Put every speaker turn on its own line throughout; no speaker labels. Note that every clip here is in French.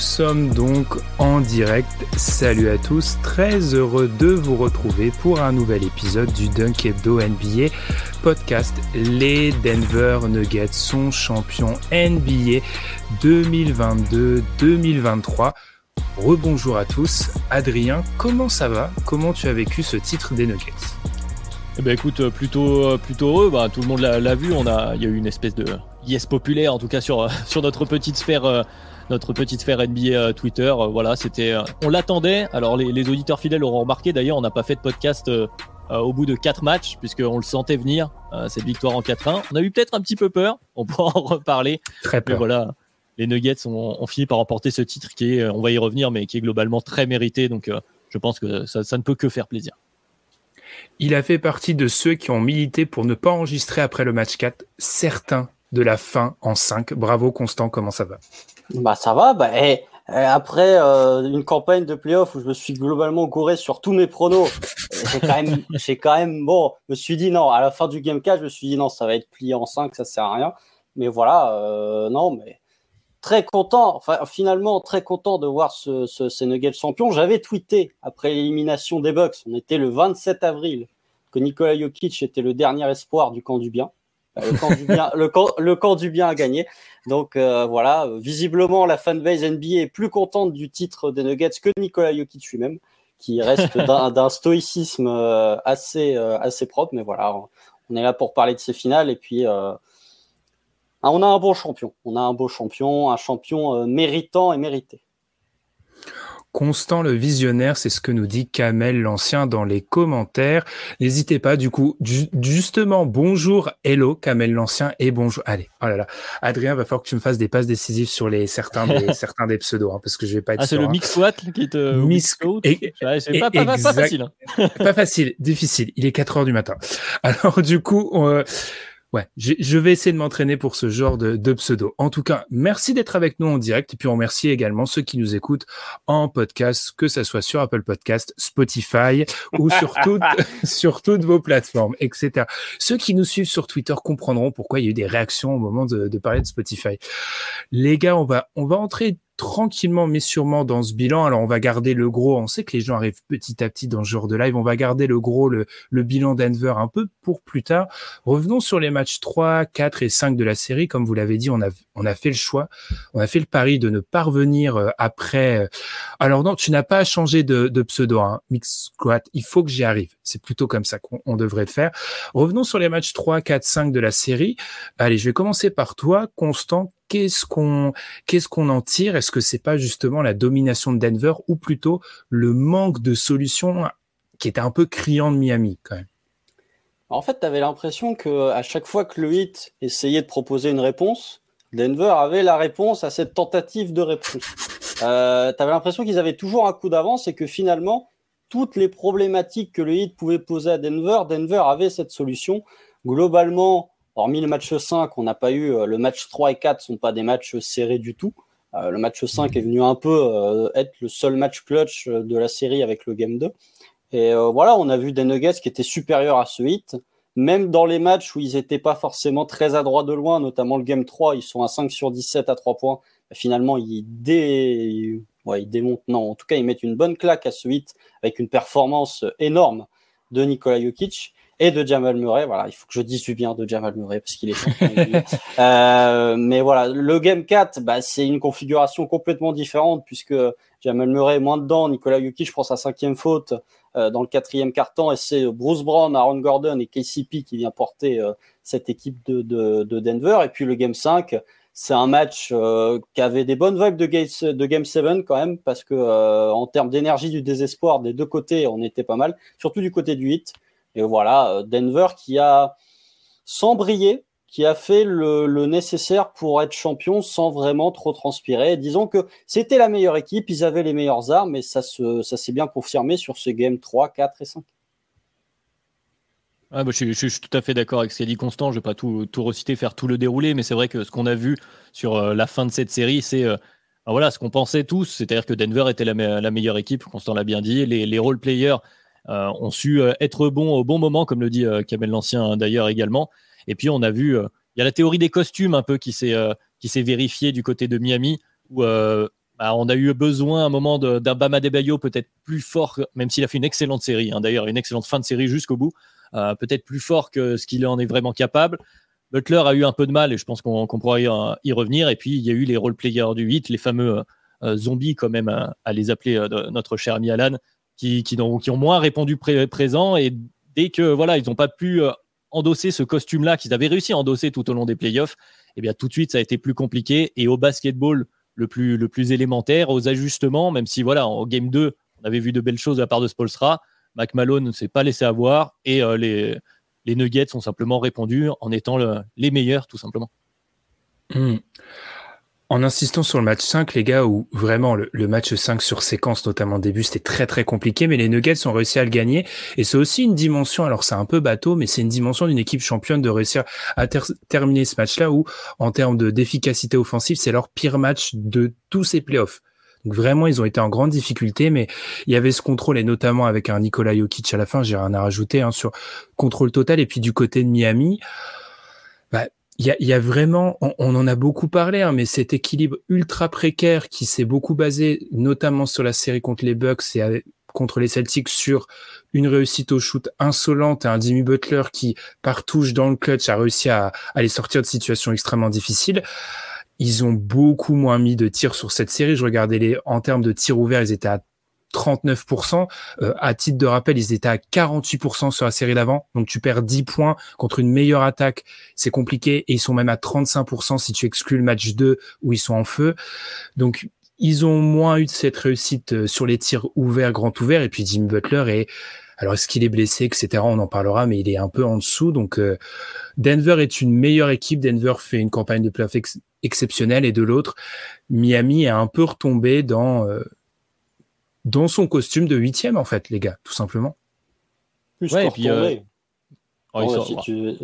Sommes donc en direct. Salut à tous, très heureux de vous retrouver pour un nouvel épisode du Dunk Hebdo NBA podcast. Les Denver Nuggets sont champions NBA 2022-2023. Rebonjour à tous. Adrien, comment ça va? Comment tu as vécu ce titre des Nuggets?
Eh ben écoute, plutôt plutôt heureux. Bah, tout le monde l'a vu. On a, il y a eu une espèce de yes populaire, en tout cas sur sur notre petite sphère euh, notre petite sphère NBA euh, Twitter. Euh, voilà, c'était, euh, on l'attendait. Alors les, auditeurs fidèles auront remarqué. D'ailleurs, on n'a pas fait de podcast au bout de quatre matchs puisqu'on le sentait venir cette victoire en 4-1. On a eu peut-être un petit peu peur. On pourra en reparler.
Très peur.
Mais voilà, les Nuggets ont, fini par remporter ce titre qui est, on va y revenir, mais qui est globalement très mérité. Donc je pense que ça, ça ne peut que faire plaisir.
Il a fait partie de ceux qui ont milité pour ne pas enregistrer après le match 4, certains de la fin en 5. Bravo Constant, comment ça va?
Bah ça va. Bah, et, après euh, une campagne de playoff où je me suis globalement gouré sur tous mes pronos, j'ai quand même, j'ai quand même bon, je me suis dit non. À la fin du game 4, je me suis dit non, ça va être plié en 5, ça sert à rien. Mais voilà, euh, non, mais très content. Enfin, finalement, très content de voir ce, ce, ces Nuggets champions. J'avais tweeté après l'élimination des Bucks. On était le 27 avril que Nikola Jokic était le dernier espoir du camp du bien. Le camp du bien, le camp, le camp du bien a gagné. Donc euh, voilà, visiblement la fanbase NBA est plus contente du titre des Nuggets que Nikola Jokic lui-même, qui reste d'un stoïcisme euh, assez euh, assez propre. Mais voilà, on est là pour parler de ces finales et puis on a un bon champion. On a un beau champion, un champion méritant et mérité.
Constant le visionnaire, c'est ce que nous dit Kamel l'ancien dans les commentaires. N'hésitez pas, du coup, justement, bonjour, hello Kamel l'ancien et bonjour. Allez, oh là là, Adrien, va falloir que tu me fasses des passes décisives sur les certains des certains des pseudos, hein, parce que je vais pas être.
Ah, c'est le mix what qui te.
Mix.
C'est pas, pas, facile.
Hein. pas facile, difficile. Il est 4 heures du matin. Alors du coup, on, Ouais, je vais essayer de m'entraîner pour ce genre de, de, pseudo. En tout cas, merci d'être avec nous en direct et puis on remercie également ceux qui nous écoutent en podcast, que ça soit sur Apple Podcast, Spotify ou sur toutes, sur toutes vos plateformes, etc. Ceux qui nous suivent sur Twitter comprendront pourquoi il y a eu des réactions au moment de, de parler de Spotify. Les gars, on va, on va entrer tranquillement mais sûrement dans ce bilan. Alors on va garder le gros, on sait que les gens arrivent petit à petit dans ce genre de live, on va garder le gros, le, le bilan Denver un peu pour plus tard. Revenons sur les matchs 3, 4 et 5 de la série. Comme vous l'avez dit, on a, on a fait le choix, on a fait le pari de ne pas revenir euh, après. Euh, alors non, tu n'as pas changé de, de pseudo, hein, Mix Squat, il faut que j'y arrive. C'est plutôt comme ça qu'on devrait le faire. Revenons sur les matchs 3, 4, 5 de la série. Allez, je vais commencer par toi, Constant qu'est-ce qu'on qu'est-ce qu'on en tire? Est-ce que c'est pas justement la domination de Denver ou plutôt le manque de solutions qui était un peu criant de Miami quand même?
En fait, tu avais l'impression que à chaque fois que le Heat essayait de proposer une réponse, Denver avait la réponse à cette tentative de réponse. Euh, tu avais l'impression qu'ils avaient toujours un coup d'avance et que finalement toutes les problématiques que le Heat pouvait poser à Denver, Denver avait cette solution. Globalement, hormis le match 5, on n'a pas eu euh, le match 3 et 4 sont pas des matchs serrés du tout. Euh, le match 5 est venu un peu euh, être le seul match clutch de la série avec le game 2. Et voilà, on a vu des Nuggets qui étaient supérieurs à ce hit. Même dans les matchs où ils n'étaient pas forcément très adroits de loin, notamment le game 3, ils sont à 5 sur 17 à 3 points. Finalement, ils, dé... ouais, ils démontent, non, en tout cas, ils mettent une bonne claque à ce hit avec une performance énorme de Nikola Jokic. Et de Jamal Murray. Voilà, il faut que je dise du bien de Jamal Murray parce qu'il est euh, mais voilà, le Game 4, bah, c'est une configuration complètement différente puisque Jamal Murray est moins dedans. Nicolas Yuki, je pense, sa cinquième faute euh, dans le quatrième carton. Et c'est Bruce Brown, Aaron Gordon et KCP qui vient porter euh, cette équipe de, de, de, Denver. Et puis le Game 5, c'est un match qui avait des bonnes vibes de Game, de game 7 quand même, parce que en termes d'énergie du désespoir des deux côtés, on était pas mal, surtout du côté du 8. Et voilà, euh, Denver qui a, sans briller, qui a fait le, nécessaire pour être champion sans vraiment trop transpirer. Disons que c'était la meilleure équipe, ils avaient les meilleures armes, et ça, se, ça s'est bien confirmé sur ce game 3, 4 et 5.
Ah bah, je, suis tout à fait d'accord avec ce qu'a dit Constant. Je ne vais pas tout, reciter, faire tout le déroulé, mais c'est vrai que ce qu'on a vu sur euh, la fin de cette série, c'est euh, bah, voilà, ce qu'on pensait tous, c'est-à-dire que Denver était la, meilleure équipe, Constant l'a bien dit. Les, les role-players ont su être bons au bon moment, comme le dit Kamel l'Ancien d'ailleurs également. Et puis on a vu, il y a la théorie des costumes un peu qui s'est vérifiée du côté de Miami, où bah, on a eu besoin à un moment d'un Bama Debayo peut-être plus fort, même s'il a fait une excellente série, hein, d'ailleurs une excellente fin de série jusqu'au bout. Euh, peut-être plus fort que ce qu'il en est vraiment capable. Butler a eu un peu de mal et je pense qu'on pourra y, revenir. Et puis, il y a eu les role-players du 8, les fameux euh, zombies, quand même, à, les appeler euh, notre cher ami Alan, qui, ont, moins répondu présent. Et dès que voilà, ils n'ont pas pu endosser ce costume-là qu'ils avaient réussi à endosser tout au long des playoffs, eh bien, tout de suite, ça a été plus compliqué. Et au basketball, le plus, le plus élémentaire, aux ajustements, même si voilà, en game 2, on avait vu de belles choses de la part de Spolstra, McMalone ne s'est pas laissé avoir et euh, les, les Nuggets ont simplement répondu en étant les meilleurs, tout simplement.
Hmm. En insistant sur le match 5, les gars, où vraiment le, match 5 sur séquence, notamment début, c'était très très compliqué, mais les Nuggets ont réussi à le gagner. Et c'est aussi une dimension, alors c'est un peu bateau, mais c'est une dimension d'une équipe championne de réussir à terminer ce match-là où, en termes d'efficacité offensive, c'est leur pire match de tous ces playoffs. Donc vraiment, ils ont été en grande difficulté, mais il y avait ce contrôle, et notamment avec un Nikola Jokic à la fin, j'ai rien à rajouter, hein, sur contrôle total. Et puis du côté de Miami, il y, a, y a, vraiment, on, en a beaucoup parlé, hein, mais cet équilibre ultra précaire qui s'est beaucoup basé, notamment sur la série contre les Bucks et contre les Celtics, sur une réussite au shoot insolente et un Jimmy Butler qui, par touche dans le clutch, a réussi à, à les sortir de situations extrêmement difficiles. Ils ont beaucoup moins mis de tirs sur cette série. Je regardais les en termes de tirs ouverts, ils étaient à 39%. Euh, à titre de rappel, ils étaient à 48% sur la série d'avant. Donc tu perds 10 points contre une meilleure attaque. C'est compliqué. Et ils sont même à 35% si tu exclus le match 2 où ils sont en feu. Donc ils ont moins eu de cette réussite euh, sur les tirs ouverts, grand ouverts. Et puis Jimmy Butler est alors est-ce qu'il est blessé, etc. On en parlera, mais il est un peu en dessous. Donc euh, Denver est une meilleure équipe. Denver fait une campagne de playoff exceptionnelle et de l'autre, Miami est un peu retombé dans euh, dans son costume de huitième en fait, les gars, tout simplement.
Plus ouais, puis, euh, oh,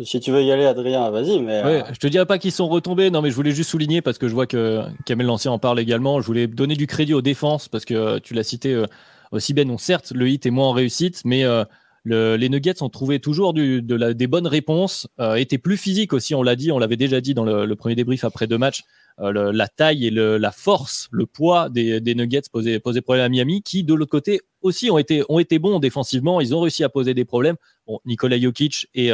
si, tu, veux y aller, Adrien, vas-y. Mais
ouais, je te dirais pas qu'ils sont retombés. Non, mais je voulais juste souligner parce que je vois que Kamel Lancien en parle également. Je voulais donner du crédit aux défenses parce que tu l'as cité aussi Ben, on, certes, le hit est moins en réussite, mais euh, les Nuggets ont trouvé toujours de la, des bonnes réponses, euh, étaient plus physiques aussi, on l'a dit, on l'avait déjà dit dans le, premier débrief après deux matchs. Euh, la taille et la force, le poids des, Nuggets posaient, posaient, problème à Miami, qui de l'autre côté aussi ont été, ont été bons défensivement. Ils ont réussi à poser des problèmes. Bon, Nikola Jokic est,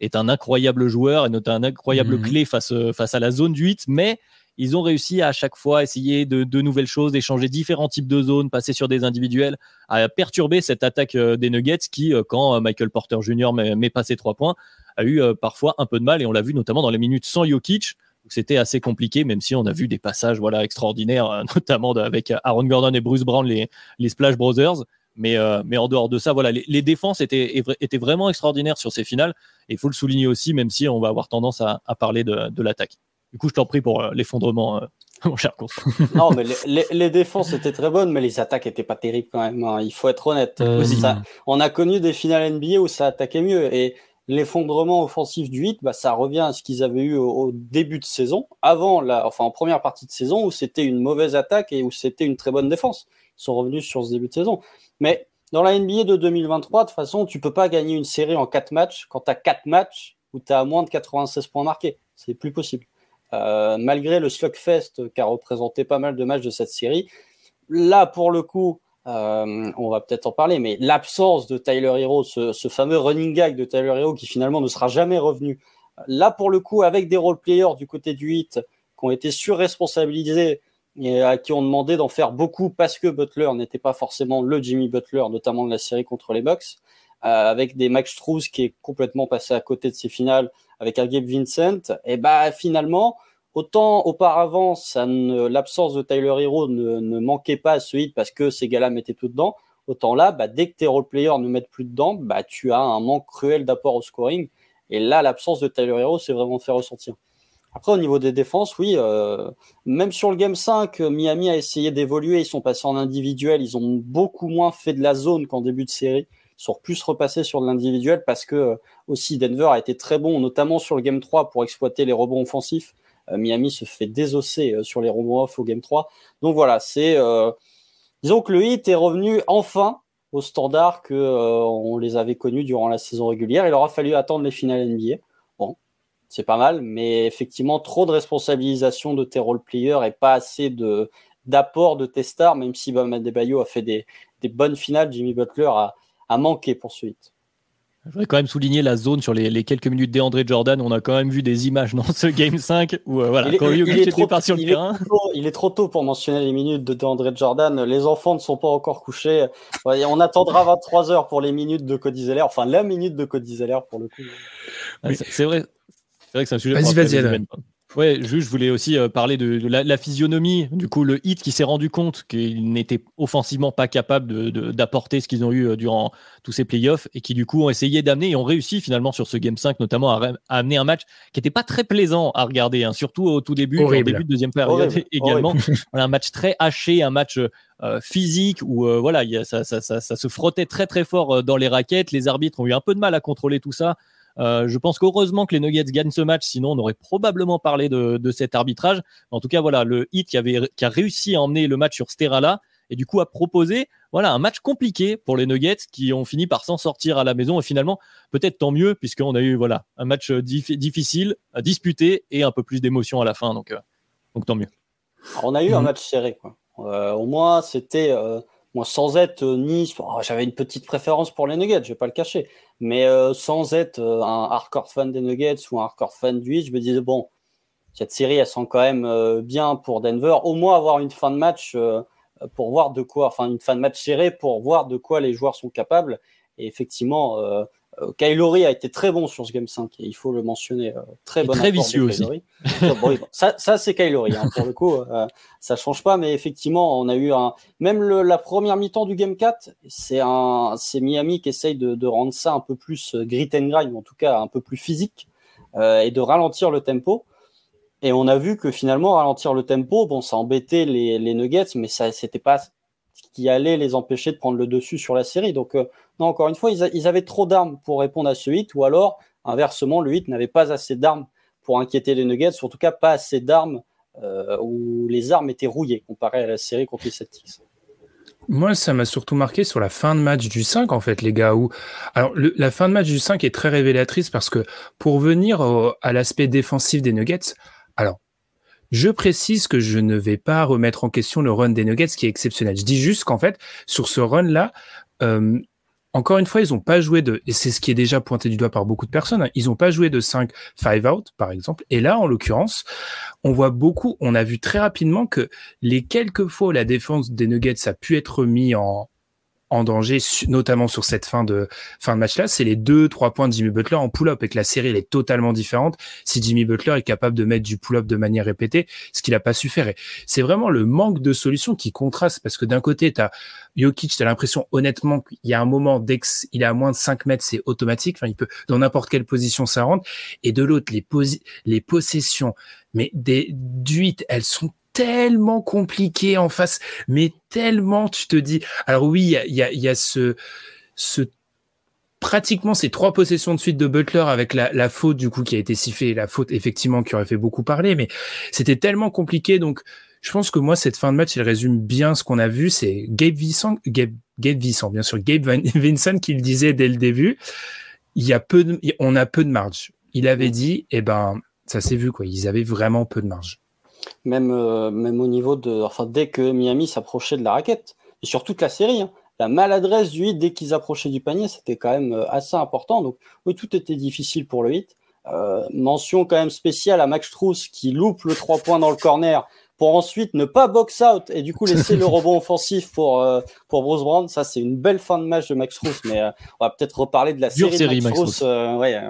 est un incroyable joueur et notamment un incroyable mhm. clé face, face à la zone du 8, mais ils ont réussi à, chaque fois essayer de, de nouvelles choses, d'échanger différents types de zones, passer sur des individuels, à perturber cette attaque euh, des Nuggets qui, euh, quand euh, Michael Porter Jr. met, pas ses trois points, a eu parfois un peu de mal et on l'a vu notamment dans les minutes sans Jokic c'était assez compliqué, même si on a vu des passages voilà extraordinaires, notamment avec Aaron Gordon et Bruce Brown, les, les Splash Brothers. Mais, mais en dehors de ça, voilà, les, défenses étaient, étaient vraiment extraordinaires sur ces finales. Et il faut le souligner aussi, même si on va avoir tendance à, à parler de, de l'attaque. Du coup, je t'en prie pour euh, l'effondrement, euh, mon cher
non, mais les, défenses étaient très bonnes, mais les attaques étaient pas terribles quand même. Hein. Il faut être honnête. Euh, on a connu des finales NBA où ça attaquait mieux. Et l'effondrement offensif du 8, bah, ça revient à ce qu'ils avaient eu au, début de saison, avant la, enfin en première partie de saison où c'était une mauvaise attaque et où c'était une très bonne défense. Ils sont revenus sur ce début de saison. Mais dans la NBA de 2023, de toute façon, tu peux pas gagner une série en 4 matchs quand tu as 4 matchs où tu as moins de 96 points marqués. C'est plus possible. Euh, malgré le slugfest qui a représenté pas mal de matchs de cette série. Là, pour le coup, on va peut-être en parler, mais l'absence de Tyler Hero, ce, fameux running gag de Tyler Hero qui finalement ne sera jamais revenu. Là, pour le coup, avec des role players du côté du 8 qui ont été surresponsabilisés et à qui on demandait d'en faire beaucoup parce que Butler n'était pas forcément le Jimmy Butler, notamment de la série contre les Bucks, euh, avec des Max Struz qui est complètement passé à côté de ses finales, avec un Vincent, et bah finalement, autant auparavant, l'absence de Tyler Hero ne, manquait pas à ce hit parce que ces gars-là mettaient tout dedans, autant là, bah, dès que tes role players ne mettent plus dedans, bah, tu as un manque cruel d'apport au scoring. Et là, l'absence de Tyler Hero, c'est vraiment fait ressentir. Après, au niveau des défenses, oui, euh, même sur le Game 5, Miami a essayé d'évoluer. Ils sont passés en individuel. Ils ont beaucoup moins fait de la zone qu'en début de série. Ils sont plus repassés sur de l'individuel parce que euh, aussi Denver a été très bon, notamment sur le Game 3 pour exploiter les rebonds offensifs. Euh, Miami se fait désosser sur les rebonds off au Game 3. Donc voilà, c'est disons que le hit est revenu enfin au standard que on les avait connus durant la saison régulière. Il aura fallu attendre les finales NBA c'est pas mal, mais effectivement, trop de responsabilisation de tes role players et pas assez d'apport de tes stars, même si Bam Adebayo a fait des, des, bonnes finales, Jimmy Butler a, a manqué pour ce hit.
Je voudrais quand même souligner la zone sur les, les quelques minutes d'André Jordan. On a quand même vu des images dans ce Game 5 où euh, voilà, quand il, est trop, sur le terrain.
il est trop tôt pour mentionner les minutes de DeAndre Jordan. Les enfants ne sont pas encore couchés. on attendra 23 heures pour les minutes de Cody Zeller. Enfin, la minute de Cody Zeller pour le coup.
C'est vrai. C'est vrai que c'est un sujet.
Vas-y, vas-y.
Ouais, juste, je voulais aussi euh, parler de, la, physionomie. Du coup, le hit qui s'est rendu compte qu'il n'était offensivement pas capable d'apporter ce qu'ils ont eu euh, durant tous ces playoffs et qui, du coup, ont essayé d'amener et ont réussi finalement sur ce Game 5, notamment à, amener un match qui n'était pas très plaisant à regarder, hein, surtout au tout début, au début de deuxième période également. un match très haché, un match euh, physique où voilà, ça, ça, se frottait très très fort dans les raquettes. Les arbitres ont eu un peu de mal à contrôler tout ça. Euh, je pense qu'heureusement que les Nuggets gagnent ce match, sinon on aurait probablement parlé de, cet arbitrage. En tout cas, voilà, le hit qui, avait, qui a réussi à emmener le match sur Sterala et du coup a proposé voilà, un match compliqué pour les Nuggets qui ont fini par s'en sortir à la maison et finalement peut-être tant mieux puisqu'on a eu voilà, un match difficile à disputer et un peu plus d'émotion à la fin. Donc, euh, donc tant mieux.
on a eu un mhm. match serré. Quoi. Euh, au moins, c'était moi, sans être euh, Nice, oh, j'avais une petite préférence pour les Nuggets, je vais pas le cacher. Mais euh, sans être euh, un hardcore fan des Nuggets ou un hardcore fan du Heat, je me disais, bon, cette série, elle sent quand même bien pour Denver. Au moins avoir une fin de match pour voir de quoi, enfin, une fin de match serrée pour voir de quoi les joueurs sont capables. Et effectivement, euh, Kylori a été très bon sur ce Game 5, et il faut le mentionner. Euh, très bon.
Très vicieux aussi.
ça, ça c'est Kylori, hein, pour le coup. Euh, ça change pas, mais effectivement, on a eu un. Même le, la première mi-temps du Game 4, c'est un, c'est Miami qui essaye de, de, rendre ça un peu plus grit and grind, en tout cas un peu plus physique, euh, et de ralentir le tempo. Et on a vu que finalement, ralentir le tempo, bon, ça embêtait les, les Nuggets, mais ça, c'était pas qui allait les empêcher de prendre le dessus sur la série. Donc, euh, non, encore une fois, ils, avaient trop d'armes pour répondre à ce hit, ou alors, inversement, le hit n'avait pas assez d'armes pour inquiéter les Nuggets, ou en tout cas pas assez d'armes euh, où les armes étaient rouillées comparé à la série contre les Celtics.
Moi, ça m'a surtout marqué sur la fin de match du 5, en fait, les gars. Alors, la fin de match du 5 est très révélatrice parce que pour venir à l'aspect défensif des Nuggets, alors, je précise que je ne vais pas remettre en question le run des Nuggets qui est exceptionnel. Je dis juste qu'en fait, sur ce run-là, euh, encore une fois, ils n'ont pas joué de, et c'est ce qui est déjà pointé du doigt par beaucoup de personnes, hein, ils n'ont pas joué de 5 5 out, par exemple. Et là, en l'occurrence, on voit beaucoup, on a vu très rapidement que les quelques fois où la défense des Nuggets a pu être mis en, en danger, notamment sur cette fin de fin de match-là, c'est les deux, trois points de Jimmy Butler en pull-up et que la série elle est totalement différente. Si Jimmy Butler est capable de mettre du pull-up de manière répétée, ce qu'il n'a pas su faire. C'est vraiment le manque de solution qui contraste parce que d'un côté, tu as Jokic, tu as l'impression honnêtement qu'il y a un moment dès qu'il est à moins de 5 mètres, c'est automatique, enfin il peut dans n'importe quelle position ça rentre. Et de l'autre les, les possessions mais des d'huit, elles sont tellement compliqué en face, mais tellement, tu te dis. Alors oui, il y a, y a, ce, ce pratiquement ces trois possessions de suite de Butler avec la, la, faute du coup qui a été sifflée, la faute effectivement qui aurait fait beaucoup parler, mais c'était tellement compliqué. Donc je pense que moi cette fin de match, il résume bien ce qu'on a vu. C'est Gabe Vincent, Gabe, Gabe Vincent, bien sûr, Gabe Vincent qui le disait dès le début. Il y a peu, de, on a peu de marge. Il avait dit, eh ben ça s'est vu quoi. Ils avaient vraiment peu de marge
même, euh, même au niveau de. Enfin, dès que Miami s'approchait de la raquette, et sur toute la série. Hein. La maladresse du hit dès qu'ils approchaient du panier, c'était quand même euh, assez important. Donc oui, tout était difficile pour le hit. Euh, mention quand même spéciale à Max Struss qui loupe le 3 points dans le corner pour ensuite ne pas box out et du coup laisser le rebond offensif pour euh, pour Bruce Brown. Ça c'est une belle fin de match de Max Struss, mais euh, on va peut-être reparler de la série, de Max, Max euh, ouais,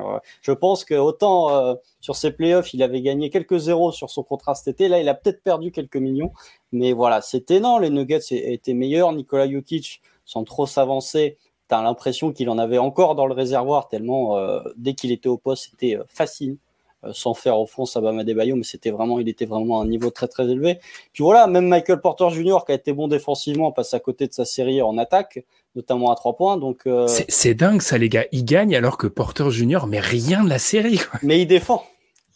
je pense que autant sur ses playoffs il avait gagné quelques zéros sur son contrat cet été, là il a peut-être perdu quelques millions, mais voilà c'était non, les Nuggets étaient meilleurs. Nicolas Jokic sans trop s'avancer. T'as l'impression qu'il en avait encore dans le réservoir tellement dès qu'il était au poste c'était facile. Euh, sans faire au fond Sabama Debayo, mais c'était vraiment, il était vraiment à un niveau très très élevé. Puis voilà, même Michael Porter Jr. qui a été bon défensivement passe à côté de sa série en attaque, notamment à trois points. Donc euh,
c'est dingue ça les gars, il gagne alors que Porter Jr. mais rien de la série.
Mais il défend.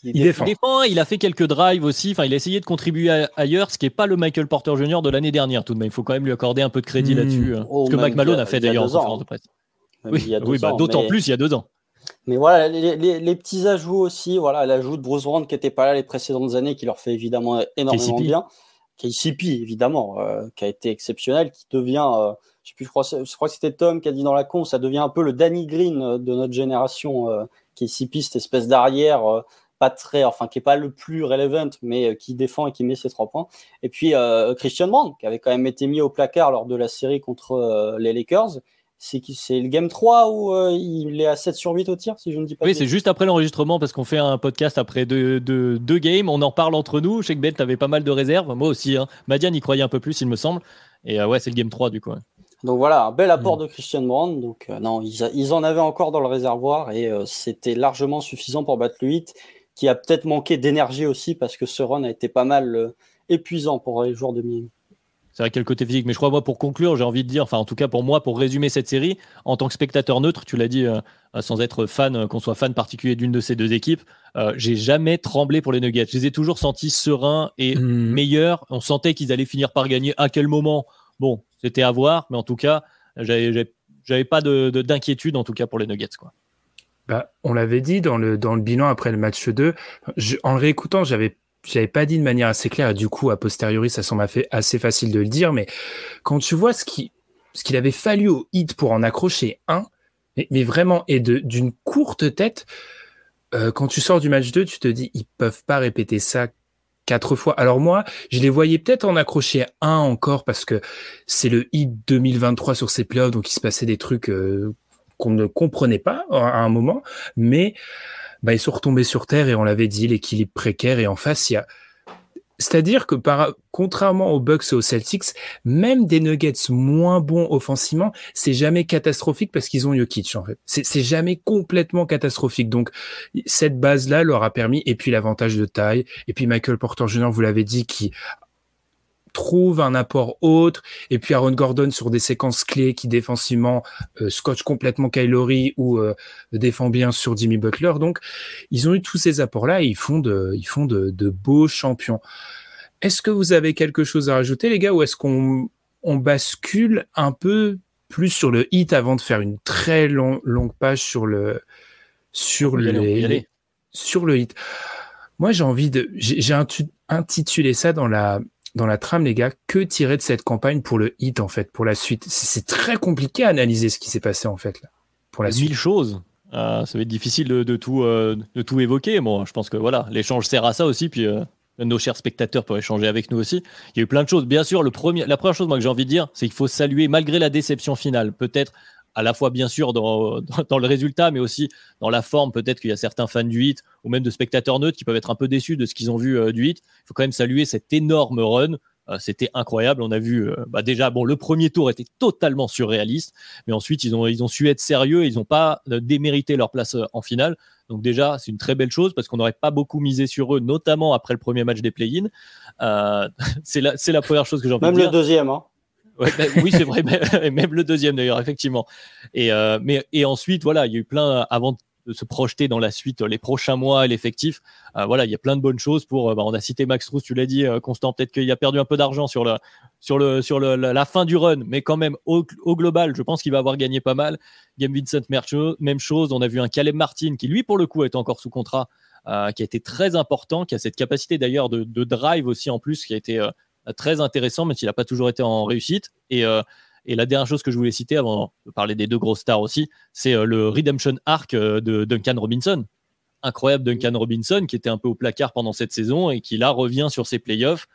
Il, défend. il, a fait quelques drives aussi. Enfin, il a essayé de contribuer ailleurs, ce qui n'est pas le Michael Porter Jr. de l'année dernière tout de même. Il faut quand même lui accorder un peu de crédit hmm. là-dessus. Hein. Oh, ce que Mike Malone a, fait d'ailleurs en conférence de presse. Oui, bah, d'autant plus il y a deux ans.
Mais voilà, les, petits ajouts aussi, voilà, l'ajout de Bruce Brown qui n'était pas là les précédentes années, qui leur fait évidemment énormément bien. KCP, évidemment, euh, qui a été exceptionnel, qui devient, euh, je sais plus, je crois, je crois que c'était Tom qui a dit dans la con, ça devient un peu le Danny Green euh, de notre génération, euh, KCP, cette espèce d'arrière, pas très, enfin, qui est pas le plus relevant, mais qui défend et qui met ses trois points. Et puis Christian Brown, qui avait quand même été mis au placard lors de la série contre les Lakers, c'est le game 3 où euh, il est à 7 sur 8 au tir, si je ne dis pas.
Oui, c'est juste après l'enregistrement parce qu'on fait un podcast après deux, deux, deux, games. On en parle entre nous. Je sais que Ben, t'avais pas mal de réserves. Moi aussi. Hein. Madiane y croyait un peu plus, il me semble. Et euh, ouais, c'est le game 3 du coup.
Donc voilà, un bel apport mm. de Christian Brown. Donc euh, non, ils, ils, en avaient encore dans le réservoir et c'était largement suffisant pour battre le 8, qui a peut-être manqué d'énergie aussi parce que ce run a été pas mal épuisant pour les joueurs de Miami.
C'est vrai qu'il y a le côté physique. Mais je crois, moi, pour conclure, j'ai envie de dire, enfin, en tout cas, pour moi, pour résumer cette série, en tant que spectateur neutre, tu l'as dit, euh, euh, sans être fan, euh, qu'on soit fan particulier d'une de ces deux équipes, j'ai jamais tremblé pour les Nuggets. Je les ai toujours sentis sereins et mmh. meilleurs. On sentait qu'ils allaient finir par gagner. À quel moment Bon, c'était à voir, mais en tout cas, j'avais pas d'inquiétude, de, en tout cas, pour les Nuggets, quoi.
Bah, on l'avait dit dans le, dans le bilan après le match 2. en le réécoutant, j'avais je pas dit de manière assez claire, et du coup, a posteriori, ça m'a fait assez facile de le dire, mais quand tu vois ce qui, ce qu'il avait fallu au hit pour en accrocher un, mais, vraiment, et d'une courte tête, euh, quand tu sors du match 2, tu te dis, ils peuvent pas répéter ça quatre fois. Alors moi, je les voyais peut-être en accrocher un encore parce que c'est le hit 2023 sur ces playoffs, donc il se passait des trucs euh, qu'on ne comprenait pas à un moment, mais bah, ils sont retombés sur terre et on l'avait dit, l'équilibre précaire. Et en face, il y a. C'est-à-dire que par, contrairement aux Bucks et aux Celtics, même des Nuggets moins bons offensivement, c'est jamais catastrophique parce qu'ils ont Jokic en fait. C'est jamais complètement catastrophique. Donc cette base-là leur a permis, et puis l'avantage de taille, et puis Michael Porter Jr. vous l'avez dit, qui trouve un apport autre. Et puis Aaron Gordon sur des séquences clés qui défensivement euh, scotch complètement Kylori ou euh, défend bien sur Jimmy Butler. Donc ils ont eu tous ces apports-là et ils font de, ils font de, de beaux champions. Est-ce que vous avez quelque chose à rajouter les gars ou est-ce qu'on on bascule un peu plus sur le hit avant de faire une très long, longue page sur le sur le sur le hit? Moi, j'ai envie de j'ai intitulé ça dans la dans la trame, les gars, que tirer de cette campagne pour le hit, en fait, pour la suite C'est très compliqué à analyser ce qui s'est passé, en fait, là, pour la
suite. Mille choses. Euh, ça va être difficile de, tout, euh, de tout évoquer. Bon, je pense que voilà, l'échange sert à ça aussi, puis euh, nos chers spectateurs peuvent échanger avec nous aussi. Il y a eu plein de choses. Bien sûr, le premier, la première chose moi, que j'ai envie de dire, c'est qu'il faut saluer, malgré la déception finale, peut-être à la fois bien sûr dans, dans, le résultat, mais aussi dans la forme. Peut-être qu'il y a certains fans du hit ou même de spectateurs neutres qui peuvent être un peu déçus de ce qu'ils ont vu euh, du hit. Il faut quand même saluer cet énorme run. Euh, c'était incroyable. On a vu euh, bah déjà, bon, le premier tour était totalement surréaliste, mais ensuite ils ont, ils ont su être sérieux. Ils n'ont pas démérité leur place en finale. Donc déjà, c'est une très belle chose parce qu'on n'aurait pas beaucoup misé sur eux, notamment après le premier match des play-in. c'est la, la, première chose que j'ai envie
de
dire.
Même le deuxième. Hein.
Bah, oui, c'est vrai, même le deuxième d'ailleurs, effectivement. Et, euh, mais, et ensuite, voilà, il y a eu plein, avant de se projeter dans la suite, les prochains mois et l'effectif, euh, voilà, il y a plein de bonnes choses pour, euh, bah, on a cité Max Truss, tu l'as dit, Constant, peut-être qu'il a perdu un peu d'argent sur, le, sur, le, sur le, la, fin du run, mais quand même, au, global, je pense qu'il va avoir gagné pas mal. Game Vincent, même chose, on a vu un Caleb Martin qui, lui, pour le coup, est encore sous contrat, qui a été très important, qui a cette capacité d'ailleurs de, drive aussi en plus, qui a été très intéressant, mais il n'a pas toujours été en réussite. Et, et la dernière chose que je voulais citer avant de parler des deux grosses stars aussi, c'est le Redemption Arc de Duncan Robinson. Incroyable Duncan Robinson qui était un peu au placard pendant cette saison et qui là revient sur ses playoffs.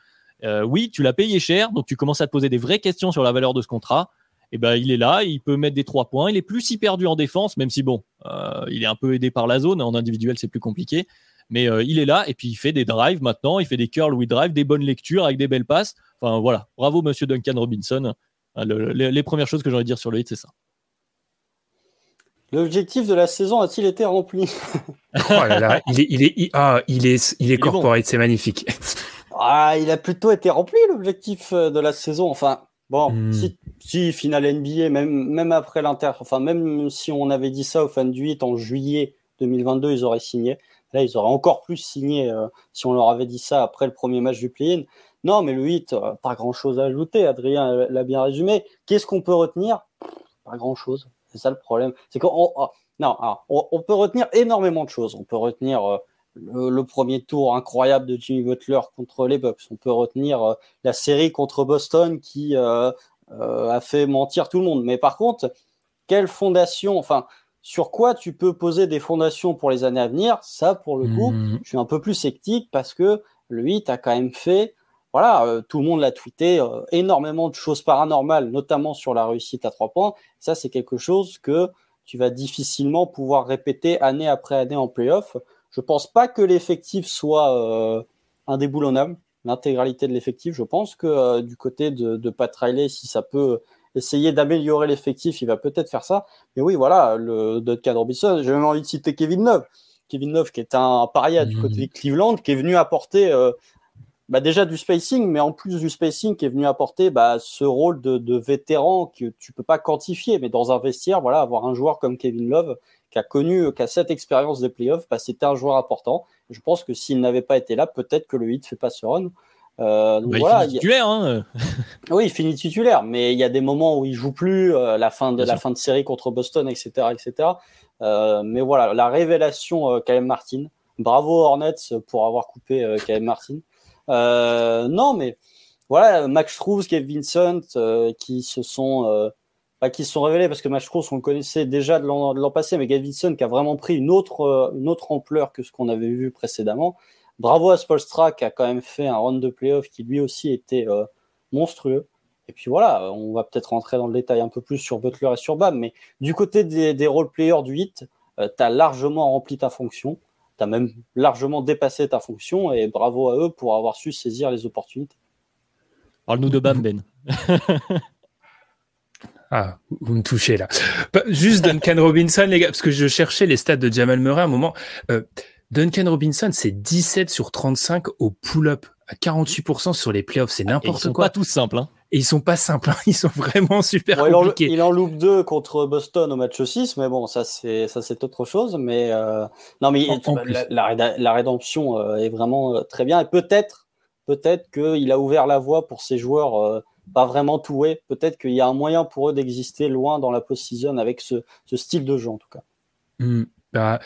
oui, tu l'as payé cher, donc tu commences à te poser des vraies questions sur la valeur de ce contrat et eh ben, il est là, il peut mettre des trois points. Il est plus si perdu en défense, même si bon, euh, il est un peu aidé par la zone. En individuel, c'est plus compliqué. Mais euh, il est là et puis il fait des drives maintenant. Il fait des curls with drive, des bonnes lectures avec des belles passes. Enfin voilà, bravo Monsieur Duncan Robinson. Euh, les, premières choses que j'aurais dire sur le hit, c'est ça.
L'objectif de la saison a-t-il été rempli?
Oh là il est, il est, ah, il est, il est corporate, c'est magnifique.
Ah, il a plutôt été rempli l'objectif de la saison. Enfin, Bon, hmm. si, si finale NBA, même, même après l'Inter, enfin, même si on avait dit ça aux fans du 8 en juillet 2022, ils auraient signé. Là, ils auraient encore plus signé euh, si on leur avait dit ça après le premier match du play-in. Non, mais le 8, euh, pas grand chose à ajouter. Adrien l'a bien résumé. Qu'est-ce qu'on peut retenir? Pas grand chose. C'est ça le problème. C'est qu'on oh, non, on, peut retenir énormément de choses. On peut retenir euh, le, premier tour incroyable de Jimmy Butler contre les Bucks. On peut retenir la série contre Boston qui a fait mentir tout le monde. Mais par contre, quelle fondation, enfin, sur quoi tu peux poser des fondations pour les années à venir Ça, pour le coup, hmm. je suis un peu plus sceptique parce que le 8 a quand même fait, voilà, tout le monde l'a tweeté, énormément de choses paranormales, notamment sur la réussite à trois points. Ça, c'est quelque chose que tu vas difficilement pouvoir répéter année après année en playoff. Je pense pas que l'effectif soit euh, indéboulonnable, l'intégralité de l'effectif. Je pense que euh, du côté de, de, Pat Riley, si ça peut essayer d'améliorer l'effectif, il va peut-être faire ça. Mais oui, voilà, le Duncan Robinson, j'ai même envie de citer Kevin Love. Kevin Love qui est un paria du côté de Cleveland, qui est venu apporter euh, bah déjà du spacing, mais en plus du spacing, qui est venu apporter bah, ce rôle de, de, vétéran que tu peux pas quantifier, mais dans un vestiaire, voilà, avoir un joueur comme Kevin Love qui a connu, qui a cette expérience des playoffs, bah, c'était un joueur important. Je pense que s'il n'avait pas été là, peut-être que le 8 fait pas ce run.
Euh, donc bah, voilà, il finit titulaire. Hein.
oui, il finit titulaire, mais il y a des moments où il joue plus, euh, la fin de la fin de série contre Boston, etc., etc. Euh, mais voilà, la révélation euh, Martin. Bravo Hornets pour avoir coupé euh, Martin. Non, mais voilà, Max Struz, Kevin Vincent, qui se sont qui se sont révélés parce que Match Cross, on le connaissait déjà de l'an passé, mais Gavinson qui a vraiment pris une autre, une autre ampleur que ce qu'on avait vu précédemment. Bravo à Spolstra qui a quand même fait un round de playoff qui lui aussi était euh, monstrueux. Et puis voilà, on va peut-être rentrer dans le détail un peu plus sur Butler et sur Bam, mais du côté des, des role-players du hit, euh, tu as largement rempli ta fonction, tu as même largement dépassé ta fonction, et bravo à eux pour avoir su saisir les opportunités.
Parle-nous de Bam, Ben.
Ah, vous me touchez là. Juste Duncan Robinson, les gars, parce que je cherchais les stats de Jamal Murray à un moment. Euh, Duncan Robinson, c'est 17 sur 35 au pull-up, à 48% sur les playoffs. C'est n'importe quoi. Ils sont
pas tous simples. Hein.
Et ils sont pas simples, hein. ils sont vraiment super compliqués.
Il en, loupe deux contre Boston au match 6, mais bon, ça c'est ça c'est autre chose. Mais euh, non, mais la, la, rédemption euh, est vraiment euh, très bien. Et peut-être, peut-être qu'il a ouvert la voie pour ces joueurs pas vraiment tout est. Peut-être qu'il y a un moyen pour eux d'exister loin dans la post-season avec ce, style de jeu en tout cas.
Hmm. Bah,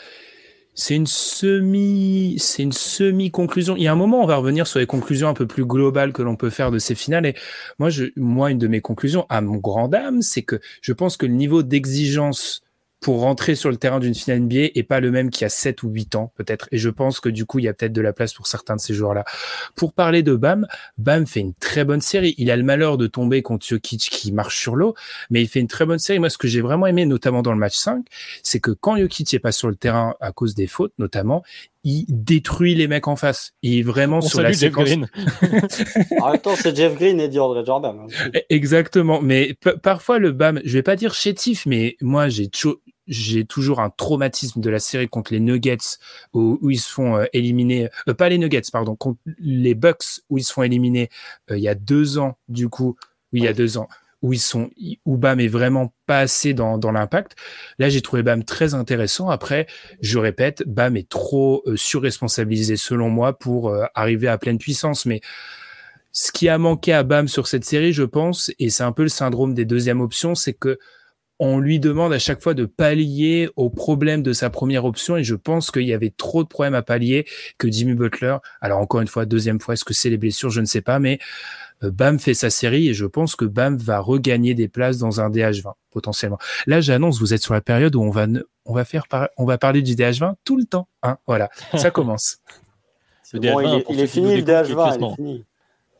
c'est une semi, c'est une semi-conclusion. Il y a un moment, on va revenir sur les conclusions un peu plus globales que l'on peut faire de ces finales. Et moi, je, moi, une de mes conclusions, à mon grand dame, c'est que je pense que le niveau d'exigence pour rentrer sur le terrain d'une finale NBA est pas le même qu'il y a 7 ou 8 ans peut-être. Et je pense que du coup, il y a peut-être de la place pour certains de ces joueurs-là. Pour parler de Bam, Bam fait une très bonne série. Il a le malheur de tomber contre Jokic qui marche sur l'eau, mais il fait une très bonne série. Moi, ce que j'ai vraiment aimé, notamment dans le match 5, c'est que quand Jokic est pas sur le terrain à cause des fautes, notamment, il détruit les mecs en face. Il est vraiment sur la séquence.
Green. en même temps, c'est Jeff Green et DeAndre Jordan. Hein.
Exactement. Mais parfois, le BAM, je vais pas dire chétif, mais moi, j'ai j'ai toujours un traumatisme de la série contre les Nuggets où, ils se font euh, éliminer, euh, pas les Nuggets, pardon, contre les Bucks où ils se font éliminer euh, il y a deux ans, du coup, oui, il y a deux ans, où ils sont, où Bam est vraiment pas assez dans, dans l'impact. Là, j'ai trouvé Bam très intéressant. Après, je répète, Bam est trop surresponsabilisé selon moi pour arriver à pleine puissance, mais ce qui a manqué à Bam sur cette série, je pense, et c'est un peu le syndrome des deuxièmes options, c'est que on lui demande à chaque fois de pallier aux problèmes de sa première option et je pense qu'il y avait trop de problèmes à pallier que Jimmy Butler. Alors encore une fois, deuxième fois, est-ce que c'est les blessures? Je ne sais pas, mais euh, Bam fait sa série et je pense que Bam va regagner des places dans un DH20 potentiellement. Là, j'annonce, vous êtes sur la période où on va on va faire on va parler du DH20 tout le temps. Hein voilà, ça commence.
il, est, fini le DH20. Il est fini.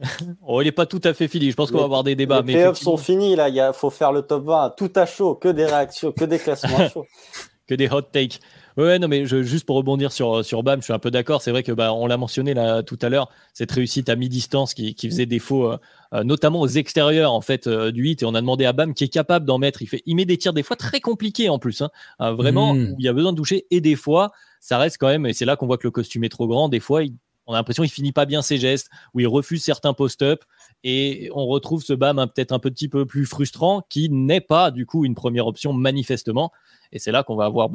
oh, il n'est pas tout à fait fini. Je pense qu'on va avoir des débats.
Les playoffs sont finis. Là, il faut faire le top 20. Tout à chaud. Que des réactions, que des classements chauds.
que des hot takes. Ouais, non, mais je, juste pour rebondir sur, sur BAM, je suis un peu d'accord. C'est vrai que bah, on l'a mentionné là tout à l'heure, cette réussite à mi-distance qui, qui, faisait défaut, euh, euh, notamment aux extérieurs en fait euh, du 8. Et on a demandé à BAM qui est capable d'en mettre. Il, fait, il met des tirs des fois très compliqués en plus, hein. vraiment où il y a besoin de toucher. Et des fois, ça reste quand même, et c'est là qu'on voit que le costume est trop grand. Des fois, on a l'impression qu'il finit pas bien ses gestes, où il refuse certains post-up. Et on retrouve ce BAM peut-être un petit peu plus frustrant, qui n'est pas du coup une première option manifestement. Et c'est là qu'on va avoir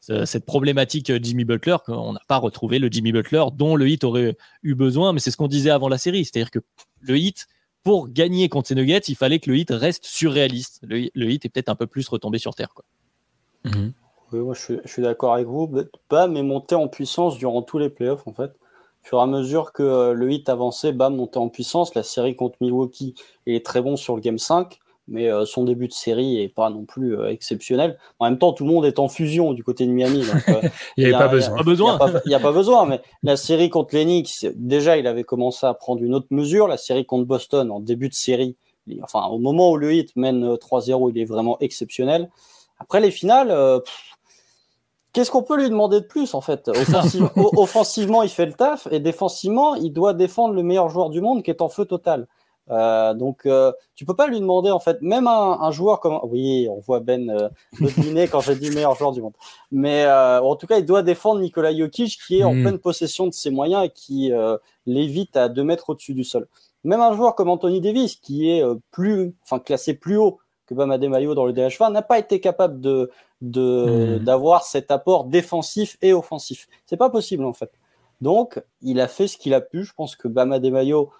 cette problématique euh, Jimmy Butler, qu'on n'a pas retrouvé le Jimmy Butler dont le hit aurait eu besoin, mais c'est ce qu'on disait avant la série, c'est-à-dire que le hit, pour gagner contre ces Nuggets, il fallait que le hit reste surréaliste. Le, hit est peut-être un peu plus retombé sur terre. Quoi.
Mhm. Oui, moi je suis, d'accord avec vous. Bam est monté en puissance durant tous les playoffs en fait. Au fur et à mesure que euh, le hit avançait, Bam montait en puissance. La série contre Milwaukee, il est très bon sur le game 5 mais euh, son début de série est pas non plus euh, exceptionnel. En même temps, tout le monde est en fusion du côté de Miami.
Euh, il n'y avait pas besoin.
Il
n'y a, pas besoin, mais la série contre l'Enix, déjà, il avait commencé à prendre une autre mesure. La série contre Boston, en début de série, enfin, au moment où le Heat mène 3-0, il est vraiment exceptionnel. Après les finales, qu'est-ce qu'on peut lui demander de plus, en fait? Offensivement, il fait le taf, et défensivement, il doit défendre le meilleur joueur du monde qui est en feu total. Euh, donc, euh, tu peux pas lui demander, en fait, même un, joueur comme. Oui, on voit Ben euh, dîner quand j'ai dit meilleur joueur du monde. Mais euh, en tout cas, il doit défendre Nikola Jokic, qui est en hmm. pleine possession de ses moyens et qui l'évite à deux mètres au-dessus du sol. Même un joueur comme Anthony Davis, qui est plus, enfin, classé plus haut que Bam Adebayo dans le DH20, n'a pas été capable de hmm. d'avoir cet apport défensif et offensif. C'est pas possible, en fait. Donc, il a fait ce qu'il a pu. Je pense que Bam Adebayo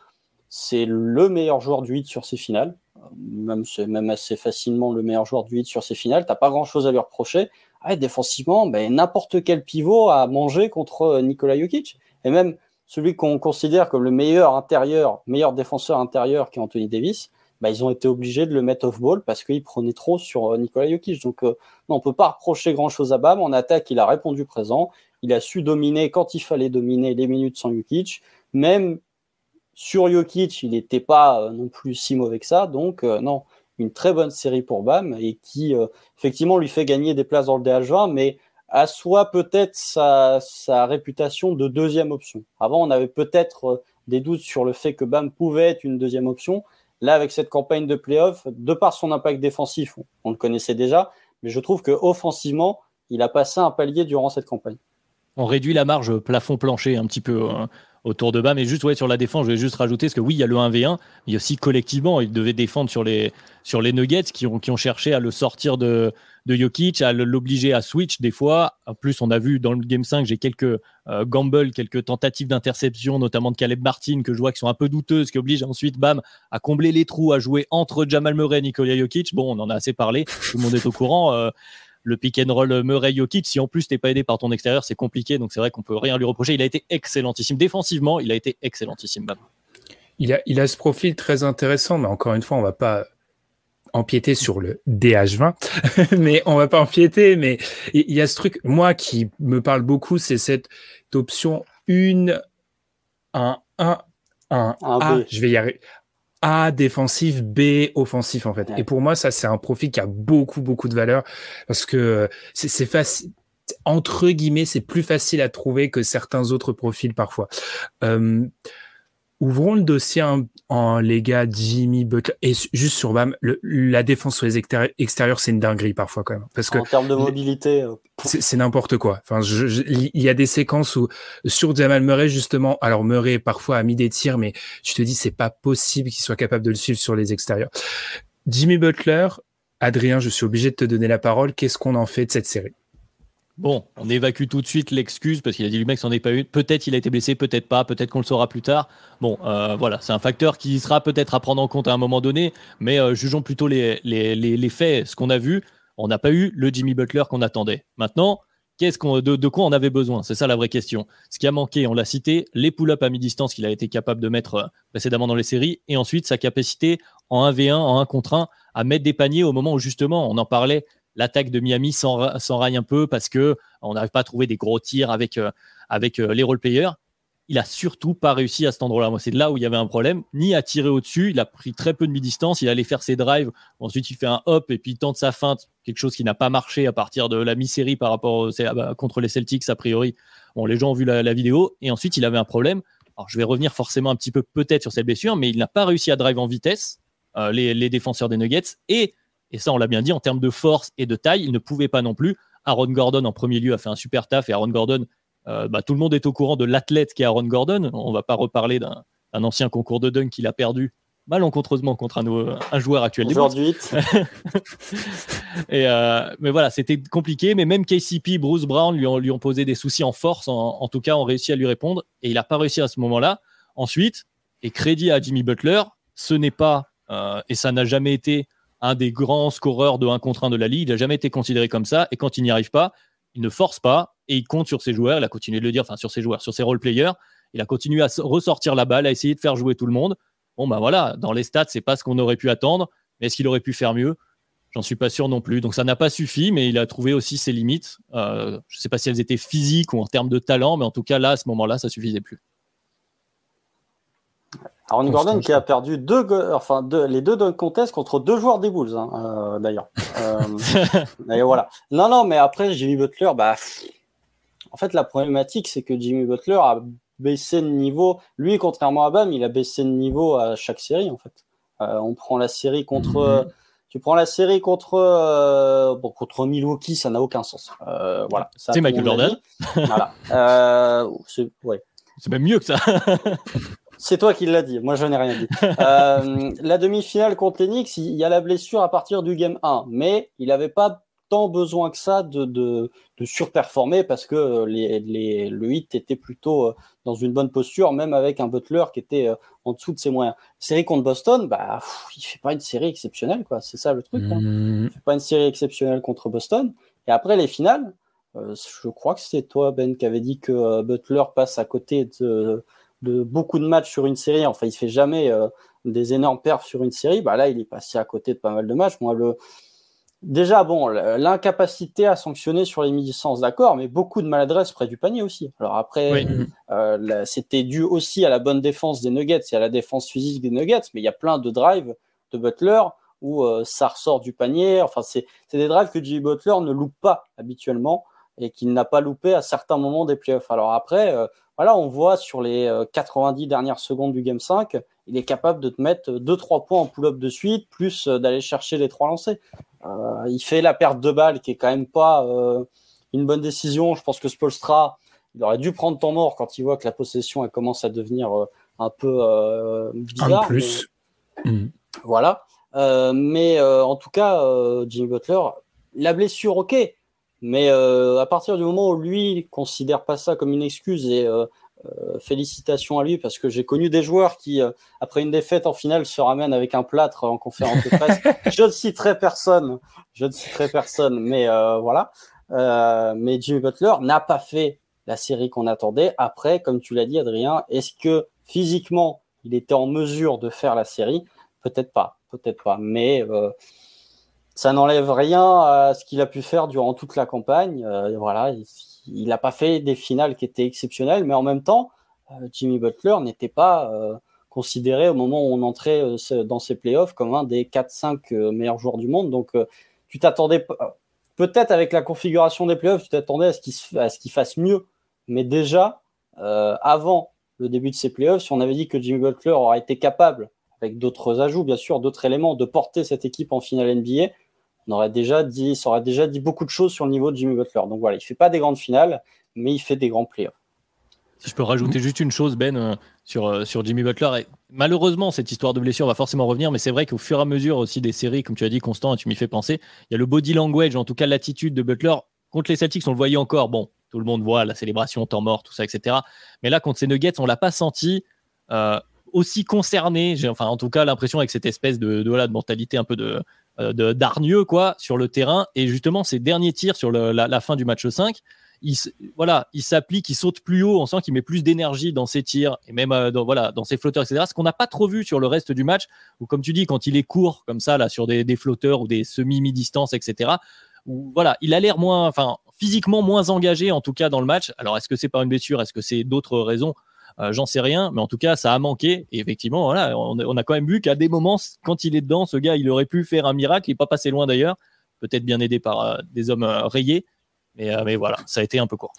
c'est le meilleur joueur du 8 sur ses finales. Même, c'est même assez facilement le meilleur joueur du 8 sur ses finales. T'as pas grand chose à lui reprocher. Ah, défensivement, ben, n'importe quel pivot a mangé contre euh, Nikola Jokic. Et même celui qu'on considère comme le meilleur intérieur, meilleur défenseur intérieur qui est Anthony Davis, ben, ils ont été obligés de le mettre off-ball parce qu'il prenait trop sur euh, Nikola Jokic. Donc, euh, on peut pas reprocher grand chose à Bam. En attaque, il a répondu présent. Il a su dominer quand il fallait dominer les minutes sans Jokic. Même sur Jokic, il n'était pas euh, non plus si mauvais que ça. Donc, non, une très bonne série pour Bam et qui, effectivement, lui fait gagner des places dans le DH20, mais assoit peut-être sa, réputation de deuxième option. Avant, on avait peut-être des doutes sur le fait que Bam pouvait être une deuxième option. Là, avec cette campagne de playoff, de par son impact défensif, on, le connaissait déjà, mais je trouve que offensivement, il a passé un palier durant cette campagne.
On réduit la marge plafond-plancher un petit peu. Hein autour de bas. Mais juste ouais, sur la défense, je vais juste rajouter, parce que oui, il y a le 1v1, mais aussi collectivement, il devait défendre sur les, sur les Nuggets qui ont, qui ont cherché à le sortir de, de Jokic, à l'obliger à switch des fois. En plus, on a vu dans le Game 5, j'ai quelques euh, gambles, quelques tentatives d'interception, notamment de Caleb Martin, que je vois qui sont un peu douteuses, qui obligent ensuite, bam, à combler les trous, à jouer entre Jamal Murray et Nikola Jokic. Bon, on en a assez parlé, tout le monde est au courant. Euh, le pick and roll Murray Jokic. Si en plus t'es pas aidé par ton extérieur, c'est compliqué. Donc c'est vrai qu'on peut rien lui reprocher. Il a été excellentissime défensivement. Il a été excellentissime.
Il a, il a ce profil très intéressant, mais encore une fois, on va pas empiéter sur le DH20, mais on va pas empiéter. Mais il y a ce truc, moi qui me parle beaucoup, c'est cette option 1, 1, 1, 1, A. Je vais y arriver. A défensif, B offensif en fait. Et pour moi, ça c'est un profil qui a beaucoup beaucoup de valeur parce que c'est facile. Entre guillemets, c'est plus facile à trouver que certains autres profils parfois. Euh, ouvrons le dossier en, les gars Jimmy Butler. Et juste sur Bam la défense sur les extérieurs c'est une dinguerie parfois quand même. Parce que
en termes de mobilité euh,
c'est n'importe quoi. Enfin il y a des séquences où sur Jamal Murray justement alors Murray parfois a mis des tirs mais je te dis c'est pas possible qu'il soit capable de le suivre sur les extérieurs. Jimmy Butler Adrien je suis obligé de te donner la parole. Qu'est-ce qu'on en fait de cette série?
Bon, on évacue tout de suite l'excuse parce qu'il a dit lui-même que c'en est pas eu. Peut-être il a été blessé, peut-être pas, peut-être qu'on le saura plus tard. Bon, euh, voilà, c'est un facteur qui sera peut-être à prendre en compte à un moment donné, mais euh, jugeons plutôt les, faits, ce qu'on a vu. On n'a pas eu le Jimmy Butler qu'on attendait. Maintenant, qu'est-ce qu'on, de, quoi on avait besoin? C'est ça la vraie question. Ce qui a manqué, on l'a cité, les pull-ups à mi-distance qu'il a été capable de mettre euh, précédemment dans les séries, et ensuite sa capacité en 1v1, en 1 contre 1, à mettre des paniers au moment où justement, on en parlait, l'attaque de Miami s'enraille un peu parce que on n'arrive pas à trouver des gros tirs avec, euh, avec euh, les role-players. Il a surtout pas réussi à cet endroit-là. Moi, c'est là où il y avait un problème. Ni à tirer au-dessus. Il a pris très peu de mi-distance. Il allait faire ses drives. Ensuite, il fait un hop et puis il tente sa feinte. Quelque chose qui n'a pas marché à partir de la mi-série par rapport ah bah, contre les Celtics, a priori. Bon, les gens ont vu la, la, vidéo. Et ensuite, il avait un problème. Alors, je vais revenir forcément un petit peu peut-être sur cette blessure, mais il n'a pas réussi à drive en vitesse. Euh, les, les, défenseurs des Nuggets. Et et ça, on l'a bien dit, en termes de force et de taille, il ne pouvait pas non plus. Aaron Gordon, en premier lieu, a fait un super taf. Et Aaron Gordon, euh, bah, tout le monde est au courant de l'athlète qui est Aaron Gordon. On ne va pas reparler d'un ancien concours de dunk qu'il a perdu malencontreusement contre un, un joueur actuel.
Aujourd'hui.
et euh, mais voilà, c'était compliqué. Mais même KCP, Bruce Brown lui ont, lui ont posé des soucis en force. En, tout cas, ont réussi à lui répondre. Et il n'a pas réussi à ce moment-là. Ensuite, et crédit à Jimmy Butler, ce n'est pas, euh, et ça n'a jamais été un des grands scoreurs de 1 contre 1 de la ligue. Il n'a jamais été considéré comme ça. Et quand il n'y arrive pas, il ne force pas et il compte sur ses joueurs. Il a continué de le dire, enfin sur ses joueurs, sur ses role-players. Il a continué à ressortir la balle, à essayer de faire jouer tout le monde. Bon, ben voilà, dans les stats, c'est pas ce qu'on aurait pu attendre. Mais est-ce qu'il aurait pu faire mieux? J'en suis pas sûr non plus. Donc ça n'a pas suffi, mais il a trouvé aussi ses limites. Euh, je ne sais pas si elles étaient physiques ou en termes de talent, mais en tout cas là, à ce moment-là, ça suffisait plus.
Aaron Gordon qui a perdu deux, enfin les deux dunk contests contre deux joueurs des Bulls, hein, euh, d'ailleurs. Euh, voilà. Non, non, mais après Jimmy Butler, bah, en fait la problématique c'est que Jimmy Butler a baissé de niveau. Lui, contrairement à Bam, il a baissé de niveau à chaque série en fait. Euh, on prend la série contre, mhm. tu prends la série contre, bon, contre Milwaukee, ça n'a aucun sens. voilà.
C'est Michael Jordan.
voilà. c'est ouais.
même mieux que ça.
C'est toi qui l'as dit, moi je n'ai rien dit. Euh, la demi-finale contre l'Enix, il y a la blessure à partir du game 1, mais il n'avait pas tant besoin que ça de, de, surperformer parce que les, les, le hit était plutôt euh, dans une bonne posture, même avec un Butler qui était euh, en dessous de ses moyens. Série contre Boston, bah, il fait pas une série exceptionnelle, quoi. C'est ça le truc. Hein. Mmh. Il fait pas une série exceptionnelle contre Boston. Et après les finales, je crois que c'est toi Ben qui avait dit que Butler passe à côté de de beaucoup de matchs sur une série. Enfin, il fait jamais euh, des énormes perfs sur une série. Bah là, il est passé à côté de pas mal de matchs. Moi, le déjà bon, l'incapacité à sanctionner sur les mi-distances, d'accord, mais beaucoup de maladresse près du panier aussi. Alors après, euh, c'était dû aussi à la bonne défense des Nuggets et à la défense physique des Nuggets, mais il y a plein de drives de Butler où euh, ça ressort du panier. Enfin, c'est des drives que Jimmy Butler ne loupe pas habituellement et qu'il n'a pas loupé à certains moments des playoffs. Alors après, voilà, on voit sur les 90 euh, dernières secondes du Game 5, il est capable de te mettre 2-3 points en pull-up de suite, plus euh, d'aller chercher les trois lancers. Euh, il fait la perte de balle qui est quand même pas une bonne décision. Je pense que Spolstra, il aurait dû prendre temps mort quand il voit que la possession elle commence à devenir un peu bizarre.
Un plus. Mm.
Voilà. mais en tout cas, Jimmy Butler, la blessure, ok, mais euh, à partir du moment où lui considère pas ça comme une excuse et euh, euh, félicitations à lui parce que j'ai connu des joueurs qui, après une défaite en finale, se ramènent avec un plâtre en conférence de presse. je ne citerai personne, je ne citerai personne, mais voilà. mais Jimmy Butler n'a pas fait la série qu'on attendait. Après, comme tu l'as dit, Adrien, est-ce que physiquement il était en mesure de faire la série? Peut-être pas, peut-être pas. Mais ça n'enlève rien à ce qu'il a pu faire durant toute la campagne. Euh, voilà, il n'a pas fait des finales qui étaient exceptionnelles, mais en même temps, euh, Jimmy Butler n'était pas euh, considéré au moment où on entrait dans ses playoffs comme un des 4-5 meilleurs joueurs du monde. Donc, tu t'attendais peut-être avec la configuration des playoffs, tu t'attendais à ce qu'il fasse mieux, mais déjà avant le début de ces playoffs, si on avait dit que Jimmy Butler aurait été capable avec d'autres ajouts, bien sûr, d'autres éléments, de porter cette équipe en finale NBA, on aurait déjà dit, ça aurait déjà dit beaucoup de choses sur le niveau de Jimmy Butler. Donc voilà, il fait pas des grandes finales, mais il fait des grands playoffs.
Si je peux rajouter juste une chose, Ben, euh, sur, euh, sur Jimmy Butler. Et malheureusement, cette histoire de blessure va forcément revenir, mais c'est vrai qu'au fur et à mesure aussi des séries, comme tu as dit, Constant, et tu m'y fais penser, il y a le body language, en tout cas l'attitude de Butler contre les Celtics, on le voyait encore. Bon, tout le monde voit la célébration, temps mort, tout ça, etc. Mais là, contre ces Nuggets, on l'a pas senti euh, aussi concerné. J'ai enfin, en tout cas, l'impression avec cette espèce de, de, de mentalité un peu de, euh, d'arnieux quoi sur le terrain. Et justement, ces derniers tirs sur la, fin du match 5, il, voilà, il s'applique, il saute plus haut. On sent qu'il met plus d'énergie dans ses tirs et même euh, dans, voilà, dans ses flotteurs, etc. Ce qu'on n'a pas trop vu sur le reste du match, ou comme tu dis, quand il est court comme ça là sur des, des flotteurs ou des semi-mi-distance, etc. Où, voilà, il a l'air moins, enfin, physiquement moins engagé en tout cas dans le match. Alors, est-ce que c'est par une blessure? Est-ce que c'est d'autres raisons? Euh, J'en sais rien, mais en tout cas, ça a manqué. Et effectivement, voilà, on, a quand même vu qu'à des moments, quand il est dedans, ce gars, il aurait pu faire un miracle. Il n'est pas passé loin d'ailleurs, peut-être bien aidé par euh, des hommes euh, rayés. Mais, voilà, ça a été un peu court.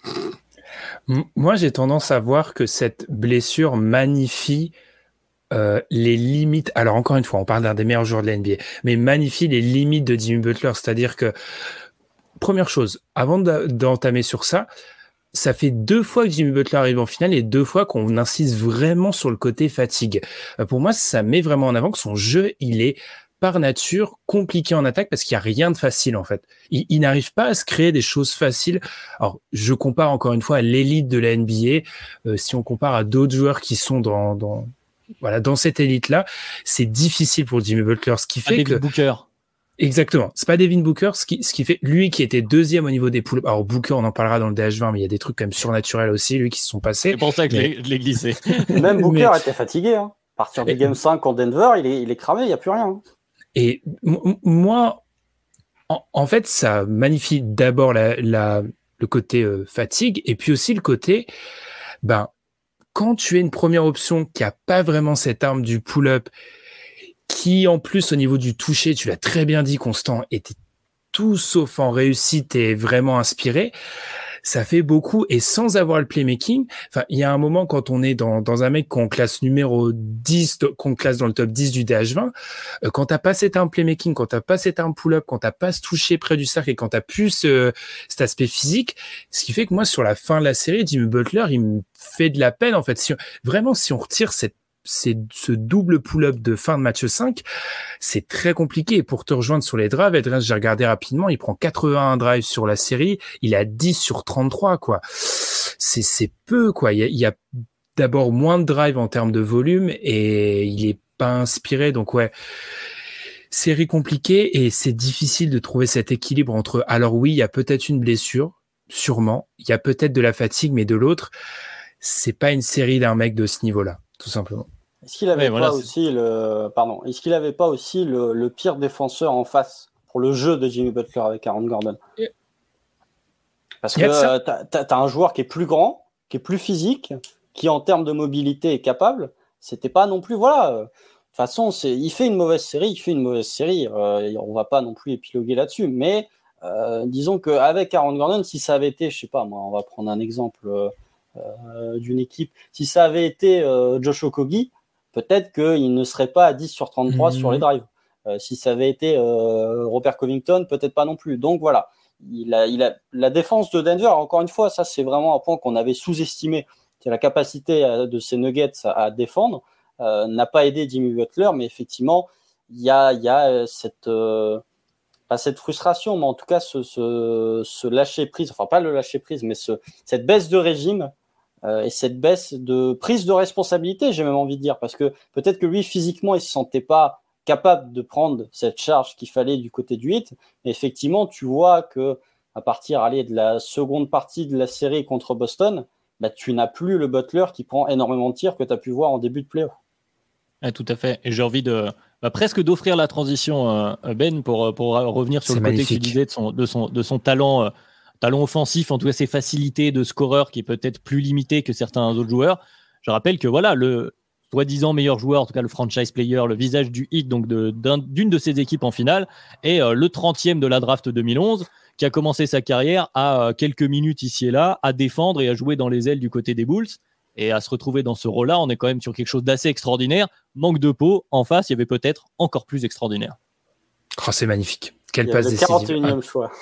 Moi, j'ai tendance à voir que cette blessure magnifie les limites. Alors encore une fois, on parle d'un des meilleurs joueurs de la NBA, mais magnifie les limites de Jimmy Butler. C'est-à-dire que première chose, avant d'entamer sur ça, ça fait deux fois que Jimmy Butler arrive en finale et deux fois qu'on insiste vraiment sur le côté fatigue. Euh, pour moi, ça met vraiment en avant que son jeu, il est par nature compliqué en attaque parce qu'il n'y a rien de facile en fait. Il, n'arrive pas à se créer des choses faciles. Alors, je compare encore une fois à l'élite de la NBA. Euh, si on compare à d'autres joueurs qui sont dans, dans voilà dans cette élite là, c'est difficile pour Jimmy Butler. Ce qui fait que
Booker.
Exactement. C'est pas Devin Booker, ce qui, ce qui fait lui qui était deuxième au niveau des poules. Alors Booker, on en parlera dans le DH20, mais il y a des trucs quand même surnaturels aussi, lui qui se sont passés.
C'est pour ça que je l'ai glissé.
Même Booker était fatigué. Hein. À partir du game 5 en Denver, il est, il est cramé, il n'y a plus rien. Hein.
Et moi, en, fait, ça magnifie d'abord la, la, le côté euh, fatigue et puis aussi le côté, ben, quand tu es une première option qui a pas vraiment cette arme du pull-up qui en plus au niveau du toucher, tu l'as très bien dit, Constant, était tout sauf en réussite et vraiment inspiré. Ça fait beaucoup et sans avoir le playmaking. Enfin, il y a un moment quand on est dans, dans un mec qu'on classe numéro 10, qu'on classe dans le top 10 du DH20, euh, quand t'as pas cet un playmaking, quand t'as pas cet un pull-up, quand t'as pas ce toucher près du cercle et quand t'as plus ce, cet aspect physique, ce qui fait que moi, sur la fin de la série, Jimmy Butler, il me fait de la peine, en fait. Si, vraiment, si on retire cette c'est ce double pull-up de fin de match 5, c'est très compliqué. pour te rejoindre sur les drives, j'ai regardé rapidement, il prend 81 drives sur la série, il a 10 sur 33, quoi. C'est, peu, quoi. Il y a, y a d'abord moins de drives en termes de volume et il est pas inspiré, donc ouais. Série compliquée et c'est difficile de trouver cet équilibre entre, alors oui, il y a peut-être une blessure, sûrement, il y a peut-être de la fatigue, mais de l'autre, c'est pas une série d'un mec de ce niveau-là tout simplement.
Est-ce qu'il avait pas aussi le pardon Est-ce qu'il avait pas aussi le, pire défenseur en face pour le jeu de Jimmy Butler avec Aaron Gordon? Parce que tu as, un joueur qui est plus grand, qui est plus physique, qui en termes de mobilité est capable. C'était pas non plus voilà. De toute façon, c'est il fait une mauvaise série, il fait une mauvaise série. Euh, on va pas non plus épiloguer là-dessus, mais euh, disons qu'avec Aaron Gordon, si ça avait été, je sais pas, moi, on va prendre un exemple. Euh, d'une équipe. Si ça avait été euh, Josh Okogi, peut-être qu'il ne serait pas à 10 sur 33 sur les mhm. drives. Euh, si ça avait été Robert Covington, peut-être pas non plus. Donc voilà, il a, il a, la défense de Denver, encore une fois, ça c'est vraiment un point qu'on avait sous-estimé. C'est la capacité de ces Nuggets à, défendre. n'a pas aidé Jimmy Butler, mais effectivement, il y a, y a cette, pas cette frustration, mais en tout cas ce, ce, ce, lâcher prise, enfin pas le lâcher prise, mais ce, cette baisse de régime et cette baisse de prise de responsabilité, j'ai même envie de dire, parce que peut-être que lui, physiquement, il se sentait pas capable de prendre cette charge qu'il fallait du côté du hit. Mais effectivement, tu vois que à partir allez, de la seconde partie de la série contre Boston, bah, tu n'as plus le Butler qui prend énormément de tirs que tu as pu voir en début de playoff.
tout à fait. Et j'ai envie de bah, presque d'offrir la transition, euh, Ben, pour, pour revenir sur le côté que tu disais de son, de son, de son talent. Talent offensif, en tout cas ses facilités de scoreur qui est peut-être plus limité que certains autres joueurs. Je rappelle que voilà, le soi-disant meilleur joueur, en tout cas le franchise player, le visage du hit donc d'une de, ses équipes en finale, est euh, le 30e de la draft 2011, qui a commencé sa carrière à euh, quelques minutes ici et là, à défendre et à jouer dans les ailes du côté des Bulls. Et à se retrouver dans ce rôle-là, on est quand même sur quelque chose d'assez extraordinaire. Manque de peau, en face, il y avait peut-être encore plus extraordinaire.
Oh, c'est magnifique. Quelle passe décisive.
41e choix.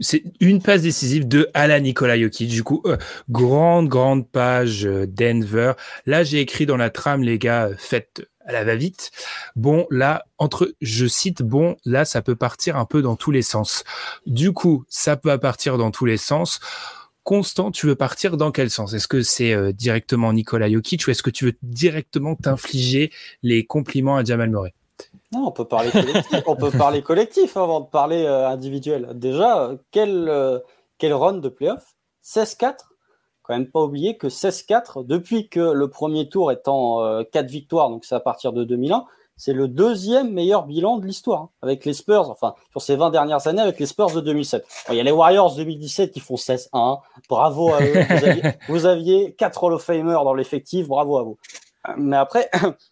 C'est une passe décisive de Ala Nikola Jokic. Du coup, euh, grande, grande page euh, Denver. Là, j'ai écrit dans la trame, les gars, faites à la va-vite. Bon, là, entre, je cite, bon, là, ça peut partir un peu dans tous les sens. Du coup, ça peut partir dans tous les sens. Constant, tu veux partir dans quel sens? Est-ce que c'est euh, directement Nikola Jokic ou est-ce que tu veux directement t'infliger les compliments à Jamal Murray?
Non, on peut parler collectif. collectif avant de parler euh, individuel. Déjà, quel, euh, quel run de playoff? 16-4 Quand même pas oublier que 16-4, depuis que le premier tour est en 4 victoires, donc c'est à partir de 2001, c'est le deuxième meilleur bilan de l'histoire, hein, avec les Spurs, enfin, sur ces 20 dernières années, avec les Spurs de 2007. il y a les Warriors 2017 qui font 16-1. Bravo à eux. Vous aviez, vous aviez 4 Hall of Famer dans l'effectif. Bravo à vous. Mais après,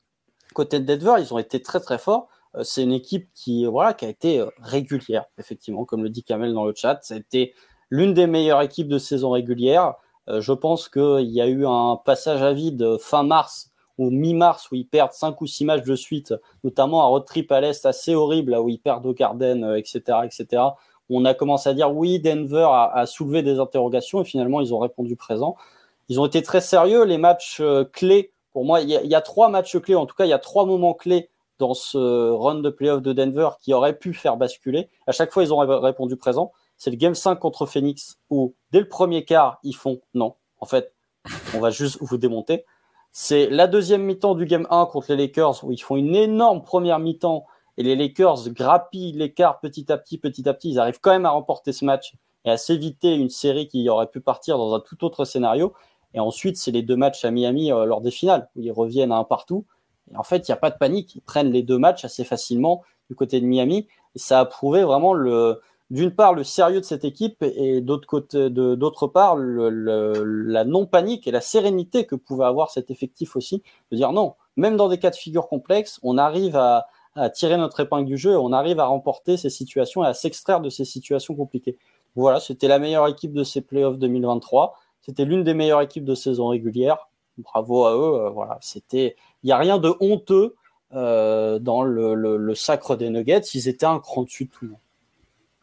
côté de Denver, ils ont été très très forts. Euh, c'est une équipe qui, voilà, qui a été euh, régulière, effectivement, comme le dit Kamel dans le chat. C'était l'une des meilleures équipes de saison régulière. Euh, je pense qu'il y a eu un passage à vide fin mars ou mi-mars où ils perdent 5 ou 6 matchs de suite, notamment un road trip à l'Est assez horrible, où ils perdent au Garden, etc., etc. On a commencé à dire oui, Denver a, soulevé des interrogations et finalement ils ont répondu présent. Ils ont été très sérieux. Les matchs clés, pour moi, il y, a trois matchs clés, en tout cas il y a trois moments clés dans ce run de playoff de Denver qui auraient pu faire basculer. À chaque fois, ils ont répondu présent. C'est le Game 5 contre Phoenix où, dès le premier quart, ils font non. En fait, on va juste vous démonter. C'est la deuxième mi-temps du Game 1 contre les Lakers où ils font une énorme première mi-temps et les Lakers grappillent l'écart petit à petit, petit à petit. Ils arrivent quand même à remporter ce match et à s'éviter une série qui aurait pu partir dans un tout autre scénario. Et ensuite, c'est les deux matchs à Miami euh, lors des finales où ils reviennent à un partout. Et en fait, il n'y a pas de panique. Ils prennent les deux matchs assez facilement du côté de Miami. Et ça a prouvé vraiment le, d'une part le sérieux de cette équipe et d'autre part la non-panique et la sérénité que pouvait avoir cet effectif aussi, de dire non, même dans des cas de figure complexes, on arrive à, tirer notre épingle du jeu et on arrive à remporter ces situations et à s'extraire de ces situations compliquées. Voilà, c'était la meilleure équipe de ces playoffs 2023. C'était l'une des meilleures équipes de saison régulière. Bravo à eux. Euh, voilà, c'était, il n'y a rien de honteux euh, dans le, le, sacre des Nuggets. Ils étaient un cran dessus de tout le monde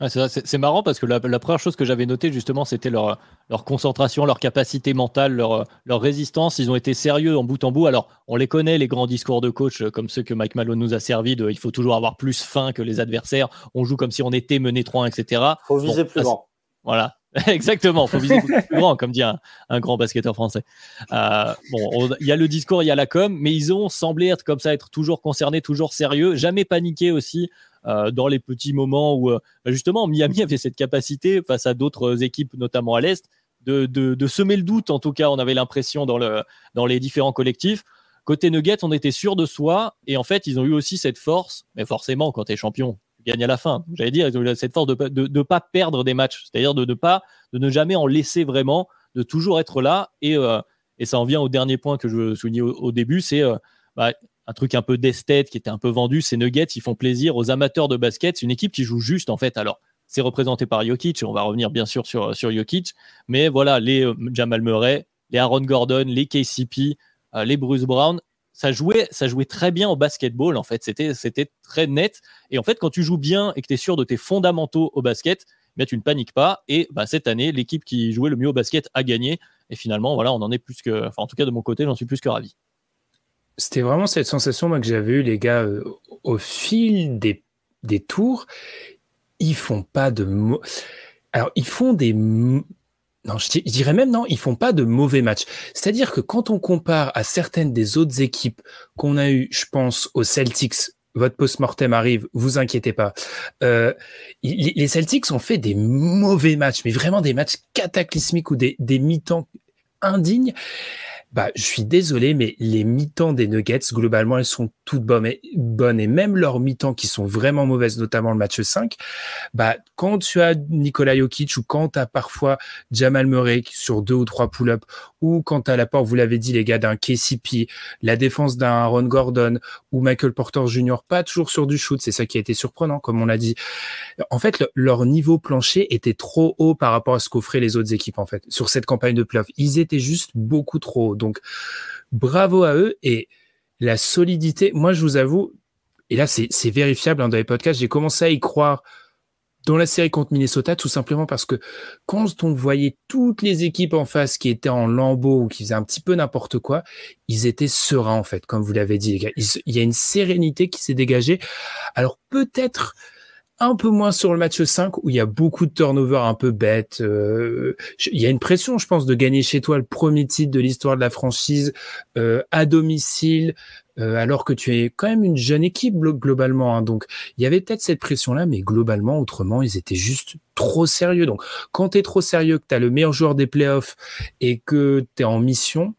c'est marrant parce que la, première chose que j'avais notée justement, c'était leur, leur, concentration, leur capacité mentale, leur, leur, résistance. Ils ont été sérieux en bout en bout. Alors, on les connaît, les grands discours de coach, euh, comme ceux que Mike Malone nous a servi, de il faut toujours avoir plus faim que les adversaires. On joue comme si on était mené 3 etc.
Faut viser plus grand.
Voilà, exactement. Comme dit un, grand basketteur français. Euh, bon, il y a le discours, il y a la com, mais ils ont semblé être comme ça, être toujours concernés, toujours sérieux, jamais paniqués aussi. Euh, dans les petits moments où euh, bah, justement Miami avait cette capacité face à d'autres équipes, notamment à l'Est, de, semer le doute. En tout cas, on avait l'impression dans les différents collectifs. Côté Nuggets, on était sûr de soi. Et en fait, ils ont eu aussi cette force. Mais forcément, quand tu es champion, tu gagnes à la fin. J'allais dire, ils ont cette force de ne de, pas perdre des matchs. C'est-à-dire de, de, pas, de ne jamais en laisser vraiment, de toujours être là. Et, euh, et ça en vient au dernier point que je soulignais au, début c'est bah, un truc un peu d'esthète qui était un peu vendu. Ces Nuggets, ils font plaisir aux amateurs de basket. C'est une équipe qui joue juste, en fait. Alors, c'est représenté par Jokic. On va revenir bien sûr sur, sur Jokic. Mais voilà, les euh, Jamal Murray, les Aaron Gordon, les KCP, euh, les Bruce Brown, ça jouait, ça jouait très bien au basketball, en fait. C'était, très net. Et en fait, quand tu joues bien et que tu es sûr de tes fondamentaux au basket, eh tu ne paniques pas. Et bah, cette année, l'équipe qui jouait le mieux au basket a gagné. Et finalement, voilà, on en est plus que, enfin, en tout cas, de mon côté, j'en suis plus que ravi
c'était vraiment cette sensation moi, que j'avais eu les gars euh, au fil des, des tours. Ils font pas de alors ils font des non je, dirais même non ils font pas de mauvais matchs. C'est-à-dire que quand on compare à certaines des autres équipes qu'on a eu, je pense aux Celtics. Votre post-mortem arrive, vous inquiétez pas. Euh, les Celtics ont fait des mauvais matchs, mais vraiment des matchs cataclysmiques ou des, des mi-temps indignes. Bah, je suis désolé, mais les mi-temps des Nuggets, globalement, elles sont toutes bonnes et, même leurs mi-temps qui sont vraiment mauvaises, notamment le match 5, bah, quand tu as Nikola Jokic ou quand tu as parfois Jamal Murray sur deux ou trois pull-ups ou quand as l'apport, vous l'avez dit, les gars, d'un KCP, la défense d'un Ron Gordon ou Michael Porter Jr., pas toujours sur du shoot. C'est ça qui a été surprenant, comme on l'a dit. En fait, leur niveau plancher était trop haut par rapport à ce qu'offraient les autres équipes, en fait, sur cette campagne de playoff. Ils étaient juste beaucoup trop hauts. Donc, bravo à eux et la solidité. Moi, je vous avoue, et là, c'est vérifiable hein, dans les podcasts, j'ai commencé à y croire dans la série contre Minnesota, tout simplement parce que quand on voyait toutes les équipes en face qui étaient en lambeaux ou qui faisaient un petit peu n'importe quoi, ils étaient sereins en fait, comme vous l'avez dit. Il y a une sérénité qui s'est dégagée. Alors peut-être un peu moins sur le match 5 où il y a beaucoup de turnover un peu bêtes. Euh, il y a une pression, je pense, de gagner chez toi le premier titre de l'histoire de la franchise euh, à domicile, euh, alors que tu es quand même une jeune équipe globalement. Hein. donc il y avait peut-être cette pression-là, mais globalement, autrement, ils étaient juste trop sérieux. Donc quand tu es trop sérieux, que tu as le meilleur joueur des playoffs et que tu es en mission,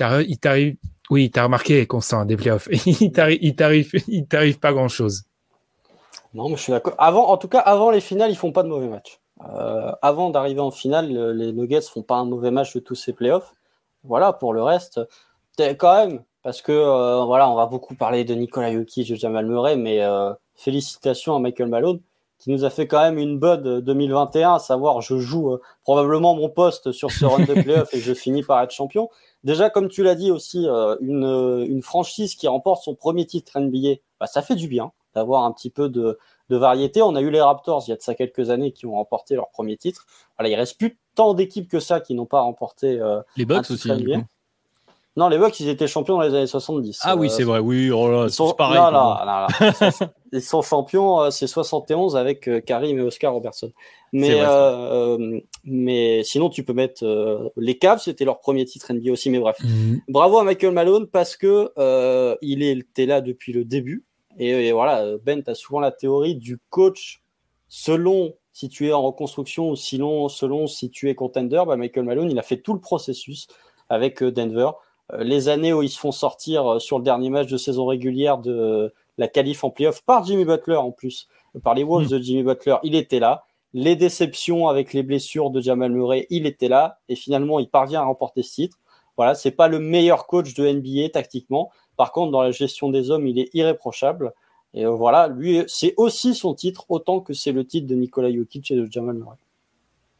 il t'arrive... Oui, t'as remarqué, Constant, des playoffs. il t'arrive pas grand-chose.
Non, mais je suis d'accord. Avant, en tout cas, avant les finales, ils font pas de mauvais matchs. Euh, avant d'arriver en finale, les Nuggets font pas un mauvais match de tous ces playoffs. Voilà, pour le reste, quand même, parce que euh, voilà, on va beaucoup parler de Nicolas Jokic, de Jamal Murray, mais euh, félicitations à Michael Malone qui nous a fait quand même une bud 2021, à savoir je joue probablement mon poste sur ce round de playoffs et je finis par être champion. Déjà, comme tu l'as dit aussi, une, une, franchise qui remporte son premier titre NBA, bah, ça fait du bien d'avoir un petit peu de, variété. On a eu les Raptors il y a de ça quelques années qui ont remporté leur premier titre. Voilà, il reste plus tant d'équipes que ça qui n'ont pas remporté. Euh,
les Bucks aussi.
Non, les Bucks, ils étaient champions dans les années 70.
Ah oui, euh, c'est vrai, oui, oh
pareil. ils, sont, champions, euh, c'est 71 avec Karim et Oscar Robertson. Mais, mais sinon, tu peux mettre les Cavs, c'était leur premier titre NBA aussi, mais bref. Mhm. Bravo à Michael Malone parce que il était là depuis le début. Et, voilà, Ben, tu as souvent la théorie du coach selon si tu es en reconstruction ou sinon, selon si tu es contender. Bah, Michael Malone, il a fait tout le processus avec euh, Denver. Euh, les années où ils se font sortir euh, sur le dernier match de saison régulière de la qualif en playoff par Jimmy Butler en plus, par les Wolves hmm. de Jimmy Butler, il était là. Les déceptions avec les blessures de Jamal Murray, il était là. Et finalement, il parvient à remporter ce titre. Voilà, c'est pas le meilleur coach de NBA tactiquement, par contre, dans la gestion des hommes, il est irréprochable. Et euh, voilà, lui, c'est aussi son titre, autant que c'est le titre de Nikola Jokic et de Jamal Murray.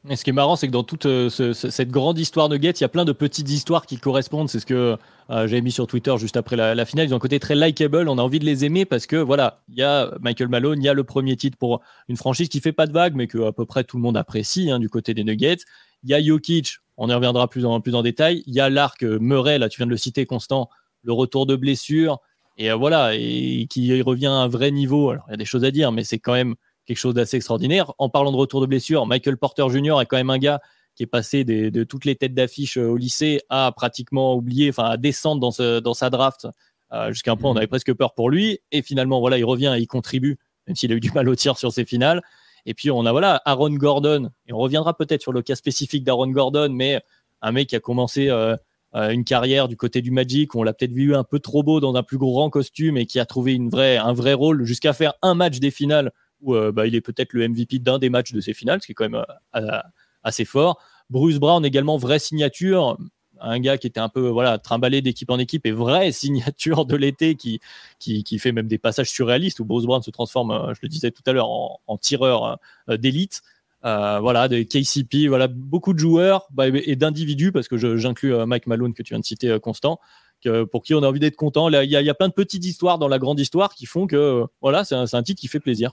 Et ce qui est marrant, c'est que dans toute euh, cette grande histoire de Get, il y a plein de petites histoires qui correspondent. C'est ce que euh, j'avais mis sur Twitter juste après la, finale. Ils ont un côté très likable. On a envie de les aimer parce que voilà, il y a Michael Malone, il y a le premier titre pour une franchise qui fait pas de vagues, mais que à peu près tout le monde apprécie hein, du côté des Nuggets. Il y a Jokic, on y reviendra plus en, plus en détail. Il y a l'arc Murray, là tu viens de le citer, Constant, le retour de blessure, et euh, voilà, et qui revient à un vrai niveau. Alors, il y a des choses à dire, mais c'est quand même quelque chose d'assez extraordinaire. En parlant de retour de blessure, Michael Porter Jr. est quand même un gars qui est passé de toutes les têtes d'affiche euh, au lycée à pratiquement oublier, enfin à descendre dans, dans sa draft euh, jusqu'à un point, on mhm. avait presque peur pour lui. Et finalement, voilà, il revient et il contribue, même s'il a eu du mal au tir sur ses finales. Et puis on a voilà Aaron Gordon, et on reviendra peut-être sur le cas spécifique d'Aaron Gordon, mais un mec qui a commencé euh, une carrière du côté du Magic où on l'a peut-être vu un peu trop beau dans un plus grand costume et qui a trouvé un vrai rôle jusqu'à faire un match des finales où euh, bah, il est peut-être le MVP d'un des matchs de ces finales, ce qui est quand même euh, assez fort. Bruce Brown également vraie signature, un gars qui était un peu voilà trimballé d'équipe en équipe et vraie signature de l'été qui, qui, fait même des passages surréalistes où Bruce Brown se transforme, je le disais tout à l'heure, en tireur d'élite. Euh, voilà, de KCP, voilà, beaucoup de joueurs bah, et d'individus, parce que j'inclus euh, Mike Malone que tu viens de citer, euh, Constant, que, pour qui on a envie d'être content. Il y, y, a plein de petites histoires dans la grande histoire qui font que voilà, c'est un, un, titre qui fait plaisir.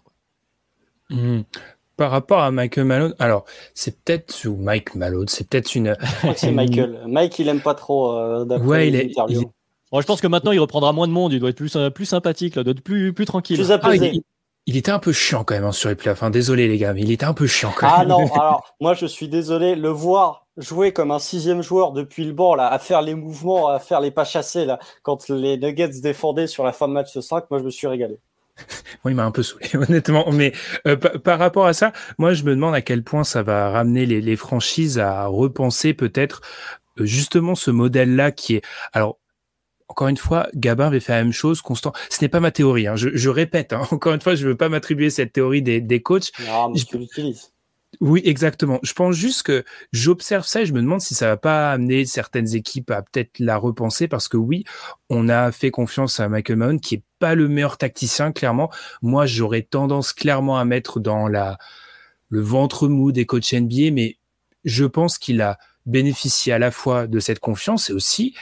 Mmh. Par rapport à Michael Malone, alors c'est peut-être ou Mike Malone, c'est peut-être une.
c'est Michael. Mike, il aime pas trop.
ouais, il est,
je pense que maintenant il reprendra moins de monde, il doit être plus, plus sympathique, là, doit être plus, plus tranquille.
Plus apaisé.
Ah, il était un peu chiant quand même hein, sur les playoffs. Enfin, désolé les gars, mais il était un peu chiant quand
ah même. Ah non, alors moi je suis désolé, le voir jouer comme un sixième joueur depuis le banc là, à faire les mouvements, à faire les pas chassés là, quand les Nuggets défendaient sur la fin de match 5, moi je me suis régalé.
Moi, il m'a un peu saoulé, honnêtement. Mais euh, par rapport à ça, moi, je me demande à quel point ça va ramener les, les franchises à repenser peut-être euh, justement ce modèle-là qui est. Alors, encore une fois, Gabin avait fait la même chose, constant. Ce n'est pas ma théorie, hein. je, répète, hein. encore une fois, je ne veux pas m'attribuer cette théorie des, des coachs.
Non, mais je... tu l'utilises.
Oui, exactement. Je pense juste que j'observe ça et je me demande si ça va pas amener certaines équipes à peut-être la repenser parce que oui, on a fait confiance à Michael Mahon qui est pas le meilleur tacticien, clairement. Moi, j'aurais tendance clairement à mettre dans la, le ventre mou des coachs NBA, mais je pense qu'il a bénéficié à la fois de cette confiance et aussi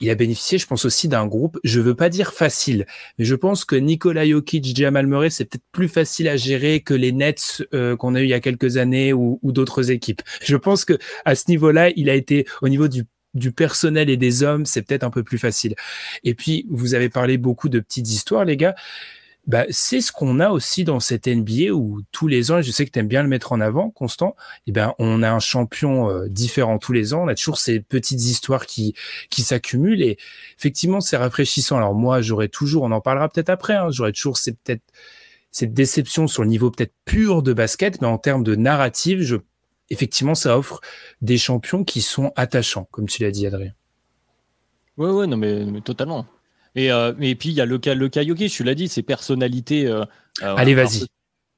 il a bénéficié, je pense aussi d'un groupe, je veux pas dire facile, mais je pense que Nikola Jokic, Jamal Murray, c'est peut-être plus facile à gérer que les Nets euh, qu'on a eu il y a quelques années ou, d'autres équipes. Je pense que à ce niveau-là, il a été au niveau du personnel et des hommes, c'est peut-être un peu plus facile. Et puis, vous avez parlé beaucoup de petites histoires, les gars. Bah, c'est ce qu'on a aussi dans cette NBA où tous les ans, et je sais que tu aimes bien le mettre en avant, Constant, et eh ben, on a un champion euh, différent tous les ans. On a toujours ces petites histoires qui, qui s'accumulent et effectivement, c'est rafraîchissant. Alors moi, j'aurais toujours, on en parlera peut-être après, hein, j'aurais toujours c'est peut-être cette déception sur le niveau peut-être pur de basket, mais en termes de narrative, je effectivement, ça offre des champions qui sont attachants, comme tu l'as dit, Adrien.
Ouais, ouais, non, mais, totalement. Et, euh, et puis, il y a le cas, le tu l'as dit, ses personnalités. Euh,
euh, Allez, vas-y.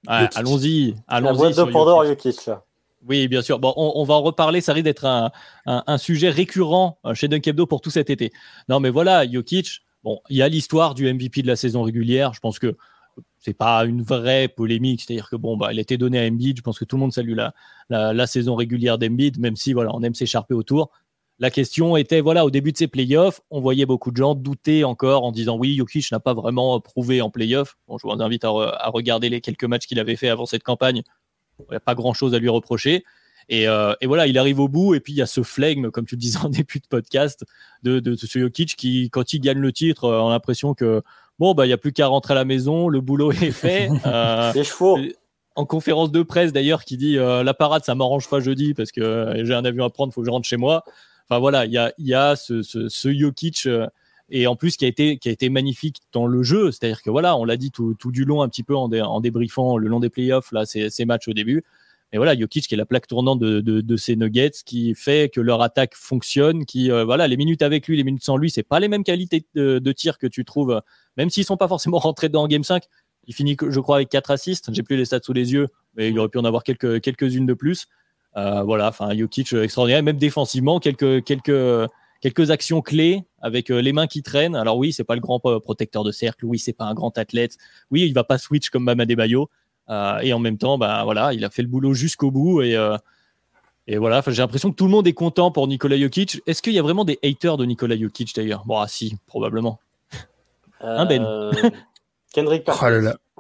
allons-y. Allons La
boîte de Pandore
Oui, bien sûr. Bon, on, va en reparler. Ça risque d'être un, un, sujet récurrent chez Dunkebdo pour tout cet été. Non, mais voilà, Jokic, bon, il y a l'histoire du MVP de la saison régulière. Je pense que c'est pas une vraie polémique, c'est-à-dire que bon, bah, elle était donnée à Embiid. Je pense que tout le monde salue la, la, saison régulière d'Embiid, même si voilà, on aime s'écharper autour. La question était, voilà, au début de ces playoffs, on voyait beaucoup de gens douter encore en disant oui, Jokic n'a pas vraiment prouvé en playoffs. Bon, je vous invite à, regarder les quelques matchs qu'il avait fait avant cette campagne. Il n'y a pas grand-chose à lui reprocher. Euh, et, voilà, il arrive au bout, et puis il y a ce flegme, comme tu le disais en début de podcast, de, de, ce Jokic qui, quand il gagne le titre, a l'impression que bon, bah, il n'y a plus qu'à rentrer à la maison, le boulot est fait.
Euh, Les chevaux.
En conférence de presse d'ailleurs, qui dit euh, la parade, ça m'arrange pas jeudi parce que euh, j'ai un avion à prendre, il faut que je rentre chez moi. Enfin voilà, il y a, ce, ce, Jokic et en plus qui a été magnifique dans le jeu c'est à dire que voilà on l'a dit tout, du long un petit peu en, en débriefant le long des playoffs là ces, matchs au début et voilà, Jokic qui est la plaque tournante de, ces Nuggets, qui fait que leur attaque fonctionne, qui euh, voilà, les minutes avec lui, les minutes sans lui, c'est pas les mêmes qualités de, tir que tu trouves, même s'ils sont pas forcément rentrés dans Game 5. Il finit, je crois, avec 4 assists. J'ai plus les stats sous les yeux, mais il aurait pu en avoir quelques quelques-unes de plus. Euh, voilà, enfin Jokic extraordinaire, même défensivement, quelques quelques quelques actions clés avec euh, les mains qui traînent. Alors oui, c'est pas le grand protecteur de cercle, oui, c'est pas un grand athlète, oui, il va pas switch comme Bam Adebayo, euh, et en même temps, bah, voilà, il a fait le boulot jusqu'au bout. Et, euh, et voilà, j'ai l'impression que tout le monde est content pour Nikola Jokic. Est-ce qu'il y a vraiment des haters de Nikola Jokic d'ailleurs? Bon, ah, si, probablement.
un Ben. Euh, Kendrick
oh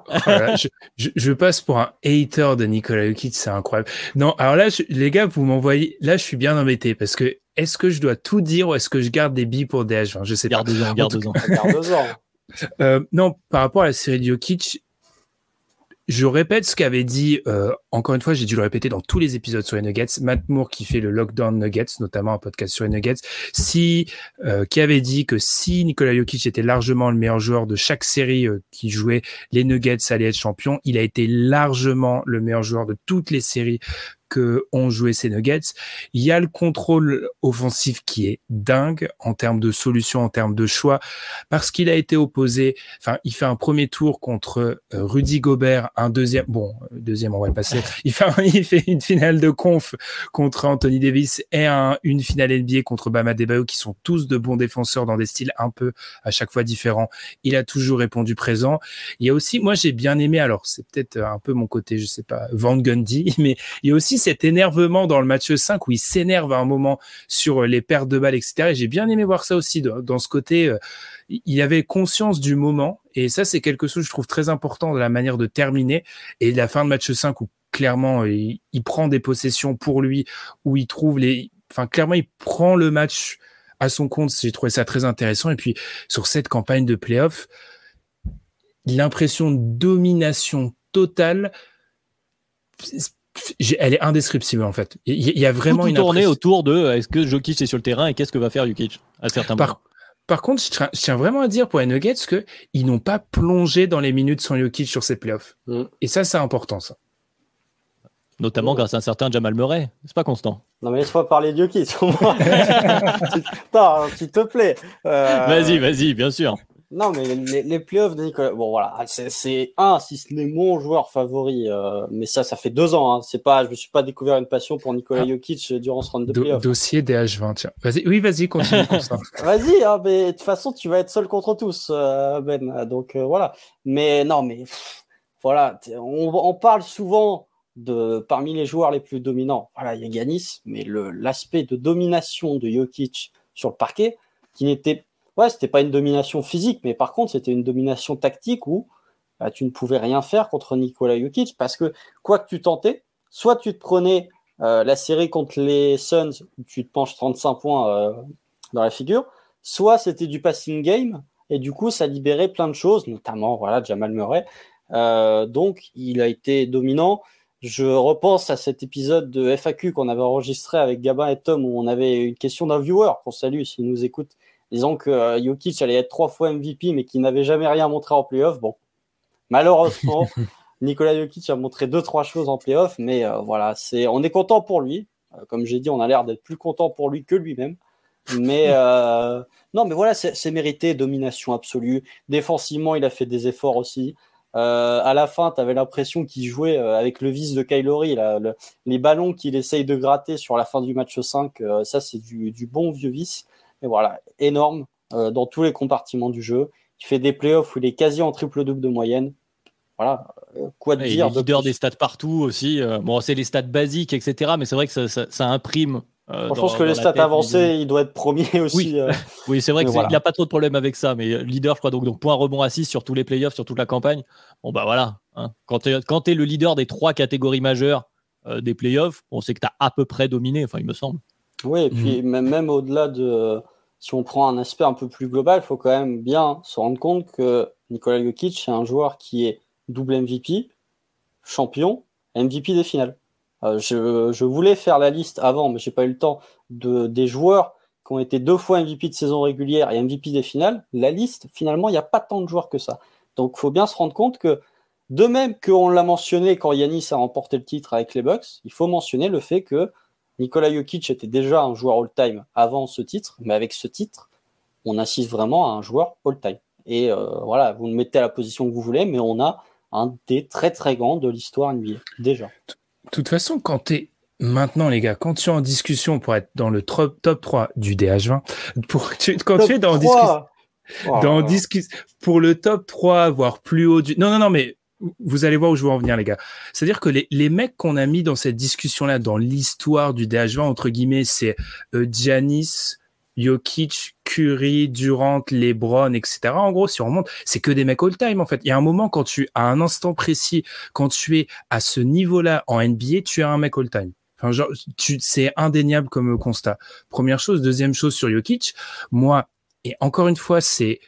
oh je, passe pour un hater de Nikola Jokic, c'est incroyable. Non, alors là, les gars, vous m'envoyez. Là, je suis bien embêté parce que est-ce que je dois tout dire ou est-ce que je garde des billes pour DH20 Je sais
garde
pas.
Deux ans, garde deux ans.
Garde deux
ans. non, par rapport à la série de Jokic, je répète ce qu'avait dit, euh, encore une fois, j'ai dû le répéter dans tous les épisodes sur les Nuggets, Matt Moore qui fait le Lockdown Nuggets, notamment un podcast sur les Nuggets, si, euh, qui avait dit que si Nikola Jokic était largement le meilleur joueur de chaque série euh, qui jouait, les Nuggets allaient être champions. Il a été largement le meilleur joueur de toutes les séries que ont joué ces Nuggets. Il y a le contrôle offensif qui est dingue en termes de solutions, en termes de choix, parce qu'il a été opposé. Enfin, il fait un premier tour contre euh, Rudy Gobert, un deuxième. Bon, deuxième, on va le passer. Il fait, il fait une finale de conf contre Anthony Davis et un, une finale NBA contre Bama Debayo, qui sont tous de bons défenseurs dans des styles un peu à chaque fois différents. Il a toujours répondu présent. Il y a aussi, moi, j'ai bien aimé. Alors, c'est peut-être un peu mon côté, je sais pas, Van Gundy, mais il y a aussi cet énervement dans le match 5 où il s'énerve à un moment sur les pertes de balles, etc. Et j'ai bien aimé voir ça aussi dans, ce côté. Euh, il avait conscience du moment et ça, c'est quelque chose que je trouve très important de la manière de terminer et la fin de match 5 où clairement il, prend des possessions pour lui, où il trouve les, enfin clairement il prend le match à son compte. J'ai trouvé ça très intéressant. Et puis sur cette campagne de playoff, l'impression de domination totale elle est indescriptible en fait. Il y, a vraiment une
tournée autour de est-ce que Jokic est sur le terrain et qu'est-ce que va faire Jokic à certains
par,
moments.
Par contre, je tiens, vraiment à dire pour les Nuggets qu'ils n'ont pas plongé dans les minutes sans Jokic sur ces playoffs. Mm. Et ça, c'est important ça.
Notamment grâce à un certain Jamal Murray. C'est pas constant.
Non, mais laisse-moi parler de Jokic. Attends, s'il te plaît.
Euh, vas-y, vas-y, bien sûr.
Non, mais les, les playoffs de Nicolas, bon voilà, c'est un, si ce n'est mon joueur favori, euh, mais ça, ça fait deux ans. Hein. C'est pas, je me suis pas découvert une passion pour Nicolas ah. Jokic durant ce round de playoffs.
Dossier DH20, tiens. Vas-y, oui, vas-y, continue
vas-y, hein, mais de toute façon, tu vas être seul contre tous, euh, Ben. Donc euh, voilà. Mais non, mais voilà, on, on, parle souvent de parmi les joueurs les plus dominants. Voilà, il y a Ganis, mais l'aspect de domination de Jokic sur le parquet qui n'était, ouais, c'était pas une domination physique, mais par contre, c'était une domination tactique où bah, tu ne pouvais rien faire contre Nikola Jokic parce que quoi que tu tentais, soit tu te prenais euh, la série contre les Suns, où tu te penches 35 points euh, dans la figure, soit c'était du passing game et du coup ça libérait plein de choses, notamment voilà Jamal Murray. Euh, donc il a été dominant. Je repense à cet épisode de FAQ qu'on avait enregistré avec Gabin et Tom où on avait une question d'un viewer qu'on salue s'il nous écoute, disant que euh, Jokic allait être trois fois MVP mais qu'il n'avait jamais rien montré en playoff. Bon, malheureusement, Nicolas Jokic a montré deux trois choses en playoff, mais euh, voilà, c'est on est content pour lui. Euh, comme j'ai dit, on a l'air d'être plus content pour lui que lui-même. Mais euh, non, mais voilà, c'est mérité, domination absolue. Défensivement, il a fait des efforts aussi. Euh, à la fin, tu avais l'impression qu'il jouait avec le vice de Kylori, le, les ballons qu'il essaye de gratter sur la fin du match 5. Euh, ça, c'est du, du, bon vieux vice. Et voilà, énorme euh, dans tous les compartiments du jeu. Il fait des playoffs où il est quasi en triple-double de moyenne. Voilà, euh, quoi de dire
il est leader des stats partout aussi. Euh, Bon, c'est les stats basiques, etc. Mais c'est vrai que ça, ça, ça imprime. euh,
Je
dans-
pense que les stats
tête
avancées, il doit être premier aussi.
Oui.
euh.
Oui, c'est vrai qu'il
voilà.
n'a pas trop de problème avec ça, mais leader, je crois, donc, donc point rebond assist sur tous les playoffs, sur toute la campagne. Bon, bah voilà. hein. Quand tu es, le leader des trois catégories majeures euh, des playoffs, on sait que tu as à peu près dominé, enfin, il me semble.
Oui, et puis même, même au-delà de. Si on prend un aspect un peu plus global, il faut quand même bien se rendre compte que Nikola Jokic, c'est un joueur qui est double MVP, champion, MVP des finales. Euh, je, je voulais faire la liste avant, mais j'ai pas eu le temps, de, des joueurs qui ont été deux fois MVP de saison régulière et MVP des finales. La liste, finalement, il n'y a pas tant de joueurs que ça. Donc, il faut bien se rendre compte que, de même qu'on l'a mentionné quand Yanis a remporté le titre avec les Bucks, il faut mentionner le fait que Nikola Jokic était déjà un joueur all-time avant ce titre, mais avec ce titre, on assiste vraiment à un joueur all-time. Et euh, voilà, vous le mettez à la position que vous voulez, mais on a un des très très grands de l'histoire NBA, déjà.
De toute façon, quand tu es maintenant, les gars, quand tu es en discussion pour être dans le top, top 3 du DH20, pour, tu- quand tu es dans, discussion.
Oh
dans discus- pour le top 3, voire plus haut du. Non, non, non, mais vous allez voir où je veux en venir, les gars. C'est-à-dire que les, les mecs qu'on a mis dans cette discussion-là, dans l'histoire du DH20, entre guillemets, c'est euh, Giannis, Jokic, Curry, Durant, LeBron, etc. En gros, si on remonte, c'est que des mecs all-time, en fait. Il y a un moment, quand tu, à un instant précis, quand tu es à ce niveau-là en NBA, tu es un mec all-time. Enfin, c'est indéniable comme constat. Première chose. Deuxième chose sur Jokic, moi, et encore une fois, c'est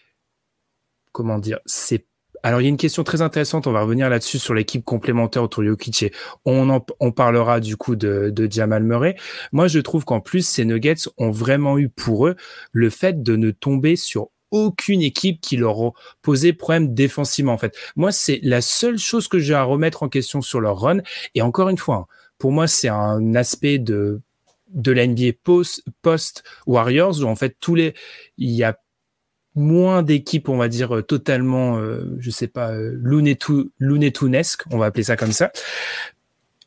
comment dire, c'est alors il y a une question très intéressante, on va revenir là-dessus sur l'équipe complémentaire autour Jokic on en, on parlera du coup de, de Jamal Murray. Moi, je trouve qu'en plus ces Nuggets ont vraiment eu pour eux le fait de ne tomber sur aucune équipe qui leur a posé problème défensivement en fait. Moi, c'est la seule chose que j'ai à remettre en question sur leur run et encore une fois, hein, pour moi, c'est un aspect de de la post, post Warriors où en fait tous les il y a moins d'équipes on va dire euh, totalement euh, je sais pas euh, Tunesque on va appeler ça comme ça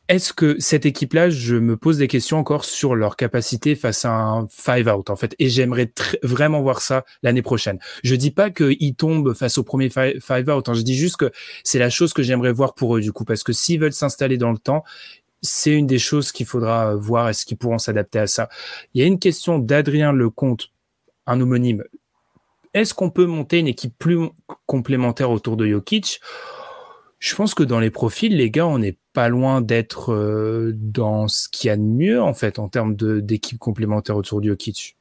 est-ce que cette équipe-là, je me pose des questions encore sur leur capacité face à un five out en fait, et j'aimerais vraiment voir ça l'année prochaine. Je dis pas qu'ils tombent face au premier fi- five out, hein, je dis juste que c'est la chose que j'aimerais voir pour eux du coup, parce que s'ils veulent s'installer dans le temps, c'est une des choses qu'il faudra voir. Est-ce qu'ils pourront s'adapter à ça Il y a une question d'Adrien Lecomte, un homonyme. Est-ce qu'on peut monter une équipe plus complémentaire autour de Jokic? Je pense que dans les profils, les gars, on n'est pas loin d'être euh, dans ce qu'il y a de mieux en fait en termes d'équipe complémentaire autour de Jokic.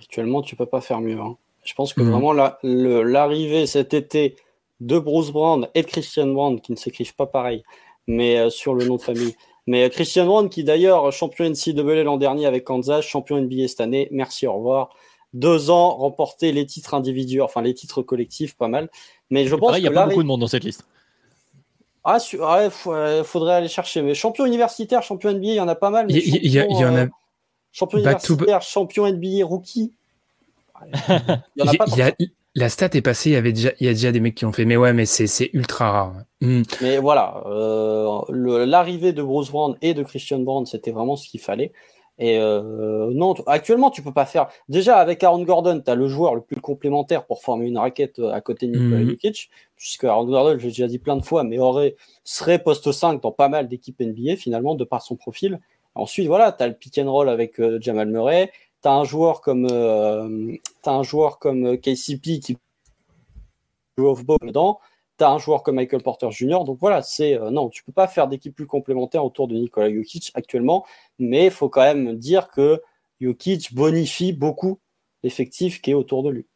Actuellement, tu peux pas faire mieux. hein. Je pense que
Mhm.
vraiment la- l'arrivée cet été de Bruce Brown et de Christian Brown, qui ne s'écrivent pas pareil, mais euh, sur le nom de famille. Mais euh, Christian Brown, qui d'ailleurs champion NCAA l'an dernier avec Kansas, champion NBA cette année, merci, au revoir. Deux ans, remporté les titres individuels, enfin les titres collectifs, pas mal. Mais je pense
Pareil, il n'y a
que
pas beaucoup de monde dans cette liste.
Ah, su- ouais, faut- euh, faudrait aller chercher. Mais champion universitaire, champion NBA, il y en a pas mal.
Il y- il y a- il y en a-
champion, euh, Champion
to
universitaire, champion NBA rookie. Il y en a
Il y-
pas
il
tant
y a-
que ça.
la stat est passée, il y avait déjà, il y a déjà des mecs qui ont fait, mais ouais, mais c'est c'est ultra rare. Hmm.
Mais voilà, euh, l'arrivée de Bruce Brown et de Christian Brown, c'était vraiment ce qu'il fallait. Et euh, non, actuellement, tu peux pas faire. Déjà, avec Aaron Gordon, tu as le joueur le plus complémentaire pour former une raquette euh, à côté de Nikola
Mhm.
Jokic, puisque Aaron Gordon, j'ai déjà dit plein de fois, mais aurait, serait poste 5 dans pas mal d'équipes NBA, finalement, de par son profil. Ensuite, voilà, tu as le pick and roll avec euh, Jamal Murray, as un joueur comme, as un joueur comme KCP qui joue off-ball dedans, un joueur comme Michael Porter Jr. Donc voilà, c'est non, tu peux pas faire d'équipe plus complémentaire autour de Nikola Jokic actuellement, mais il faut quand même dire que Jokic bonifie beaucoup l'effectif qui est autour de lui.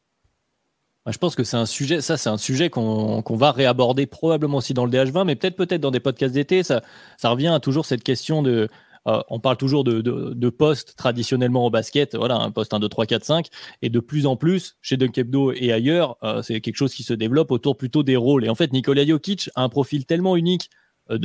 Je pense que c'est un sujet, ça c'est un sujet qu'on va réaborder probablement aussi dans le DH20, mais peut-être peut-être dans des podcasts d'été. Ça, ça revient à toujours cette question de, euh, on parle toujours de, de, postes traditionnellement au basket, voilà, un poste 1, 2, 3, 4, 5, et de plus en plus, chez Dunkebdo et ailleurs, euh, c'est quelque chose qui se développe autour plutôt des rôles. Et en fait, Nikola Jokic a un profil tellement unique euh,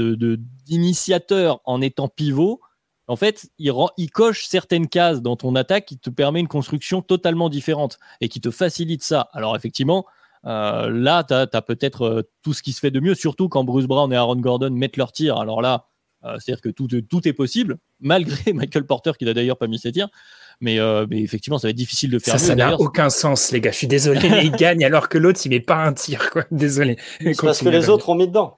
d'initiateur en étant pivot en fait, il, coche certaines cases dans ton attaque qui te permet une construction totalement différente et qui te facilite ça. Alors effectivement, là, tu as, peut-être euh, tout ce qui se fait de mieux, surtout quand Bruce Brown et Aaron Gordon mettent leur tir. Alors là, c'est-à-dire que tout, tout, est possible, malgré Michael Porter qui n'a d'ailleurs pas mis ses tirs. Mais, effectivement, ça va être difficile de faire
ça, Ça n'a aucun sens, les gars. Je suis désolé, mais il gagne alors que l'autre, il met pas un tir. Quoi. Désolé.
parce que les autres ont mis dedans.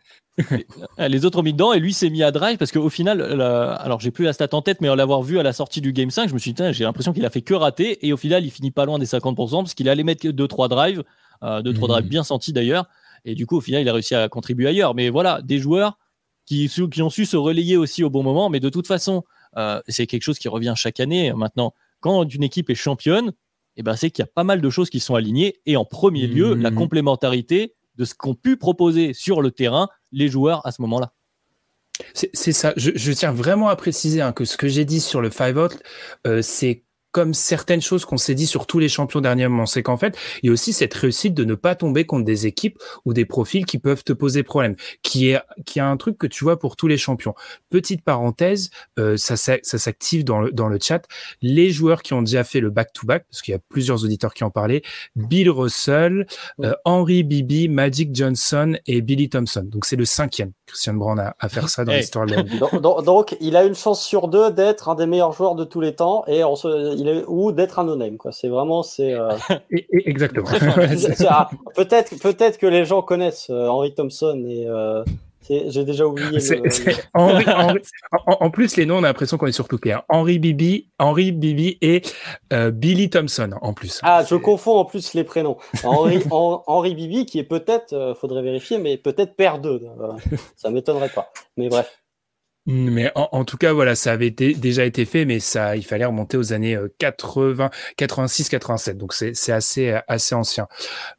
Euh, les autres ont mis dedans et lui s'est mis à drive parce qu'au final, alors j'ai plus la stat en tête, mais en l'avoir vu à la sortie du Game 5, je me suis dit, j'ai l'impression qu'il a fait que rater et au final, il finit pas loin des 50% parce qu'il allait mettre 2-3 drives, 2-3 euh, drives mmh. bien sentis d'ailleurs. Et du coup, au final, il a réussi à contribuer ailleurs. Mais voilà, des joueurs qui, qui ont su se relayer aussi au bon moment, mais de toute façon, euh, c'est quelque chose qui revient chaque année maintenant. Quand une équipe est championne, eh ben, c'est qu'il y a pas mal de choses qui sont alignées. Et en premier lieu, la mmh. complémentarité de ce qu'ont pu proposer sur le terrain les joueurs à ce moment-là.
C'est ça. Je, tiens vraiment à préciser hein, que ce que j'ai dit sur le five out, euh, c'est comme certaines choses qu'on s'est dit sur tous les champions dernièrement, c'est qu'en fait, il y a aussi cette réussite de ne pas tomber contre des équipes ou des profils qui peuvent te poser problème, qui est qui a un truc que tu vois pour tous les champions. Petite parenthèse, euh, ça, ça s'active dans le, dans le chat. Les joueurs qui ont déjà fait le back-to-back, parce qu'il y a plusieurs auditeurs qui en parlaient, Bill Russell, euh, Henry Bibi, Magic Johnson et Billy Thompson. Donc c'est le cinquième, Christian Brown, à, à faire ça dans l'histoire de la
donc, donc, il a une chance sur deux d'être un des meilleurs joueurs de tous les temps et on se ou d'être un no quoi. C'est vraiment c'est. Euh,
exactement.
Peut-être peut-être que les gens connaissent euh, Henry Thompson et euh, j'ai déjà oublié.
en, plus, les noms, on a l'impression qu'on est surtout clair. Henry Bibi, Henry Bibi et Billy Thompson en plus.
Ah, je confonds en plus les prénoms. Henry Bibi, qui est peut-être, faudrait vérifier, mais peut-être père d'eux. ça m'étonnerait pas. Mais bref.
Mais en, tout cas, voilà, ça avait été, déjà été fait, mais ça, il fallait remonter aux années 80, 86, 87. Donc c'est assez, assez ancien.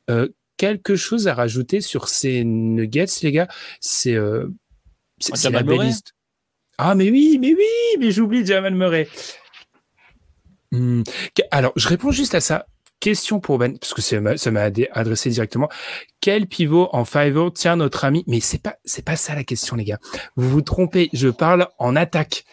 Euh, quelque chose à rajouter sur ces nuggets, les gars? C'est euh,
c'est la belle
Ah mais oui, mais oui, mais j'oublie Jamal Murray. Hmm. Alors, je réponds juste à ça question pour Ben, parce que ça m'a adressé directement. Quel pivot en five tient notre ami? Mais c'est pas, c'est pas ça la question, les gars. Vous vous trompez. Je parle en attaque.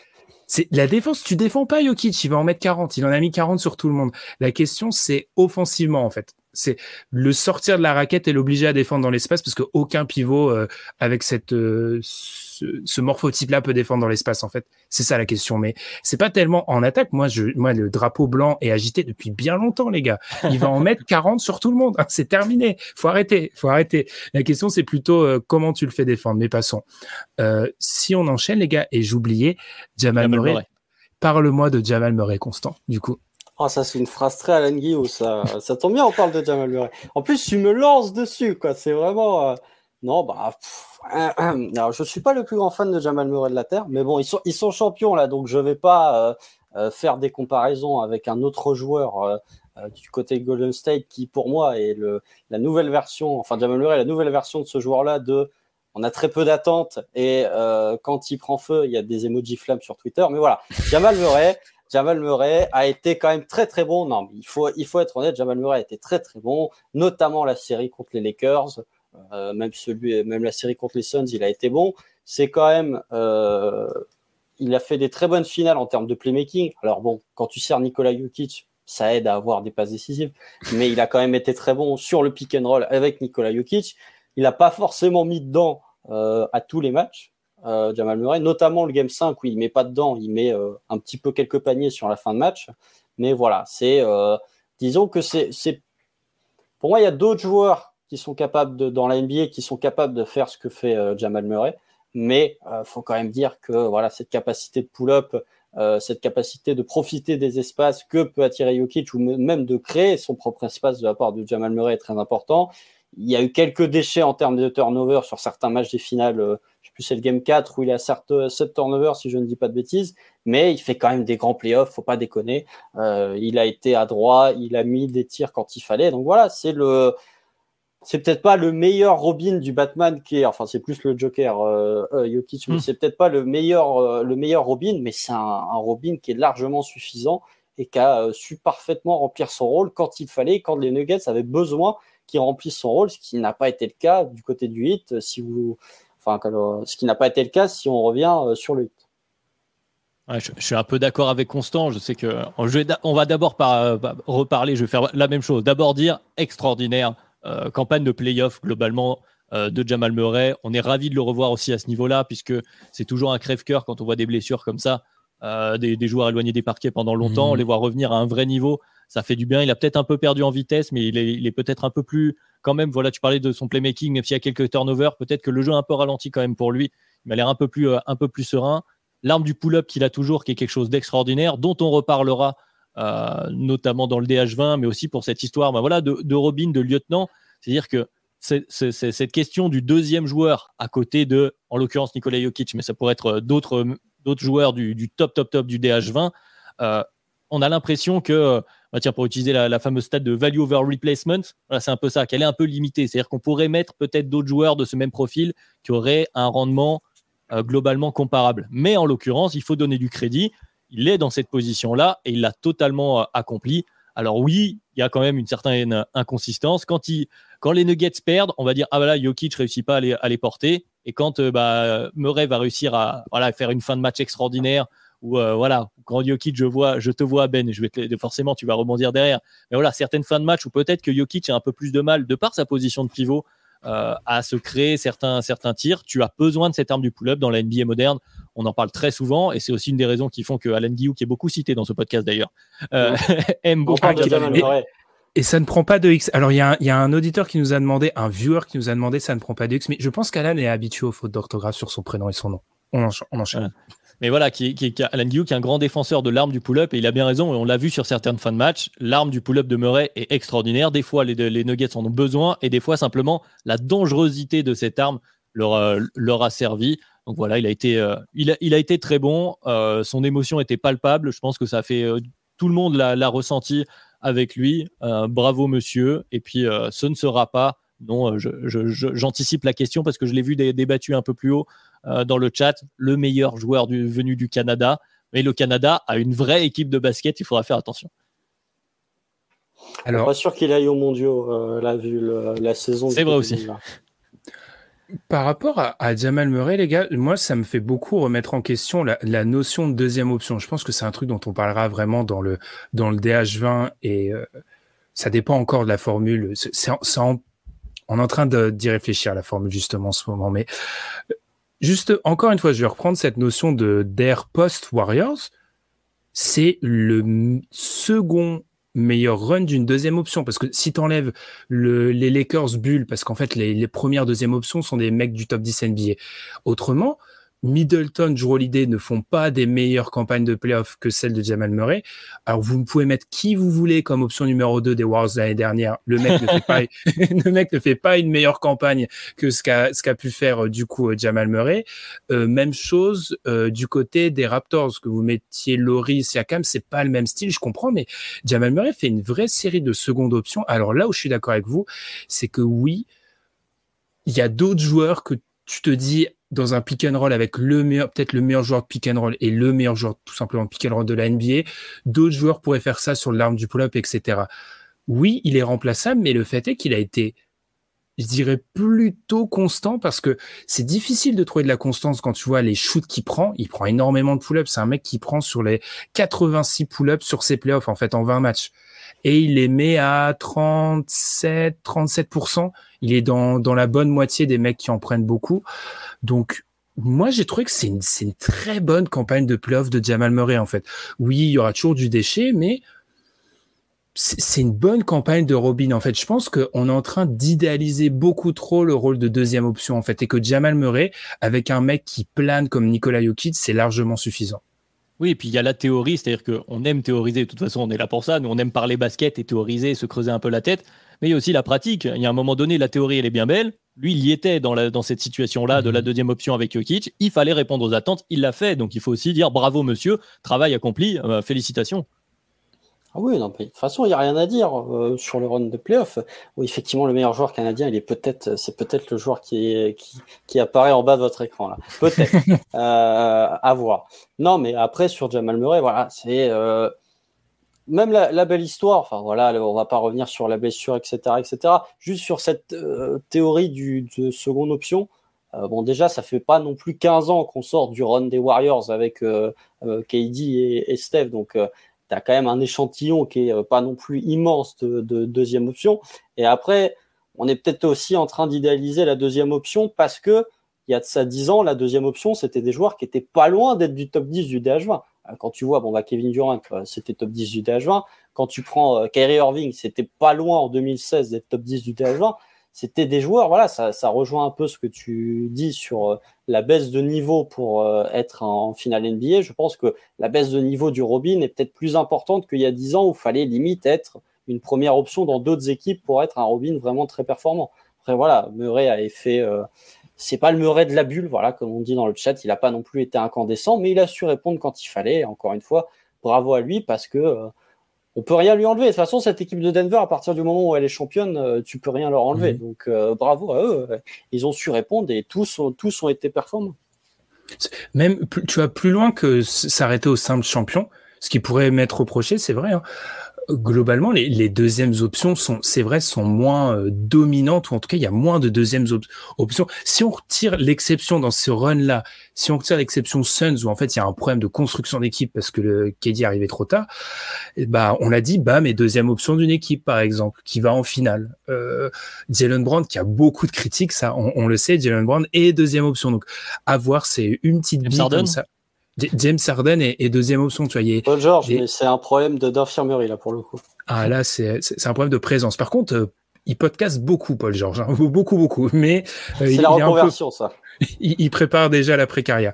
C'est la défense. Tu défends pas Jokic. Il va en mettre 40. Il en a mis 40 sur tout le monde. La question, c'est offensivement, en fait c'est le sortir de la raquette et l'obliger à défendre dans l'espace parce qu'aucun pivot euh, avec cette euh, ce, morphotype-là peut défendre dans l'espace en fait. C'est ça la question. Mais c'est pas tellement en attaque. Moi, je, moi, le drapeau blanc est agité depuis bien longtemps, les gars. Il va en mettre 40 sur tout le monde. c'est terminé. Faut arrêter. Faut arrêter. La question, c'est plutôt euh, comment tu le fais défendre. Mais passons. si on enchaîne, les gars, et j'oubliais Jamal, Murray. Parle-moi de Jamal Murray, Constant. Du coup.
Oh, ça, c'est une phrase très Alan Guillaume, ça. ça tombe bien, on parle de Jamal Murray. En plus, tu me lances dessus, quoi. C'est vraiment. Euh, non, bah. Alors, je suis pas le plus grand fan de Jamal Murray de la Terre, mais bon, ils sont, ils sont champions, là, donc je vais pas euh, euh, faire des comparaisons avec un autre joueur du côté Golden State qui, pour moi, est le, la nouvelle version, enfin, Jamal Murray, la nouvelle version de ce joueur-là de. On a très peu d'attentes et quand il prend feu, il y a des emojis flammes sur Twitter. Mais voilà, Jamal Murray, Jamal Murray a été quand même très très bon. Non, mais il faut, il faut être honnête, Jamal Murray a été très très bon, notamment la série contre les Lakers, euh, même celui, même la série contre les Suns, il a été bon. C'est quand même, euh, il a fait des très bonnes finales en termes de playmaking. Alors bon, quand tu sers Nikola Jokic, ça aide à avoir des passes décisives, mais il a quand même été très bon sur le pick and roll avec Nikola Jokic. Il n'a pas forcément mis dedans euh, à tous les matchs, euh, Jamal Murray, notamment le game 5 où il met pas dedans, il met euh, un petit peu quelques paniers sur la fin de match. Mais voilà, c'est euh, disons que c'est pour moi il y a d'autres joueurs qui sont capables dans la NBA qui sont capables de faire ce que fait Jamal Murray, mais faut quand même dire que voilà cette capacité de pull-up cette capacité de profiter des espaces que peut attirer Jokic ou même de créer son propre espace de la part de Jamal Murray est très important. Il y a eu quelques déchets en termes de turnover sur certains matchs des finales. Euh, plus, c'est le game 4 où il a certes 7 turnovers, si je ne dis pas de bêtises, mais il fait quand même des grands playoffs, faut pas déconner. Euh, il a été à droit, il a mis des tirs quand il fallait. Donc voilà, c'est le, c'est peut-être pas le meilleur Robin du Batman qui est, enfin c'est plus le Joker euh, euh Jokic, mais hmm. c'est peut-être pas le meilleur, le meilleur Robin, mais c'est un, un, Robin qui est largement suffisant et qui a su parfaitement remplir son rôle quand il fallait, quand les Nuggets avaient besoin qui remplisse son rôle, ce qui n'a pas été le cas du côté du hit, si vous, enfin, ce qui n'a pas été le cas si on revient euh, sur le hit.
je, suis un peu d'accord avec Constant. Je sais que on va d'abord euh, reparler. Je vais faire la même chose. D'abord dire extraordinaire euh, campagne de playoff globalement de Jamal Murray. On est ravi de le revoir aussi à ce niveau-là puisque c'est toujours un crève-cœur quand on voit des blessures comme ça, des, joueurs éloignés des parquets pendant longtemps, mmh. les voir revenir à un vrai niveau ça fait du bien. Il a peut-être un peu perdu en vitesse, mais il est, peut-être un peu plus quand même. Voilà, tu parlais de son playmaking, même s'il y a quelques turnovers, peut-être que le jeu a un peu ralenti quand même pour lui. Il m'a l'air un peu plus, euh, un peu plus serein. L'arme du pull-up qu'il a toujours, qui est quelque chose d'extraordinaire, dont on reparlera euh, notamment dans le DH20, mais aussi pour cette histoire, ben voilà, de, Robin, de lieutenant. C'est-à-dire que c'est, cette question du deuxième joueur à côté de, en l'occurrence, Nikola Jokic, mais ça pourrait être euh, d'autres, d'autres joueurs du, top, top, top du DH20. on a l'impression que bah, tiens, pour utiliser la, fameuse stat de value over replacement, c'est un peu ça, qu'elle est un peu limitée. C'est-à-dire qu'on pourrait mettre peut-être d'autres joueurs de ce même profil qui auraient un rendement euh, globalement comparable. Mais en l'occurrence, il faut donner du crédit. Il est dans cette position-là et il l'a totalement euh, accompli. Alors oui, il y a quand même une certaine inconsistance. Quand, les Nuggets perdent, on va dire ah voilà, Jokic réussit pas à les porter. Et quand euh, bah, Murray va réussir à voilà, faire une fin de match extraordinaire, ou euh, voilà, quand Jokic, je vois, je te vois Ben, je vais te, forcément tu vas rebondir derrière. Mais voilà, certaines fins de match où peut-être que Jokic a un peu plus de mal de par sa position de pivot euh, à se créer certains certains tirs. Tu as besoin de cette arme du pull-up dans la NBA moderne. On en parle très souvent et c'est aussi une des raisons qui font que Alan Guillou, qui est beaucoup cité dans ce podcast d'ailleurs, euh, aime beaucoup.
Et ça ne prend pas de X. Alors, il y, a un, auditeur qui nous a demandé, un viewer qui nous a demandé, ça ne prend pas de X, mais je pense qu'Alan est habitué aux fautes d'orthographe sur son prénom et son nom. On, on enchaîne.
Mais voilà, qui, Alan Guillou, qui est un grand défenseur de l'arme du pull-up, et il a bien raison, et on l'a vu sur certaines fins de match, l'arme du pull-up de Murray est extraordinaire. Des fois, les, Nuggets en ont besoin, et des fois, simplement, la dangerosité de cette arme leur, euh, a servi. Donc voilà, il a été, euh, il, a, été très bon, euh, son émotion était palpable, je pense que ça fait, tout le monde l'a ressenti avec lui. bravo monsieur, et puis ce ne sera pas non, j'anticipe la question parce que je l'ai vu débattu un peu plus haut. Euh, dans le chat, le meilleur joueur du, venu du Canada. Mais le Canada a une vraie équipe de basket, il faudra faire attention.
Alors, pas sûr qu'il aille au mondiaux, euh, là, vu la saison.
C'est vrai aussi.
Par rapport à, Jamal Murray, les gars, moi, ça me fait beaucoup remettre en question la, notion de deuxième option. Je pense que c'est un truc dont on parlera vraiment dans le, dans le DH20 et euh, ça dépend encore de la formule. C'est on est en train d'y réfléchir, la formule, justement, en ce moment. Mais juste, encore une fois, je vais reprendre cette notion de d'air post-Warriors. C'est le second meilleur run d'une deuxième option. Parce que si tu enlèves les Lakers Bulls, parce qu'en fait, les, les, premières, deuxième options sont des mecs du top 10 NBA. Autrement, Middleton, Drew Holiday ne font pas des meilleures campagnes de playoff que celles de Jamal Murray. Alors vous pouvez mettre qui vous voulez comme option numéro 2 des Wars l'année dernière. Le mec ne fait pas, le mec ne fait pas une meilleure campagne que ce qu'a ce qu'a pu faire euh, du coup euh, Jamal Murray. Euh, même chose du côté des Raptors que vous mettiez Laurie, Siakam, c'est pas le même style, je comprends, mais Jamal Murray fait une vraie série de secondes options. Alors là où je suis d'accord avec vous, c'est que oui, il y a d'autres joueurs que tu te dis dans un pick and roll avec le meilleur, peut-être le meilleur joueur de pick and roll et le meilleur joueur tout simplement pick and roll de la NBA, d'autres joueurs pourraient faire ça sur l'arme du pull-up, etc. Oui, il est remplaçable, mais le fait est qu'il a été, je dirais, plutôt constant parce que c'est difficile de trouver de la constance quand tu vois les shoots qu'il prend. Il prend énormément de pull-ups. C'est un mec qui prend sur les 86 pull-ups sur ses playoffs, en fait, en 20 matchs et il les met à 37, 37%. Il est dans, dans la bonne moitié des mecs qui en prennent beaucoup. Donc, moi, j'ai trouvé que c'est une, une, très bonne campagne de playoff de Jamal Murray, en fait. Oui, il y aura toujours du déchet, mais c'est une bonne campagne de Robin, en fait. Je pense qu'on est en train d'idéaliser beaucoup trop le rôle de deuxième option, en fait, et que Jamal Murray, avec un mec qui plane comme Nikola Jokic, c'est largement suffisant.
Oui, et puis il y a la théorie, c'est-à-dire qu'on aime théoriser, de toute façon on est là pour ça, nous on aime parler basket et théoriser, se creuser un peu la tête, mais il y a aussi la pratique. Il y a un moment donné, la théorie elle est bien belle, lui il y était dans, la, dans cette situation-là de la mhm. deuxième option avec Jokic, il fallait répondre aux attentes, il l'a fait, donc il faut aussi dire bravo monsieur, travail accompli, euh, félicitations.
Ah oui, non, de toute façon, il n'y a rien à dire euh, sur le run de playoff. Oui, effectivement, le meilleur joueur canadien, il est peut-être, c'est peut-être le joueur qui, qui, apparaît en bas de votre écran là. Peut-être. euh, à voir. Non, mais après sur Jamal Murray, voilà, c'est euh, même la, belle histoire. Enfin voilà, on va pas revenir sur la blessure, etc., etc. Juste sur cette théorie du de seconde option. bon, déjà, ça fait pas non plus 15 ans qu'on sort du run des Warriors avec KD et, et Steph, donc tu as quand même un échantillon qui est euh, pas non plus immense de, deuxième option. Et après, on est peut-être aussi en train d'idéaliser la deuxième option parce que il y a de ça 10 ans, la deuxième option, c'était des joueurs qui étaient pas loin d'être du top 10 du DH20. Euh, quand tu vois, bon, bah, Kevin Durant, euh, c'était top 10 du DH20. Quand tu prends Kyrie Irving, c'était pas loin en 2016 d'être top 10 du DH20 c'était des joueurs, voilà, ça, ça, rejoint un peu ce que tu dis sur euh, la baisse de niveau pour euh, être en finale NBA. Je pense que la baisse de niveau du Robin est peut-être plus importante qu'il y a 10 ans où il fallait limite être une première option dans d'autres équipes pour être un Robin vraiment très performant. Après, voilà, Murray a fait. Euh, c'est pas le Murray de la bulle, voilà, comme on dit dans le chat. Il n'a pas non plus été incandescent, mais il a su répondre quand il fallait. Encore une fois, bravo à lui parce que on peut rien lui enlever. De toute façon, cette équipe de Denver, à partir du moment où elle est championne, euh, tu peux rien leur enlever. Mhm. Donc, euh, bravo à eux. Ils ont su répondre et tous ont, tous ont été performants.
Même, tu vas plus loin que s'arrêter au simple champion. Ce qui pourrait m'être reproché, c'est vrai. Hein globalement, les, les, deuxièmes options sont, c'est vrai, sont moins euh, dominantes ou en tout cas, il y a moins de deuxièmes options. Si on retire l'exception dans ce run-là, si on retire l'exception Suns où en fait il y a un problème de construction d'équipe parce que le KD arrivait trop tard, bah on l'a dit, bah mais deuxième option d'une équipe par exemple qui va en finale. Euh, Jalen Brown qui a beaucoup de critiques, ça, on, le sait, Jalen Brown est deuxième option. Donc avoir c'est une petite bille comme ça. James Harden est, deuxième option, tu vois.
Paul George, mais c'est un problème d'infirmerie là pour le coup.
Ah là, c'est un problème de présence. Par contre, euh, il podcast beaucoup, Paul George, hein. beaucoup, beaucoup. Mais
euh, c'est la reconversion, ça.
Il, prépare déjà la précarrière.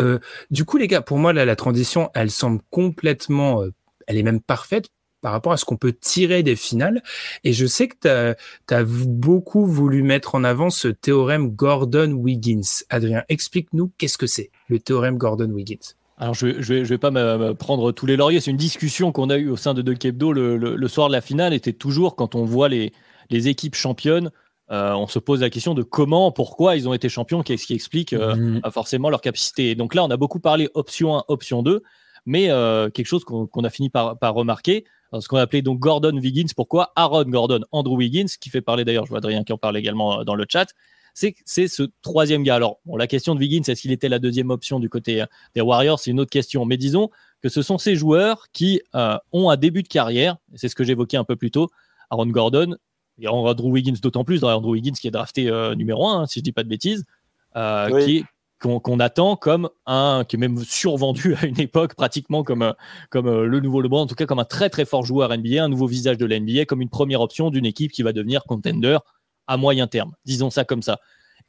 Euh, du coup, les gars, pour moi, là, la transition, elle semble complètement, elle est même parfaite par rapport à ce qu'on peut tirer des finales. Et je sais que tu as, beaucoup voulu mettre en avant ce théorème Gordon-Wiggins. Adrien, explique-nous qu'est-ce que c'est, le théorème Gordon-Wiggins.
Alors, je ne vais, je vais, pas me prendre tous les lauriers. C'est une discussion qu'on a eue au sein de De Kebdo le, le, soir de la finale. Était toujours, quand on voit les, les équipes championnes, euh, on se pose la question de comment, pourquoi ils ont été champions, qu'est-ce qui explique euh, mmh. forcément leur capacité. donc là, on a beaucoup parlé option 1, option 2, mais euh, quelque chose qu'on a fini par, par remarquer, ce qu'on appelait donc Gordon Wiggins. Pourquoi Aaron Gordon, Andrew Wiggins, qui fait parler d'ailleurs, je vois Adrien qui en parle également euh, dans le chat. C'est ce troisième gars. Alors, la question de Wiggins, est-ce qu'il était la deuxième option du côté euh, des Warriors? C'est une autre question. Mais disons que ce sont ces joueurs qui euh, ont un début de carrière. C'est ce que j'évoquais un peu plus tôt. Aaron Gordon, et Andrew Wiggins d'autant plus, Andrew Wiggins qui est drafté numéro 1, hein, si je dis pas de bêtises, qu'on attend comme un qui est même survendu à une époque pratiquement comme euh, comme euh, le nouveau LeBron en tout cas comme un très très fort joueur NBA un nouveau visage de la NBA comme une première option d'une équipe qui va devenir contender à moyen terme disons ça comme ça.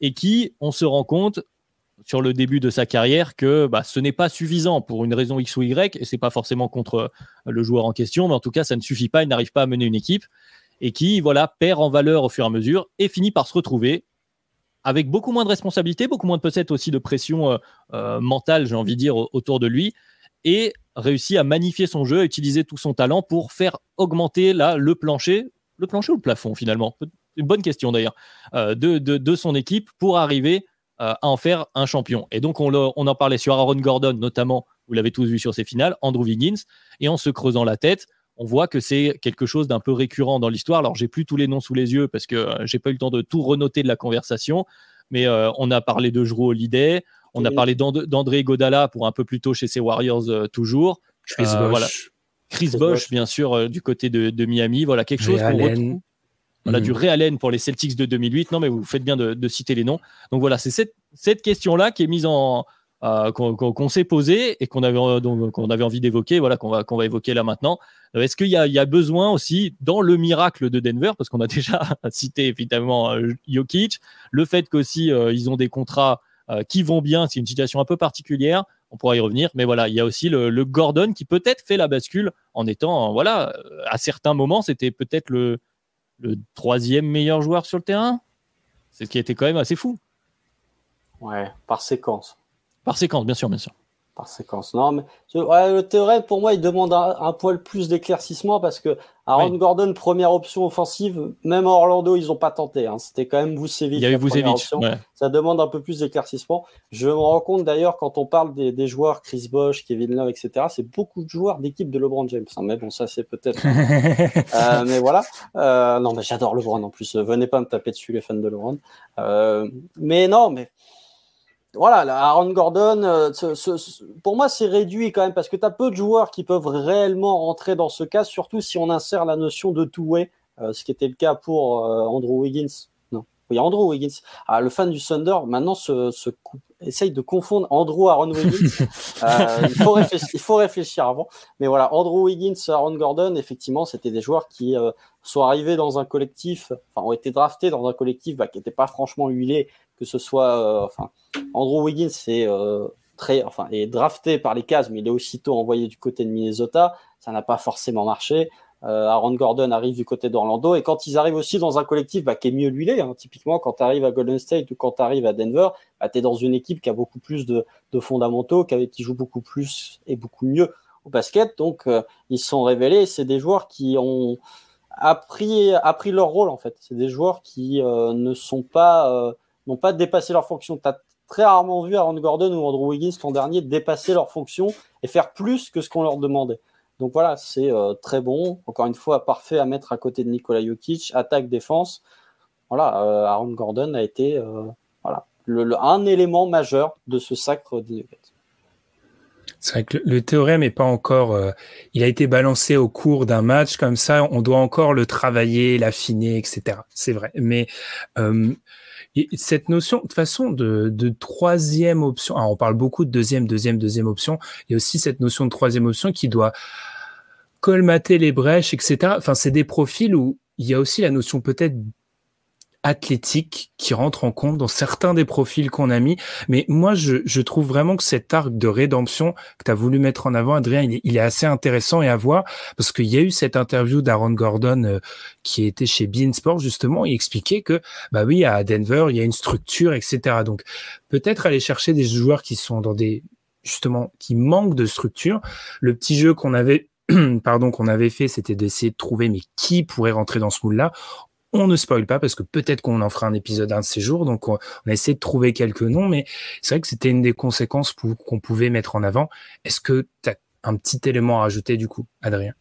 Et qui on se rend compte sur le début de sa carrière que bah, ce n'est pas suffisant pour une raison X ou Y et c'est pas forcément contre euh, le joueur en question mais en tout cas ça ne suffit pas il n'arrive pas à mener une équipe et qui voilà perd en valeur au fur et à mesure et finit par se retrouver avec beaucoup moins de responsabilités, beaucoup moins peut-être aussi de pression euh, euh, mentale, j'ai envie de dire, autour de lui, et réussit à magnifier son jeu, à utiliser tout son talent pour faire augmenter là le plancher, le plancher ou le plafond finalement, une bonne question d'ailleurs, euh, de, de, son équipe pour arriver à en faire un champion. Et donc on, on en parlait sur Aaron Gordon notamment, vous l'avez tous vu sur ses finales, Andrew Wiggins, et en se creusant la tête, on voit que c'est quelque chose d'un peu récurrent dans l'histoire. Alors, j'ai plus tous les noms sous les yeux parce que euh, j'ai pas eu le temps de tout renoter de la conversation, mais euh, on a parlé de Jrue Holiday, on a parlé d'André Godala pour un peu plus tôt chez ses Warriors euh, toujours.
Chris Bosch. Voilà.
Chris, Bosch, bien sûr, du côté de, Miami. Voilà, quelque chose qu'on retrouve. Voilà, du mm. Ray Allen pour les Celtics de 2008. Non, mais vous faites bien de, citer les noms. Donc voilà, c'est cette, cette question-là qui est mise en, euh, qu'on s'est posé et qu'on avait, euh, qu'on avait envie d'évoquer, voilà, qu'on va, qu'on va évoquer là maintenant. Euh, est-ce qu'il y, y a, besoin aussi, dans le miracle de Denver, parce qu'on a déjà cité évidemment Jokic, le fait qu'aussi ils ont des contrats qui vont bien, c'est une situation un peu particulière. on pourra y revenir. Mais voilà, il y a aussi le, Gordon qui peut-être fait la bascule en étant, voilà, à certains moments, c'était peut-être le, le troisième meilleur joueur sur le terrain. C'est ce qui était quand même assez fou.
Ouais, par séquence.
Par séquence, bien sûr, bien sûr
par séquence. Non, mais le théorème, pour moi, il demande un, poil plus d'éclaircissement parce que Aaron Gordon, première option offensive, même à Orlando, ils n'ont pas tenté. Hein. C'était quand même Vucevic.
Il y avait Vucevic.
Ça demande un peu plus d'éclaircissement. Je me rends compte d'ailleurs, quand on parle des, joueurs, Chris Bosch, Kevin Love, etc., c'est beaucoup de joueurs d'équipe de LeBron James. Hein. Mais bon, ça, c'est peut-être. euh, mais voilà. Euh, non, mais j'adore LeBron en plus. Venez pas me taper dessus, les fans de LeBron. Euh, mais non, mais voilà, Aaron Gordon, euh, pour moi, c'est réduit quand même parce que tu as peu de joueurs qui peuvent réellement rentrer dans ce cas, surtout si on insère la notion de two-way, euh, ce qui était le cas pour euh, Andrew Wiggins. Non, oui, Andrew Wiggins. Ah, le fan du Thunder, maintenant, se, se essaye de confondre Andrew Aaron Wiggins. il, faut réfléchir, il faut réfléchir avant. Mais voilà, Andrew Wiggins, Aaron Gordon, effectivement, c'était des joueurs qui sont arrivés dans un collectif, enfin, ont été draftés dans un collectif bah, qui n'était pas franchement huilé, que ce soit, enfin, Andrew Wiggins c'est euh, très, enfin, est drafté par les Cavs, mais il est aussitôt envoyé du côté de Minnesota. Ça n'a pas forcément marché. Euh, Aaron Gordon arrive du côté d'Orlando et quand ils arrivent aussi dans un collectif bah, qui est mieux huilé, hein, typiquement quand tu arrives à Golden State ou quand tu arrives à Denver, bah, tu es dans une équipe qui a beaucoup plus de, fondamentaux, qui, joue beaucoup plus et beaucoup mieux au basket. Donc euh, ils sont révélés. C'est des joueurs qui ont appris leur rôle en fait. C'est des joueurs qui ne sont pas n'ont pas dépassé leur fonction. Tu as très rarement vu Aaron Gordon ou Andrew Wiggins l'an dernier dépasser leur fonction et faire plus que ce qu'on leur demandait. Donc voilà, c'est euh, très bon. Encore une fois, parfait à mettre à côté de Nikola Jokic, attaque, défense. Voilà, euh, Aaron Gordon a été euh, voilà, un élément majeur de ce sacre des
C'est vrai que le, théorème n'est pas encore. il a été balancé au cours d'un match comme ça. On doit encore le travailler, l'affiner, etc. C'est vrai. Mais cette notion, de façon, de, de troisième option, alors on parle beaucoup de deuxième, deuxième, deuxième option, il y a aussi cette notion de troisième option qui doit colmater les brèches, etc. Enfin, c'est des profils où il y a aussi la notion peut-être athlétique qui rentre en compte dans certains des profils qu'on a mis. Mais moi, je, je, trouve vraiment que cet arc de rédemption que tu as voulu mettre en avant, Adrien, il est, assez intéressant et à voir parce qu'il y a eu cette interview d'Aaron Gordon euh, qui était chez Bein Sport justement. Il expliquait que, bah oui, à Denver, il y a une structure, etc. Donc, peut-être aller chercher des joueurs qui sont dans des, justement, qui manquent de structure. Le petit jeu qu'on avait pardon, qu'on avait fait, c'était d'essayer de trouver mais qui pourrait rentrer dans ce moule-là? On ne spoil pas parce que peut-être qu'on en fera un épisode un de ces jours. Donc, on, a essayé de trouver quelques noms, mais c'est vrai que c'était une des conséquences qu'on pouvait mettre en avant. Est-ce que tu as un petit élément à rajouter du coup, Adrien?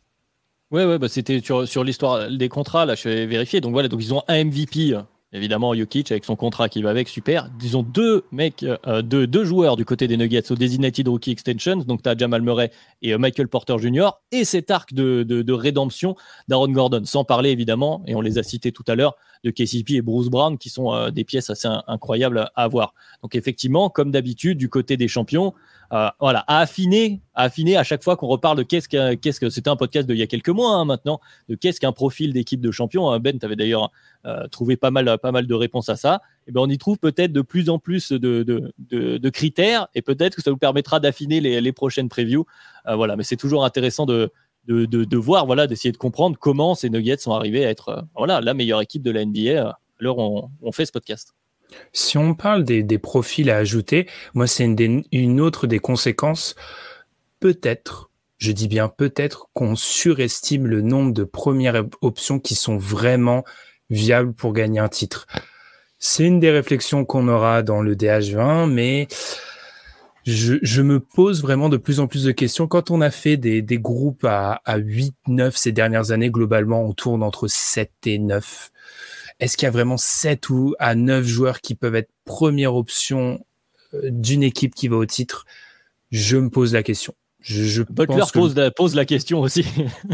Ouais, ouais, bah c'était sur, sur l'histoire des contrats. Là, je vais vérifier. Donc voilà, donc ils ont un MVP Évidemment, Jokic avec son contrat qui va avec, super. Disons deux mecs, euh, deux, deux, joueurs du côté des Nuggets au Designated Rookie Extensions. Donc, tu as Jamal Murray et euh, Michael Porter Jr. Et cet arc de, de, rédemption d'Aaron Gordon. Sans parler, évidemment, et on les a cités tout à l'heure, de KCP et Bruce Brown, qui sont euh, des pièces assez incroyables à avoir. Donc, effectivement, comme d'habitude, du côté des champions, euh, voilà, à affiner, à affiner à chaque fois qu'on reparle de qu'est-ce que, qu'est-ce que c'était un podcast d'il y a quelques mois hein, maintenant, de qu'est-ce qu'un profil d'équipe de champion. Hein. Ben, tu avais d'ailleurs euh, trouvé pas mal, pas mal de réponses à ça. Et eh ben, on y trouve peut-être de plus en plus de, de, de, critères et peut-être que ça vous permettra d'affiner les, les, prochaines previews. Euh, voilà, mais c'est toujours intéressant de, de, de, voir, voilà, d'essayer de comprendre comment ces Nuggets sont arrivés à être voilà, la meilleure équipe de la NBA où on fait ce podcast.
Si on parle des, profils à ajouter, moi c'est une, autre des conséquences. Peut-être, je dis bien peut-être, qu'on surestime le nombre de premières options qui sont vraiment viables pour gagner un titre. C'est une des réflexions qu'on aura dans le DH20, mais je, me pose vraiment de plus en plus de questions. Quand on a fait des, groupes à, à 8, 9 ces dernières années, globalement, on tourne entre 7 et 9. Est-ce qu'il y a vraiment 7 ou à 9 joueurs qui peuvent être première option euh, d'une équipe qui va au titre? Je me pose la question.
Je, Butler pose, la, pose la question aussi.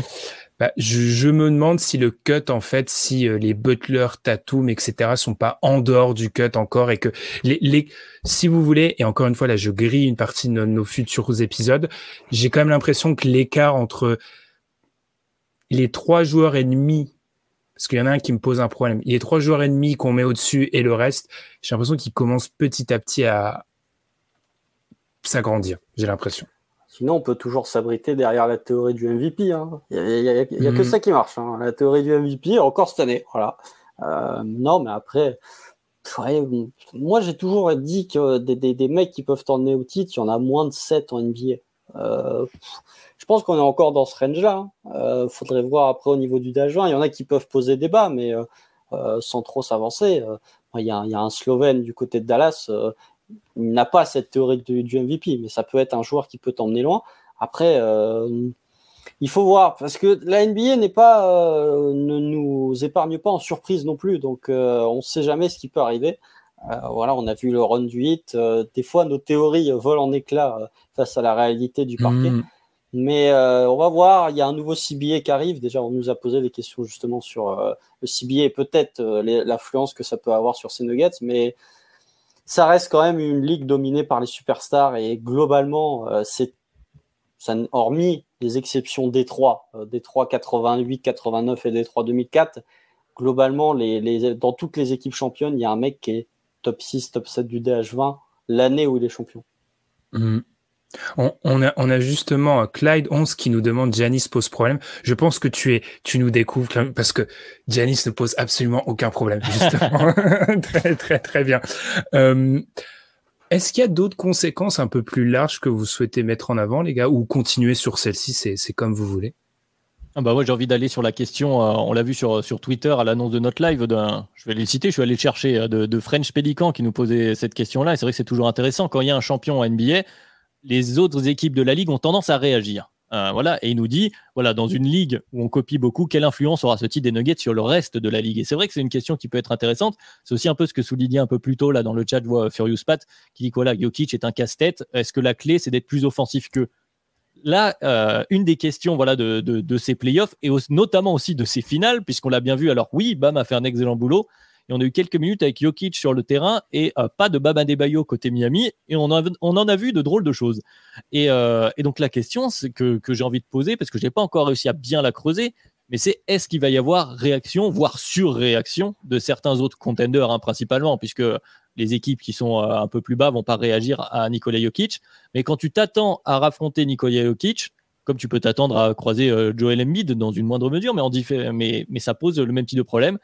bah, je, me demande si le cut, en fait, si euh, les Butler, Tatum, etc., sont pas en dehors du cut encore et que les, les, si vous voulez, et encore une fois, là, je grille une partie de nos futurs épisodes, j'ai quand même l'impression que l'écart entre les trois joueurs ennemis parce qu'il y en a un qui me pose un problème. Il y a trois joueurs ennemis qu'on met au-dessus et le reste, j'ai l'impression qu'ils commencent petit à petit à, s'agrandir, j'ai l'impression.
Sinon, on peut toujours s'abriter derrière la théorie du MVP. Hein. Il n'y a, que mhm. ça qui marche. Hein. La théorie du MVP, encore cette année. Voilà. Euh, non, mais après, moi j'ai toujours dit que des, des, mecs qui peuvent t'emmener au titre, il y en a moins de 7 en NBA. Euh, je pense qu'on est encore dans ce range-là. Il hein. euh, faudrait voir après au niveau du Dajuin. Il y en a qui peuvent poser débat, mais sans trop s'avancer. Il y, a, un Slovène du côté de Dallas il n'a pas cette théorie du, MVP, mais ça peut être un joueur qui peut t'emmener loin. Après, euh, il faut voir parce que la NBA n'est pas, euh, ne nous épargne pas en surprise non plus, donc euh, on ne sait jamais ce qui peut arriver. Voilà, on a vu le run du hit. des fois, nos théories volent en éclats face à la réalité du parquet. Mm. Mais on va voir, il y a un nouveau CBA qui arrive. Déjà, on nous a posé des questions justement sur le CBA et peut-être l'influence que ça peut avoir sur ces Nuggets. Mais ça reste quand même une ligue dominée par les superstars et globalement, euh, c'est ça, hormis les exceptions Détroit, euh, Détroit 88, 89 et Détroit 2004, globalement, les, les, dans toutes les équipes championnes, il y a un mec qui est top 6, top 7 du DH20 l'année où il est champion.
Mmh. On, a, justement euh, Clyde 11 qui nous demande Janice pose problème. Je pense que tu es, tu nous découvres parce que Janice ne pose absolument aucun problème, justement. très, très, très bien. Euh, est-ce qu'il y a d'autres conséquences un peu plus larges que vous souhaitez mettre en avant, les gars, ou continuer sur celle-ci, c'est comme vous voulez?
Ah bah j'ai envie d'aller sur la question, euh, on l'a vu sur, sur Twitter à l'annonce de notre live, je vais les citer, je suis allé chercher de, de French Pelican qui nous posait cette question-là, et c'est vrai que c'est toujours intéressant quand il y a un champion en NBA, les autres équipes de la ligue ont tendance à réagir. Euh, voilà, et il nous dit, voilà, dans une ligue où on copie beaucoup, quelle influence aura ce type des Nuggets sur le reste de la ligue? Et c'est vrai que c'est une question qui peut être intéressante. C'est aussi un peu ce que soulignait un peu plus tôt là dans le chat, je vois Furious Pat qui dit quoi là, Jokic est un casse-tête. Est-ce que la clé c'est d'être plus offensif que Là, euh, une des questions voilà de, de, ces playoffs et notamment aussi de ces finales, puisqu'on l'a bien vu. Alors oui, Bam a fait un excellent boulot, et on a eu quelques minutes avec Jokic sur le terrain et euh, pas de Baba Bayo côté Miami. Et on, on, en a vu de drôles de choses. Et, euh, et donc la question que, que j'ai envie de poser, parce que je n'ai pas encore réussi à bien la creuser, mais c'est est-ce qu'il va y avoir réaction, voire surréaction de certains autres contenders, hein, principalement, puisque les équipes qui sont euh, un peu plus bas vont pas réagir à Nikola Jokic. Mais quand tu t'attends à raffronter Nikola Jokic, comme tu peux t'attendre à croiser Joel Embiid dans une moindre mesure, mais, en mais, mais ça pose le même type de problème.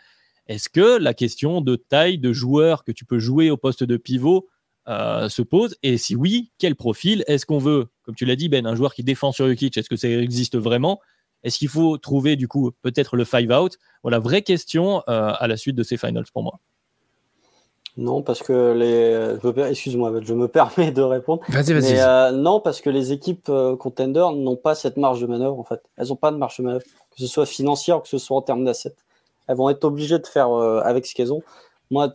Est-ce que la question de taille de joueur que tu peux jouer au poste de pivot euh, se pose? Et si oui, quel profil? Est-ce qu'on veut, comme tu l'as dit, Ben, un joueur qui défend sur Jokic Est-ce que ça existe vraiment? Est-ce qu'il faut trouver du coup peut-être le five out? Voilà, vraie question euh, à la suite de ces finals pour moi.
Non, parce que les. Excuse-moi, je me permets de répondre.
Vas-y, vas-y.
Euh, non, parce que les équipes contenders n'ont pas cette marge de manœuvre, en fait. Elles n'ont pas de marge de manœuvre, que ce soit financière ou que ce soit en termes d'assets elles vont être obligées de faire euh, avec ce qu'elles ont. Moi,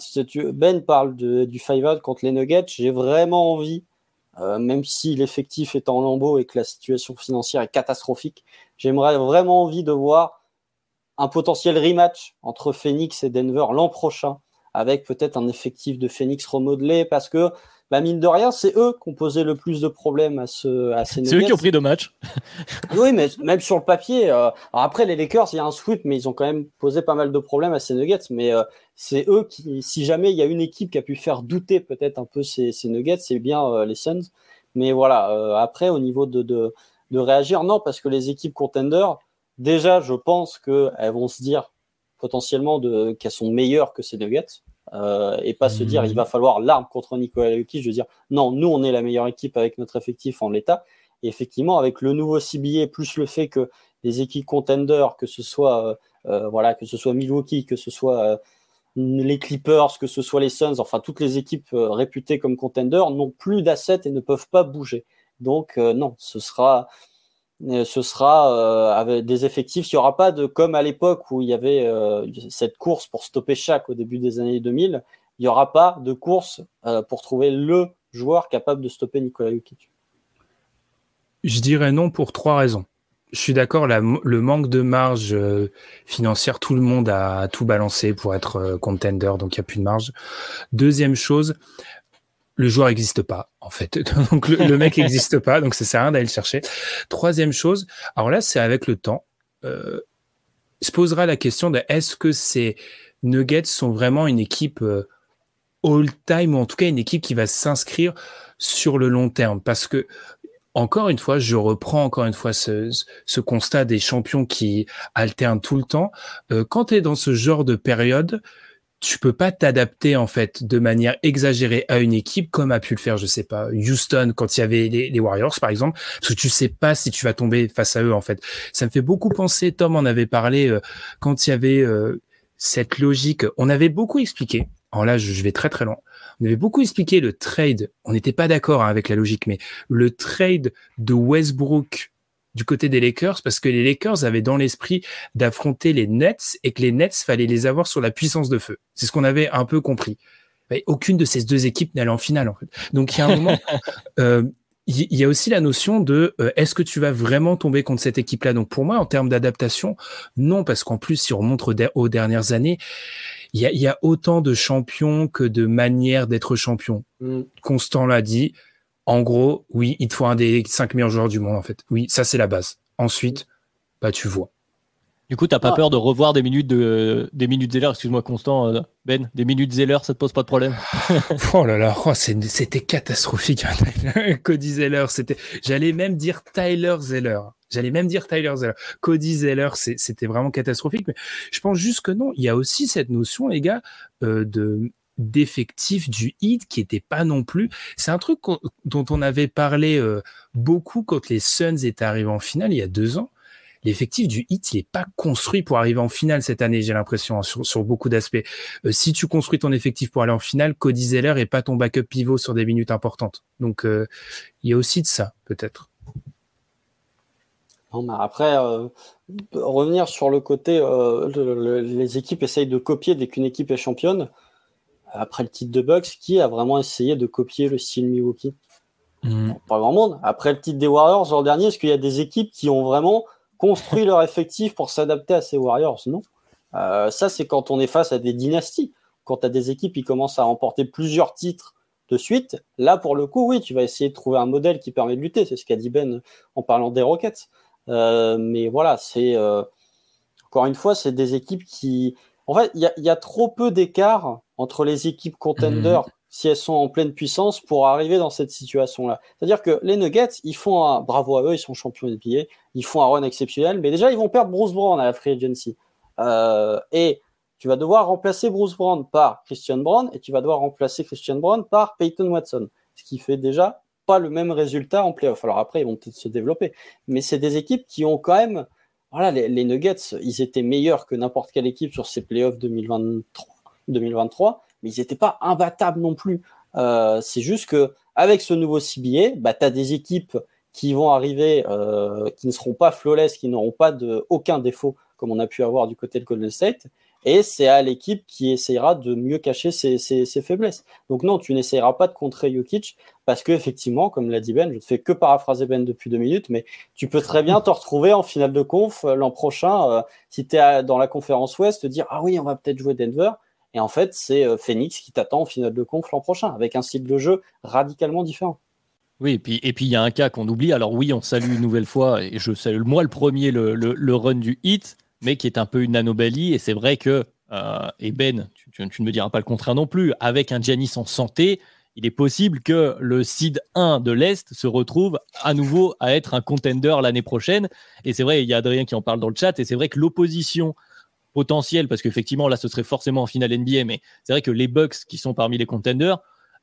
Ben parle du five out contre les Nuggets. J'ai vraiment envie, euh, même si l'effectif est en lambeau et que la situation financière est catastrophique, j'aimerais vraiment envie de voir un potentiel rematch entre Phoenix et Denver l'an prochain, avec peut-être un effectif de Phoenix remodelé, parce que bah mine de rien, c'est eux qui ont posé le plus de problèmes à, ce, à ces
C'est eux qui ont pris de matchs.
oui, mais même sur le papier. Euh, après, les Lakers, il y a un sweep, mais ils ont quand même posé pas mal de problèmes à ces Nuggets. Mais euh, c'est eux qui, si jamais il y a une équipe qui a pu faire douter peut-être un peu ces, ces Nuggets, c'est bien euh, les Suns. Mais voilà, après, au niveau de, de, de, réagir, non, parce que les équipes contenders, déjà, je pense qu'elles vont se dire potentiellement qu'elles sont meilleures que ces Nuggets. Euh, et pas se dire il va falloir l'arme contre Nikola Jokic, je veux dire non, nous on est la meilleure équipe avec notre effectif en l'état. Et effectivement, avec le nouveau CBA plus le fait que les équipes contenders, que ce soit euh, euh, voilà, que ce soit Milwaukee, que ce soit les Clippers, que ce soit les Suns, enfin toutes les équipes réputées comme contenders n'ont plus d'assets et ne peuvent pas bouger. Donc non, ce sera ce sera euh, avec des effectifs. Il n'y aura pas de, comme à l'époque où il y avait euh, cette course pour stopper chaque au début des années 2000, il n'y aura pas de course euh, pour trouver le joueur capable de stopper Nikola Jokic.
Je dirais non pour trois raisons. Je suis d'accord, le manque de marge financière, tout le monde a tout balancé pour être contender, donc il n'y a plus de marge. Deuxième chose, le joueur n'existe pas en fait. donc le, mec n'existe pas, donc ça sert à rien d'aller le chercher. Troisième chose, alors là c'est avec le temps, euh, se posera la question de est-ce que ces Nuggets sont vraiment une équipe euh, all-time ou en tout cas une équipe qui va s'inscrire sur le long terme? Parce que encore une fois, je reprends encore une fois ce, ce constat des champions qui alternent tout le temps. Euh, quand tu es dans ce genre de période, tu peux pas t'adapter en fait de manière exagérée à une équipe comme a pu le faire, je sais pas, Houston quand il y avait les, Warriors par exemple, parce que tu sais pas si tu vas tomber face à eux en fait. Ça me fait beaucoup penser, Tom en avait parlé euh, quand il y avait euh, cette logique. On avait beaucoup expliqué. Alors là, je vais très très loin. On avait beaucoup expliqué le trade. On n'était pas d'accord hein, avec la logique, mais le trade de Westbrook du côté des Lakers parce que les Lakers avaient dans l'esprit d'affronter les Nets et que les Nets fallait les avoir sur la puissance de feu. C'est ce qu'on avait un peu compris. Mais aucune de ces deux équipes n'allait en finale en fait. Donc il y a un moment, euh, il y, a aussi la notion de euh, est-ce que tu vas vraiment tomber contre cette équipe-là? Donc pour moi, en termes d'adaptation, non, parce qu'en plus, si on remonte aux dernières années, il y a, autant de champions que de manières d'être champion. Mm. Constant l'a dit. En gros, oui, il te faut un des cinq meilleurs joueurs du monde, en fait. Oui, ça, c'est la base. Ensuite, bah, tu vois.
Du coup, t'as pas ah. peur de revoir des minutes de des minutes Zeller, excuse-moi Constant, euh, Ben, des minutes Zeller, ça te pose pas de problème?
Oh là là, oh, c'était catastrophique. Hein, Cody Zeller, c'était, j'allais même dire Tyler Zeller. J'allais même dire Tyler Zeller. Cody Zeller, c'était vraiment catastrophique. Mais je pense juste que non. Il y a aussi cette notion, les gars, euh, de d'effectifs du hit qui était pas non plus. C'est un truc dont on avait parlé euh, beaucoup quand les Suns étaient arrivés en finale il y a deux ans l'effectif du hit, il est pas construit pour arriver en finale cette année, j'ai l'impression, hein, sur, beaucoup d'aspects. Euh, si tu construis ton effectif pour aller en finale, Cody Zeller est pas ton backup pivot sur des minutes importantes. Donc, euh, il y a aussi de ça, peut-être.
après, euh, revenir sur le côté, les équipes essayent de copier dès qu'une équipe est championne. Après le titre de Bucks, qui a vraiment essayé de copier le style Milwaukee hmm. Pas grand monde. Après le titre des Warriors l'an dernier, est-ce qu'il y a des équipes qui ont vraiment construit leur effectif pour s'adapter à ces Warriors. Non? Euh, ça, c'est quand on est face à des dynasties. Quand tu as des équipes qui commencent à remporter plusieurs titres de suite, là, pour le coup, oui, tu vas essayer de trouver un modèle qui permet de lutter. C'est ce qu'a dit Ben en parlant des Rockets. Euh, mais voilà, c'est euh, encore une fois, c'est des équipes qui. En fait, il y, a trop peu d'écart entre les équipes contenders mhm si elles sont en pleine puissance pour arriver dans cette situation-là. C'est-à-dire que les Nuggets, ils font un bravo à eux, ils sont champions NBA, ils font un run exceptionnel, mais déjà ils vont perdre Bruce Brown à la free agency. Euh, et tu vas devoir remplacer Bruce Brown par Christian Brown et tu vas devoir remplacer Christian Brown par Peyton Watson, ce qui fait déjà pas le même résultat en playoff. Alors après, ils vont peut-être se développer, mais c'est des équipes qui ont quand même, voilà, les, les Nuggets, ils étaient meilleurs que n'importe quelle équipe sur ces playoffs 2023. 2023 mais ils n'étaient pas imbattables non plus. Euh, c'est juste que avec ce nouveau CBA, bah, tu as des équipes qui vont arriver, euh, qui ne seront pas flawless, qui n'auront pas de, aucun défaut, comme on a pu avoir du côté de Golden State. Et c'est à l'équipe qui essayera de mieux cacher ses, faiblesses. Donc non, tu n'essayeras pas de contrer Jokic parce que effectivement, comme l'a dit Ben, je ne fais que paraphraser Ben depuis deux minutes, mais tu peux très bien te retrouver en finale de conf euh, l'an prochain si tu es dans la conférence Ouest, te dire ah oui, on va peut-être jouer Denver. Et en fait, c'est euh, Phoenix qui t'attend au final de conf l'an prochain, avec un style de jeu radicalement différent.
Oui, et puis et puis il y a un cas qu'on oublie. Alors oui, on salue une nouvelle fois, et je salue moi le premier le, run du hit, mais qui est un peu une anomalie. Et c'est vrai que euh, et Ben, tu, ne me diras pas le contraire non plus. Avec un Giannis en santé, il est possible que le seed 1 de l'Est se retrouve à nouveau à être un contender l'année prochaine. Et c'est vrai, il y a Adrien qui en parle dans le chat, et c'est vrai que l'opposition potentiel, parce qu'effectivement, là, ce serait forcément en finale NBA, mais c'est vrai que les Bucks, qui sont parmi les contenders,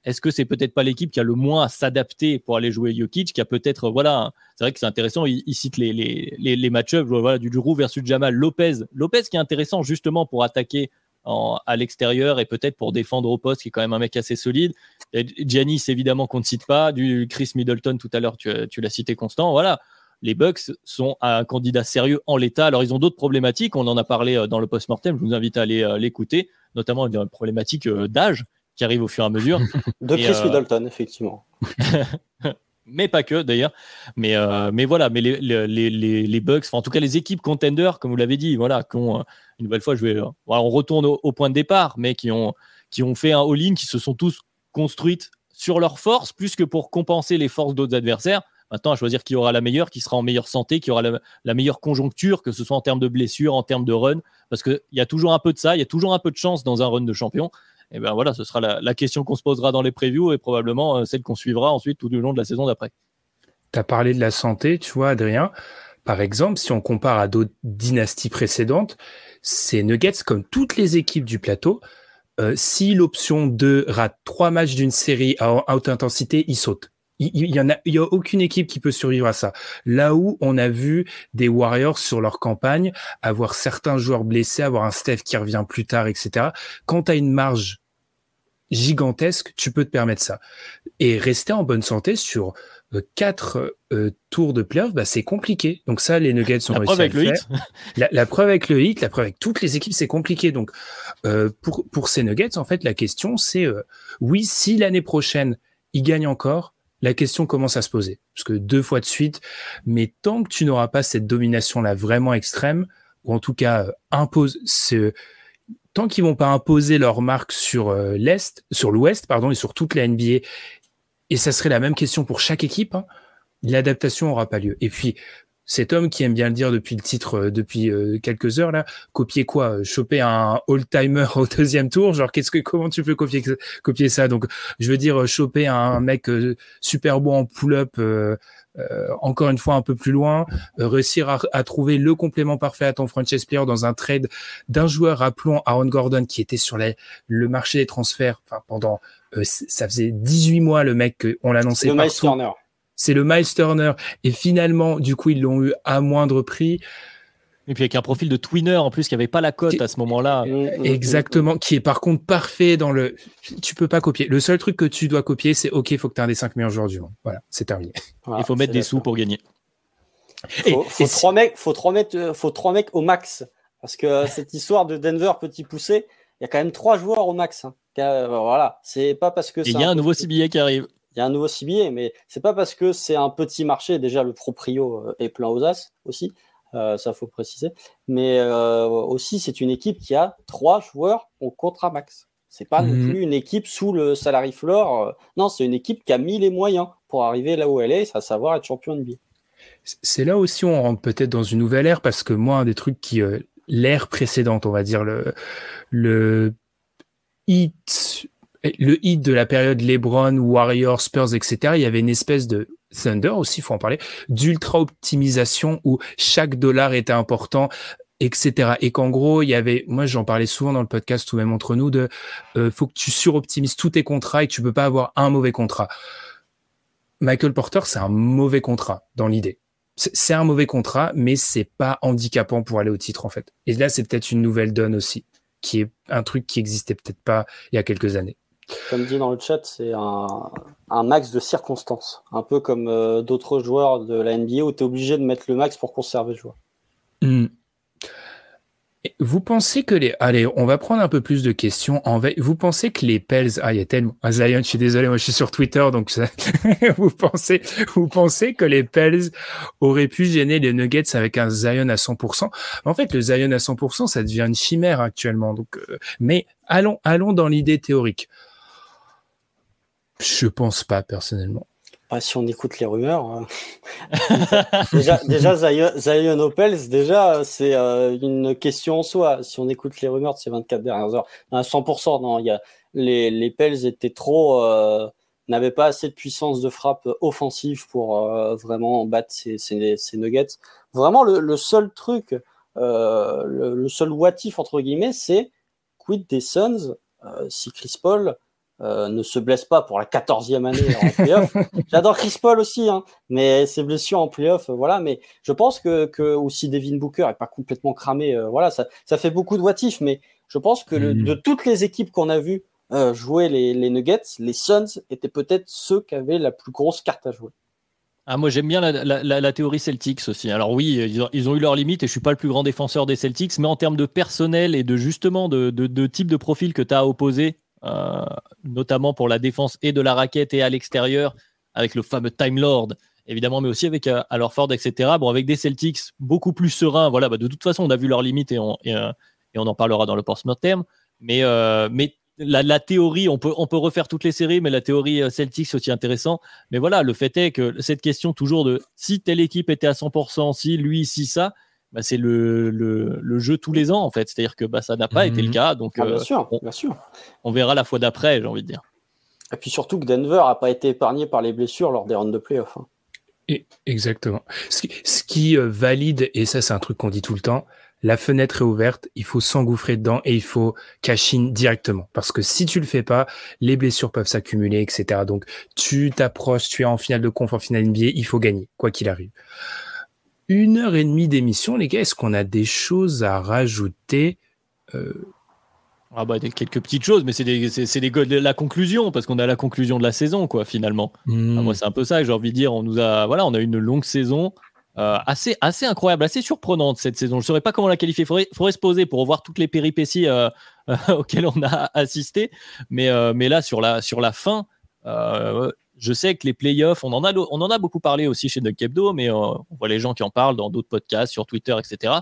est-ce que c'est peut-être pas l'équipe qui a le moins à s'adapter pour aller jouer Jokic, qui a peut-être, voilà, c'est vrai que c'est intéressant, il, cite les, les, les, match-ups, voilà, du Drew versus Jamal Lopez. Lopez qui est intéressant justement pour attaquer à l'extérieur et peut-être pour défendre au poste, qui est quand même un mec assez solide. Giannis, évidemment, qu'on ne cite pas, du Chris Middleton tout à l'heure, tu, tu l'as cité constant, voilà les Bucks sont un candidat sérieux en l'état. Alors, ils ont d'autres problématiques. On en a parlé euh, dans le post-mortem. Je vous invite à aller euh, l'écouter, notamment une problématique euh, d'âge qui arrive au fur et à mesure.
De Chris Middleton, effectivement.
mais pas que d'ailleurs. Mais, mais voilà, mais les, les, les, Bucks, en tout cas les équipes contenders, comme vous l'avez dit, voilà, qui ont, une nouvelle fois, je vais, on retourne au, au, point de départ, mais qui ont, qui ont fait un all-in, qui se sont tous construites sur leurs forces, plus que pour compenser les forces d'autres adversaires. Maintenant, à choisir qui aura la meilleure, qui sera en meilleure santé, qui aura la, meilleure conjoncture, que ce soit en termes de blessures, en termes de run, parce qu'il y a toujours un peu de ça, il y a toujours un peu de chance dans un run de champion. Et ben voilà, ce sera la, question qu'on se posera dans les previews et probablement celle qu'on suivra ensuite tout au long de la saison d'après.
Tu as parlé de la santé, tu vois, Adrien. Par exemple, si on compare à d'autres dynasties précédentes, ces Nuggets, comme toutes les équipes du plateau, euh, si l'option 2 rate trois matchs d'une série à haute intensité, il saute. Il, y en a, il y a aucune équipe qui peut survivre à ça. Là où on a vu des Warriors sur leur campagne avoir certains joueurs blessés, avoir un Steph qui revient plus tard, etc. Quand tu as une marge gigantesque, tu peux te permettre ça. Et rester en bonne santé sur euh, quatre euh, tours de playoff, bah, c'est compliqué. Donc ça, les Nuggets sont
la preuve avec le, Hit.
La, preuve avec le hit, la preuve avec toutes les équipes, c'est compliqué. Donc euh, pour pour ces Nuggets, en fait, la question c'est oui, si l'année prochaine ils gagnent encore, la question commence à se poser parce que deux fois de suite. Mais tant que tu n'auras pas cette domination là vraiment extrême, ou en tout cas impose ce tant qu'ils vont pas imposer leur marque sur l'est, sur l'ouest, pardon, et sur toute la NBA et ça serait la même question pour chaque équipe, hein. l'adaptation n'aura pas lieu. Et puis, cet homme qui aime bien le dire depuis le titre, euh, depuis euh, quelques heures là, copier quoi euh, Choper un all-timer au deuxième tour? Genre, qu'est-ce que, comment tu peux copier, copier ça? Donc, je veux dire, choper un mec super bon en pull-up. encore une fois un peu plus loin, réussir à, trouver le complément parfait à ton franchise player dans un trade d'un joueur, appelons Aaron Gordon, qui était sur le marché des transferts pendant euh, ça faisait 18 mois le mec qu'on l'annonçait
Turner.
C'est le Miles Turner. Et finalement, du coup, ils l'ont eu à moindre prix.
Et puis avec un profil de twinner en plus qui avait pas la cote à ce moment-là.
Mm, mm, mm, Exactement, qui est par contre parfait dans le. Tu peux pas copier. Le seul truc que tu dois copier, c'est OK, il faut que tu aies un des 5 meilleurs joueurs du monde. Voilà, c'est terminé.
il faut mettre des sous pour gagner.
Faut, faut, trois mecs, faut, trois mecs, euh, faut trois mecs au max. Parce que euh, cette histoire de Denver petit poussé, il y a quand même trois joueurs au max. Hein. Euh, voilà, c'est pas parce que.
Il y a un, nouveau CBA qui arrive.
Il y a un nouveau CBA, mais c'est pas parce que c'est un petit marché. Déjà, le proprio euh, est plein aux as aussi. Euh, ça faut préciser. Mais aussi, c'est une équipe qui a trois joueurs au contrat max. C'est pas non mhm. plus une équipe sous le salary floor. non, c'est une équipe qui a mis les moyens pour arriver là où elle est, à savoir être champion de NBA.
C'est là aussi où on rentre peut-être dans une nouvelle ère parce que moi, un des trucs qui l'ère précédente, on va dire le le hit, le hit de la période LeBron, Warriors, Spurs, etc., il y avait une espèce de Thunder aussi, faut en parler, d'ultra optimisation où chaque dollar était important, etc. Et qu'en gros, il y avait, moi j'en parlais souvent dans le podcast ou même entre nous, de euh, faut que tu suroptimises tous tes contrats et tu peux pas avoir un mauvais contrat. Michael Porter, c'est un mauvais contrat dans l'idée. C'est un mauvais contrat, mais c'est pas handicapant pour aller au titre en fait. Et là, c'est peut-être une nouvelle donne aussi qui est un truc qui existait peut-être pas il y a quelques années.
Comme dit dans le chat, c'est un, max de circonstances, un peu comme euh, d'autres joueurs de la NBA où tu es obligé de mettre le max pour conserver le joueur.
Hmm. Vous pensez que les. Allez, on va prendre un peu plus de questions. Vous pensez que les Pels. Ah, il y a tellement. Ah, Zion, je suis désolé, moi je suis sur Twitter, donc vous, pensez... vous pensez que les Pels auraient pu gêner les Nuggets avec un Zion à 100% En fait, le Zion à 100%, ça devient une chimère actuellement. Donc, euh, Mais allons, allons dans l'idée théorique. Je pense pas, personnellement
si on écoute les rumeurs. Hein. déjà, déjà Zion, Opels, déjà, c'est euh, une question en soi. Si on écoute les rumeurs de ces 24 dernières heures, à 100%, non, y a, les, les Pels étaient trop, euh, n'avaient pas assez de puissance de frappe offensive pour euh, vraiment battre ces, ces, Nuggets. Vraiment, le, le seul truc, le, seul watif entre guillemets, c'est quid des Suns si Chris Paul euh, ne se blesse pas pour la quatorzième année en playoff. J'adore Chris Paul aussi, hein, mais ses blessures en playoff, euh, voilà. Mais je pense que, que aussi Devin Booker est pas complètement cramé, euh, voilà, ça, ça fait beaucoup de watifs, mais je pense que le, mm. de toutes les équipes qu'on a vues jouer les, les, Nuggets, les Suns étaient peut-être ceux qui avaient la plus grosse carte à jouer.
Ah, moi j'aime bien la, la, la, théorie Celtics aussi. Alors oui, ils ont, ils ont eu leurs limites et je suis pas le plus grand défenseur des Celtics, mais en termes de personnel et de justement de, de, de type de profil que tu as opposé notamment pour la défense et de la raquette et à l'extérieur, avec le fameux Time Lord, évidemment, mais aussi avec euh, Ford, etc. Bon, avec des Celtics beaucoup plus sereins. Voilà, bah, de toute façon, on a vu leurs limites et on, et, euh, on en parlera dans le post-mortem. Mais, euh, mais la, théorie, on peut, on peut refaire toutes les séries, mais la théorie Celtics aussi intéressant. Mais voilà, le fait est que cette question toujours de si telle équipe était à 100%, si lui, si ça, bah, c'est le, le, jeu tous les ans en fait. C'est-à-dire que bah, ça n'a pas été le mhm. cas. Donc,
ah, bien, sûr, on, bien sûr.
On verra la fois d'après, j'ai envie de dire.
Et puis surtout que Denver n'a pas été épargné par les blessures lors des rounds de playoff. Hein.
exactement. Ce qui, ce qui euh, valide, et ça c'est un truc qu'on dit tout le temps, la fenêtre est ouverte, il faut s'engouffrer dedans et il faut cash in directement. Parce que si tu le fais pas, les blessures peuvent s'accumuler, etc. Donc tu t'approches, tu es en finale de conf, en finale NBA, il faut gagner, quoi qu'il arrive. Une heure et demie d'émission, les gars, est-ce qu'on a des choses à rajouter euh,
ah bah quelques petites choses, mais c'est la conclusion parce qu'on a la conclusion de la saison quoi finalement. Hmm. Ah, moi c'est un peu ça que j'ai envie de dire. On nous a voilà, on a une longue saison. Euh, assez, assez incroyable, assez surprenante cette saison. Je ne saurais pas comment la qualifier. Il faudrait, se poser pour voir toutes les péripéties euh, auxquelles on a assisté. Mais, mais là, sur la, sur la fin, je sais que les playoffs, on en a, on en a beaucoup parlé aussi chez Doug Kebdo, mais on voit les gens qui en parlent dans d'autres podcasts, sur Twitter, etc.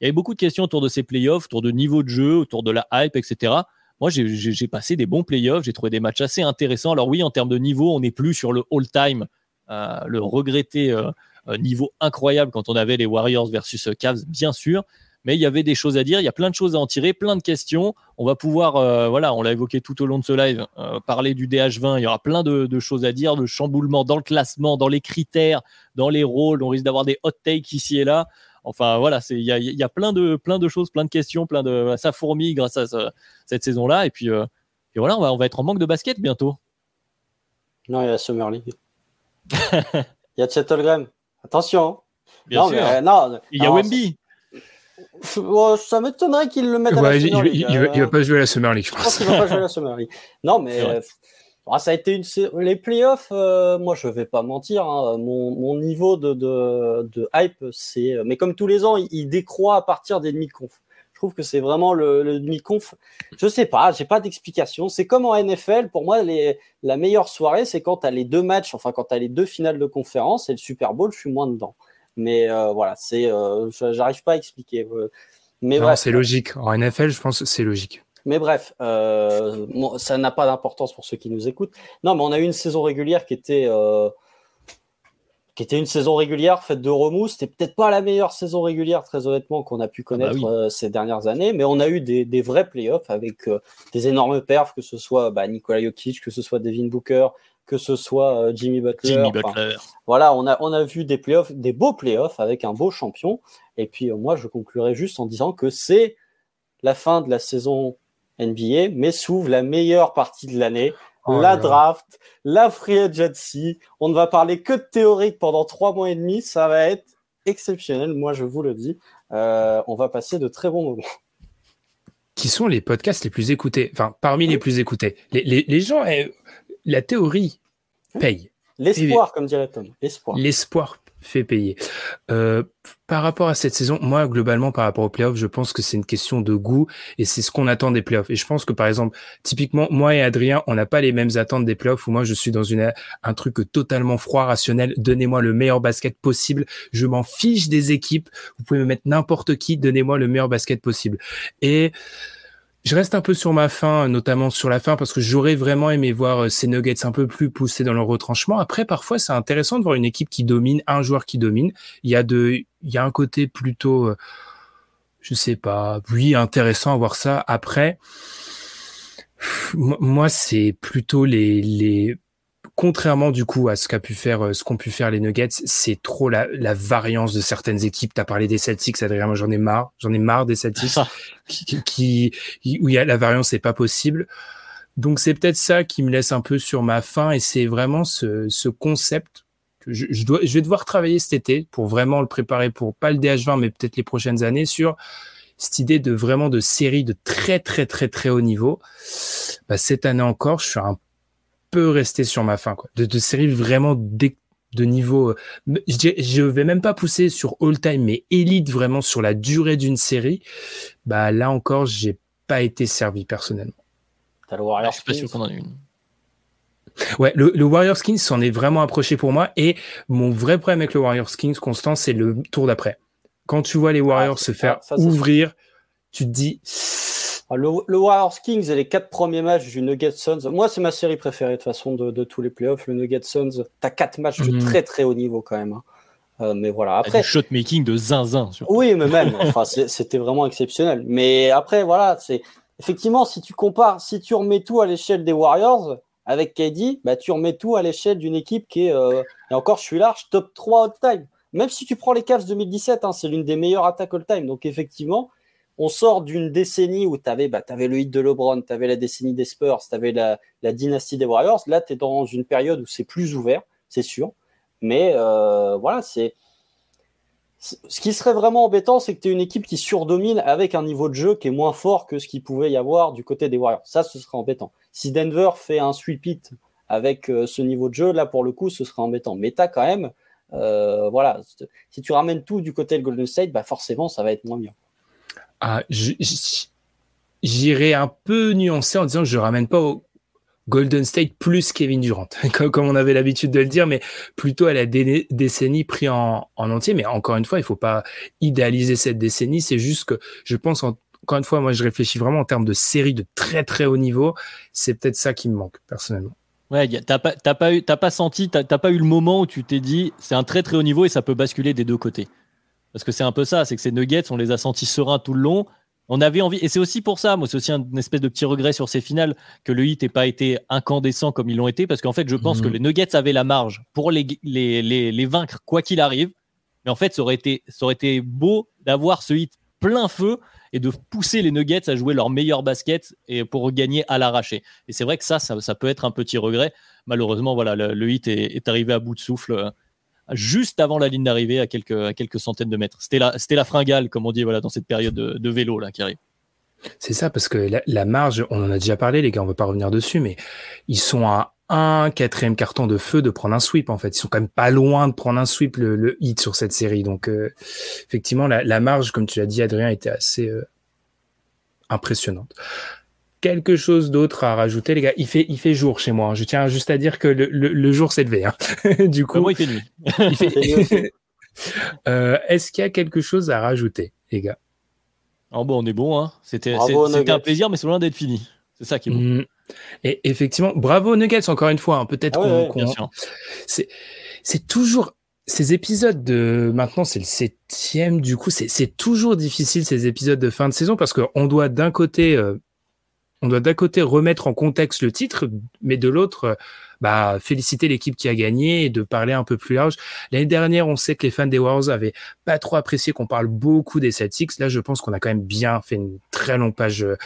Il y avait beaucoup de questions autour de ces playoffs, autour de niveau de jeu, autour de la hype, etc. Moi, j'ai passé des bons playoffs, j'ai trouvé des matchs assez intéressants. Alors oui, en termes de niveau, on n'est plus sur le all-time, le regretté euh, niveau incroyable quand on avait les Warriors versus euh, Cavs, bien sûr. Mais il y avait des choses à dire, il y a plein de choses à en tirer, plein de questions. On va pouvoir, euh, voilà, on l'a évoqué tout au long de ce live, parler du DH20. Il y aura plein de, choses à dire, de chamboulement dans le classement, dans les critères, dans les rôles. On risque d'avoir des hot takes ici et là. Enfin voilà, il y a, y a, plein de plein de choses, plein de questions, plein de ça fourmille grâce à cette saison-là. Et puis, voilà, on va, on va être en manque de basket bientôt.
Non, il y a Summer League. il y a Chet Attention.
Bien non, sûr. Mais, non, il y a Wemby.
Ça m'étonnerait qu'il le mette à la
il, Summer League. Il, va, va pas jouer à la Summer League, je pense.
Je pense qu'il va pas jouer à la Summer League. Non, mais euh, ça a été une les playoffs. Euh, moi, je vais pas mentir. Hein, mon, mon, niveau de, de, de hype, c'est. Mais comme tous les ans, il, il décroît à partir des demi-conf. Je trouve que c'est vraiment le, demi-conf. Je sais pas, j'ai pas d'explication. C'est comme en NFL. Pour moi, les, la meilleure soirée, c'est quand tu as les deux matchs, enfin quand tu as les deux finales de conférence et le Super Bowl, je suis moins dedans. Mais euh, voilà, c'est, euh, j'arrive pas à expliquer. Euh, mais
c'est logique. En NFL, je pense que c'est logique.
Mais bref, ça n'a pas d'importance pour ceux qui nous écoutent. Non, mais on a eu une saison régulière qui était qui était une saison régulière faite de remous. C'était peut-être pas la meilleure saison régulière, très honnêtement, qu'on a pu ah bah connaître euh, ces dernières années, mais on a eu des, des vrais playoffs avec euh, des énormes perfs, que ce soit bah, Nikola Jokic, que ce soit Devin Booker, que ce soit euh, Jimmy Butler.
Jimmy Butler.
voilà, on a, on a vu des playoffs, des beaux playoffs avec un beau champion. Et puis moi, je conclurai juste en disant que c'est la fin de la saison NBA, mais s'ouvre la meilleure partie de l'année Oh la draft, la free agency. On ne va parler que de théorique pendant trois mois et demi. Ça va être exceptionnel, moi je vous le dis. Euh, on va passer de très bons moments.
Qui sont les podcasts les plus écoutés? Enfin, parmi les plus écoutés. Les, gens, eh, la théorie paye.
L'espoir, comme dirait Tom.
L'espoir. L'espoir fait payer. Euh, par rapport à cette saison, moi, globalement, par rapport aux playoffs, je pense que c'est une question de goût et c'est ce qu'on attend des playoffs. Et je pense que, par exemple, typiquement, moi et Adrien, on n'a pas les mêmes attentes des playoffs où moi, je suis dans une, un truc totalement froid, rationnel. Donnez-moi le meilleur basket possible. Je m'en fiche des équipes. Vous pouvez me mettre n'importe qui. Donnez-moi le meilleur basket possible. Et, je reste un peu sur ma fin, notamment sur la fin, parce que j'aurais vraiment aimé voir euh, ces Nuggets un peu plus poussés dans leur retranchement. Après, parfois, c'est intéressant de voir une équipe qui domine, un joueur qui domine. Il y a de, il y a un côté plutôt, euh, je sais pas, oui, intéressant à voir ça. Après, moi, c'est plutôt les, les, contrairement du coup à ce qu'a pu faire, euh, ce qu'ont pu faire les Nuggets, c'est trop la, la, variance de certaines équipes. T'as parlé des Celtics, Adrien, moi j'en ai marre, j'en ai marre des Celtics, qui, qui, où il y a la variance, c'est pas possible. Donc c'est peut-être ça qui me laisse un peu sur ma faim et c'est vraiment ce, ce concept que je, je, dois, je vais devoir travailler cet été pour vraiment le préparer pour pas le DH20 mais peut-être les prochaines années sur cette idée de vraiment de série de très très très très haut niveau. Bah, cette année encore, je suis un peut rester sur ma fin, quoi. De, de séries vraiment de niveau. Euh, je, je vais même pas pousser sur all time, mais élite vraiment sur la durée d'une série. Bah là encore, j'ai pas été servi personnellement.
T'as le Warriors.
Je suis pas sûr qu'on en ait une.
Ouais, le, le Warriors Kings s'en est vraiment approché pour moi. Et mon vrai problème avec le Warriors Kings, Constant, c'est le tour d'après. Quand tu vois les Warriors ah, se faire ouvrir, tu te dis,
ah, le, le, Warriors Kings et les quatre premiers matchs du Nuggets Suns, moi c'est ma série préférée de façon de, de tous les playoffs. Le Nuggets Suns, t'as quatre matchs de mhm. très très haut niveau quand même. Hein. mais voilà. Après,
shot making de zinzin.
Oui, mais même. enfin, c'était vraiment exceptionnel. Mais après, voilà, c'est effectivement si tu compares, si tu remets tout à l'échelle des Warriors avec KD, bah, tu remets tout à l'échelle d'une équipe qui est, et encore, je suis large, top 3 all-time. Même si tu prends les Cavs 2017, hein, c'est l'une des meilleures attaques all-time. Donc effectivement, on sort d'une décennie où tu avais, bah, le hit de LeBron, tu avais la décennie des Spurs, tu avais la, dynastie des Warriors. Là, tu es dans une période où c'est plus ouvert, c'est sûr. Mais euh, voilà, c'est. Ce qui serait vraiment embêtant, c'est que tu es une équipe qui surdomine avec un niveau de jeu qui est moins fort que ce qu'il pouvait y avoir du côté des Warriors. Ça, ce serait embêtant. Si Denver fait un sweep it avec euh, ce niveau de jeu, là, pour le coup, ce serait embêtant. Mais tu as quand même euh, voilà, si tu ramènes tout du côté de Golden State, bah forcément, ça va être moins bien.
Ah, J'irai un peu nuancé en disant que je ramène pas au Golden State plus Kevin Durant, comme, on avait l'habitude de le dire, mais plutôt à la décennie pris en, entier. Mais encore une fois, il faut pas idéaliser cette décennie. C'est juste que je pense, encore une fois, moi, je réfléchis vraiment en termes de série de très très haut niveau. C'est peut-être ça qui me manque personnellement.
Ouais, t'as pas, pas, eu, pas senti, t'as pas eu le moment où tu t'es dit c'est un très très haut niveau et ça peut basculer des deux côtés. Parce que c'est un peu ça, c'est que ces Nuggets, on les a sentis sereins tout le long. On avait envie, et c'est aussi pour ça, moi, c'est aussi un espèce de petit regret sur ces finales que le hit n'ait pas été incandescent comme ils l'ont été, parce qu'en fait, je pense que mhm. les Nuggets avaient la marge pour les, les, les, les vaincre quoi qu'il arrive. Mais en fait, ça aurait été, ça aurait été beau d'avoir ce hit plein feu et de pousser les Nuggets à jouer leur meilleur basket et pour gagner à l'arraché. Et c'est vrai que ça, ça, peut être un petit regret. Malheureusement, voilà, le, hit est, arrivé à bout de souffle euh, juste avant la ligne d'arrivée à quelques, à quelques centaines de mètres. C'était la, la fringale, comme on dit, voilà, dans cette période de, vélo là qui arrive.
C'est ça, parce que la, marge, on en a déjà parlé, les gars, on ne va pas revenir dessus, mais ils sont à un quatrième carton de feu de prendre un sweep en fait. Ils sont quand même pas loin de prendre un sweep le, hit sur cette série. Donc euh, effectivement la, marge, comme tu l'as dit Adrien, était assez euh, impressionnante. Quelque chose d'autre à rajouter les gars Il fait il fait jour chez moi. Hein. Je tiens juste à dire que le, jour s'est levé. Hein. du coup,
moi il fait nuit.
Euh, est-ce qu'il y a quelque chose à rajouter les gars?
Oh bon, on est bon. Hein. C'était un plaisir, mais c'est loin d'être fini. C'est ça qui est bon. Mmh.
Et effectivement, bravo Nuggets encore une fois. Hein. Peut-être ah qu'on, c'est, c'est toujours ces épisodes de maintenant c'est le septième du coup c'est, c'est toujours difficile ces épisodes de fin de saison parce qu'on doit d'un côté euh, on doit d'un côté remettre en contexte le titre mais de l'autre bah, féliciter l'équipe qui a gagné et de parler un peu plus large. L'année dernière, on sait que les fans des Warriors avaient pas trop apprécié qu'on parle beaucoup des Celtics. Là, je pense qu'on a quand même bien fait une très longue page euh,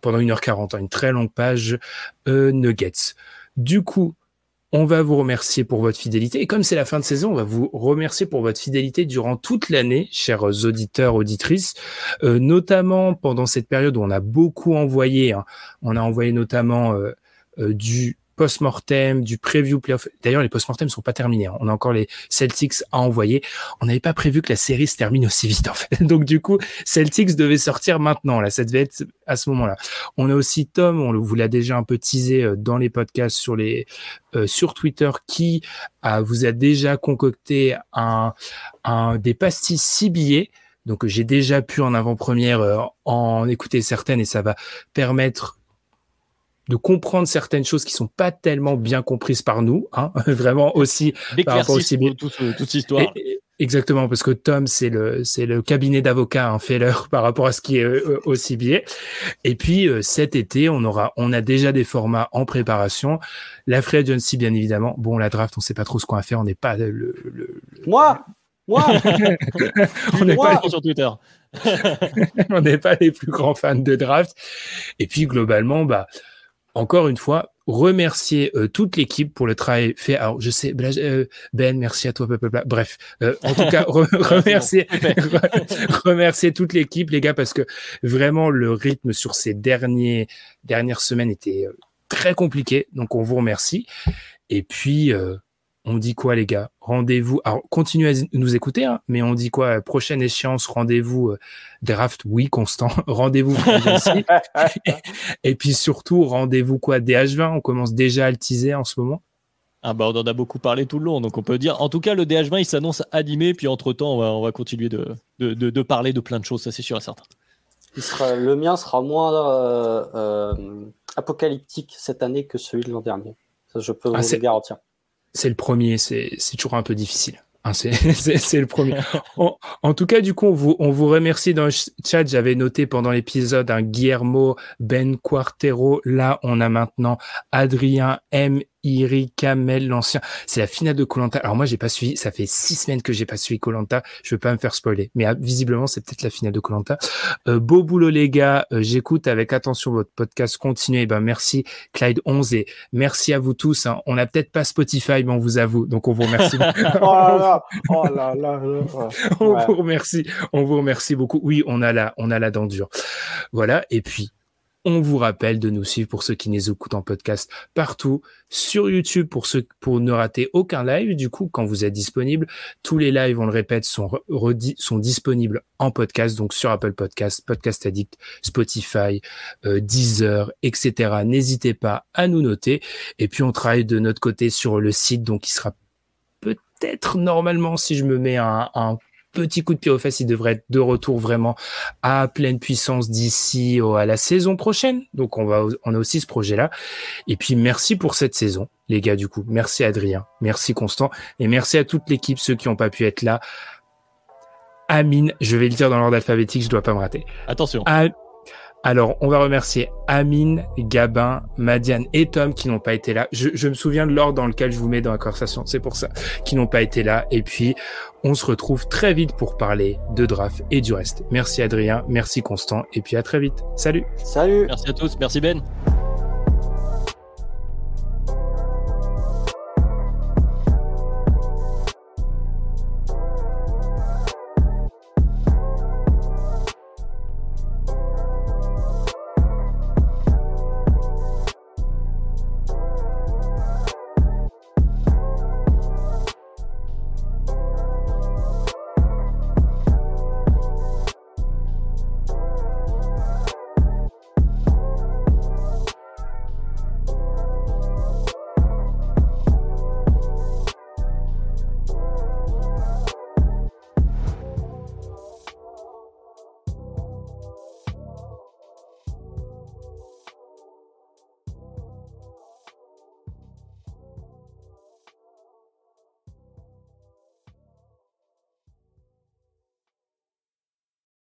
pendant 1h40, hein, une très longue page euh, Nuggets. Du coup, on va vous remercier pour votre fidélité. Et comme c'est la fin de saison, on va vous remercier pour votre fidélité durant toute l'année, chers auditeurs, auditrices, euh, notamment pendant cette période où on a beaucoup envoyé. Hein. on a envoyé notamment euh, du post-mortem, du preview playoff. D'ailleurs, les post-mortem sont pas terminés. Hein. On a encore les Celtics à envoyer. On n'avait pas prévu que la série se termine aussi vite, en fait. Donc, du coup, Celtics devait sortir maintenant. Là, ça devait être à ce moment-là. On a aussi Tom, on vous l'a déjà un peu teasé euh, dans les podcasts sur les, euh, sur Twitter, qui vous a déjà concocté un, un des pastilles six billets. Donc j'ai déjà pu en avant-première euh, en écouter certaines et ça va permettre de comprendre certaines choses qui sont pas tellement bien comprises par nous, hein, vraiment aussi
par rapport aussi toute, toute histoire.
exactement, parce que Tom c'est le c'est le cabinet d'avocats un Feller par rapport à ce qui est euh, aussi bien. Et puis euh, cet été, on aura on a déjà des formats en préparation. La free agency bien évidemment. Bon, la draft, on sait pas trop ce qu'on va faire, on n'est pas le, le,
moi moi
on n'est pas sur Twitter.
on n'est pas les plus grands fans de draft. Et puis globalement, bah encore une fois, remercier euh, toute l'équipe pour le travail fait. Alors, je sais, euh, Ben, merci à toi. Bref, euh, en tout cas, remercier, remercier toute l'équipe, les gars, parce que vraiment le rythme sur ces derniers dernières semaines était très compliqué. Donc, on vous remercie. Et puis, on dit quoi, les gars? Rendez-vous. Alors, continuez à nous écouter, hein, mais on dit quoi? Prochaine échéance, rendez-vous euh, draft, oui, constant. rendez-vous Et puis surtout, rendez-vous quoi? DH20 On commence déjà à le teaser en ce moment?
Ah bah on en a beaucoup parlé tout le long, donc on peut dire. En tout cas, le DH20, il s'annonce animé, puis entre-temps, on va, continuer de, de, parler de plein de choses, ça c'est sûr et certain.
le mien sera moins euh, euh, apocalyptique cette année que celui de l'an dernier. Ça, je peux ah, vous le garantir
c'est le premier, c'est toujours un peu difficile. Hein, c'est le premier. en, tout cas, du coup, on vous, on vous remercie dans le chat. J'avais noté pendant l'épisode un Guillermo Ben Quartero. Là, on a maintenant Adrien M. Iri Kamel, l'ancien. C'est la finale de Colanta. Alors moi, j'ai pas suivi. Ça fait six semaines que j'ai pas suivi Colanta. Je veux pas me faire spoiler, mais ah, visiblement, c'est peut-être la finale de Colanta. Euh, beau boulot les gars. Euh, j'écoute avec attention votre podcast. Continuez. Ben merci Clyde 11 et merci à vous tous. Hein. On n'a peut-être pas Spotify, mais on vous avoue. Donc on vous remercie. oh là là. on vous remercie. On vous remercie beaucoup. Oui, on a la, on a la dent dure. Voilà. Et puis on vous rappelle de nous suivre pour ceux qui nous écoutent en podcast partout sur YouTube pour ceux pour ne rater aucun live. Du coup, quand vous êtes disponible, tous les lives, on le répète, sont disponibles en podcast, donc sur Apple Podcast, Podcast Addict, Spotify, euh, Deezer, etc. N'hésitez pas à nous noter. Et puis on travaille de notre côté sur le site, donc il sera peut-être normalement si je me mets un, un petit coup de pied aux fesses, il devrait être de retour vraiment à pleine puissance d'ici à la saison prochaine. Donc on va, on a aussi ce projet-là. Et puis merci pour cette saison, les gars. Du coup, merci Adrien, merci Constant, et merci à toute l'équipe, ceux qui n'ont pas pu être là. Amine, je vais le dire dans l'ordre alphabétique, je dois pas me rater.
Attention.
Alors, on va remercier Amine, Gabin, Madiane et Tom qui n'ont pas été là. Je, me souviens de l'ordre dans lequel je vous mets dans la conversation, c'est pour ça, qui n'ont pas été là. Et puis, on se retrouve très vite pour parler de draft et du reste. Merci Adrien, merci Constant, et puis à très vite. Salut
Salut
Merci à tous, merci Ben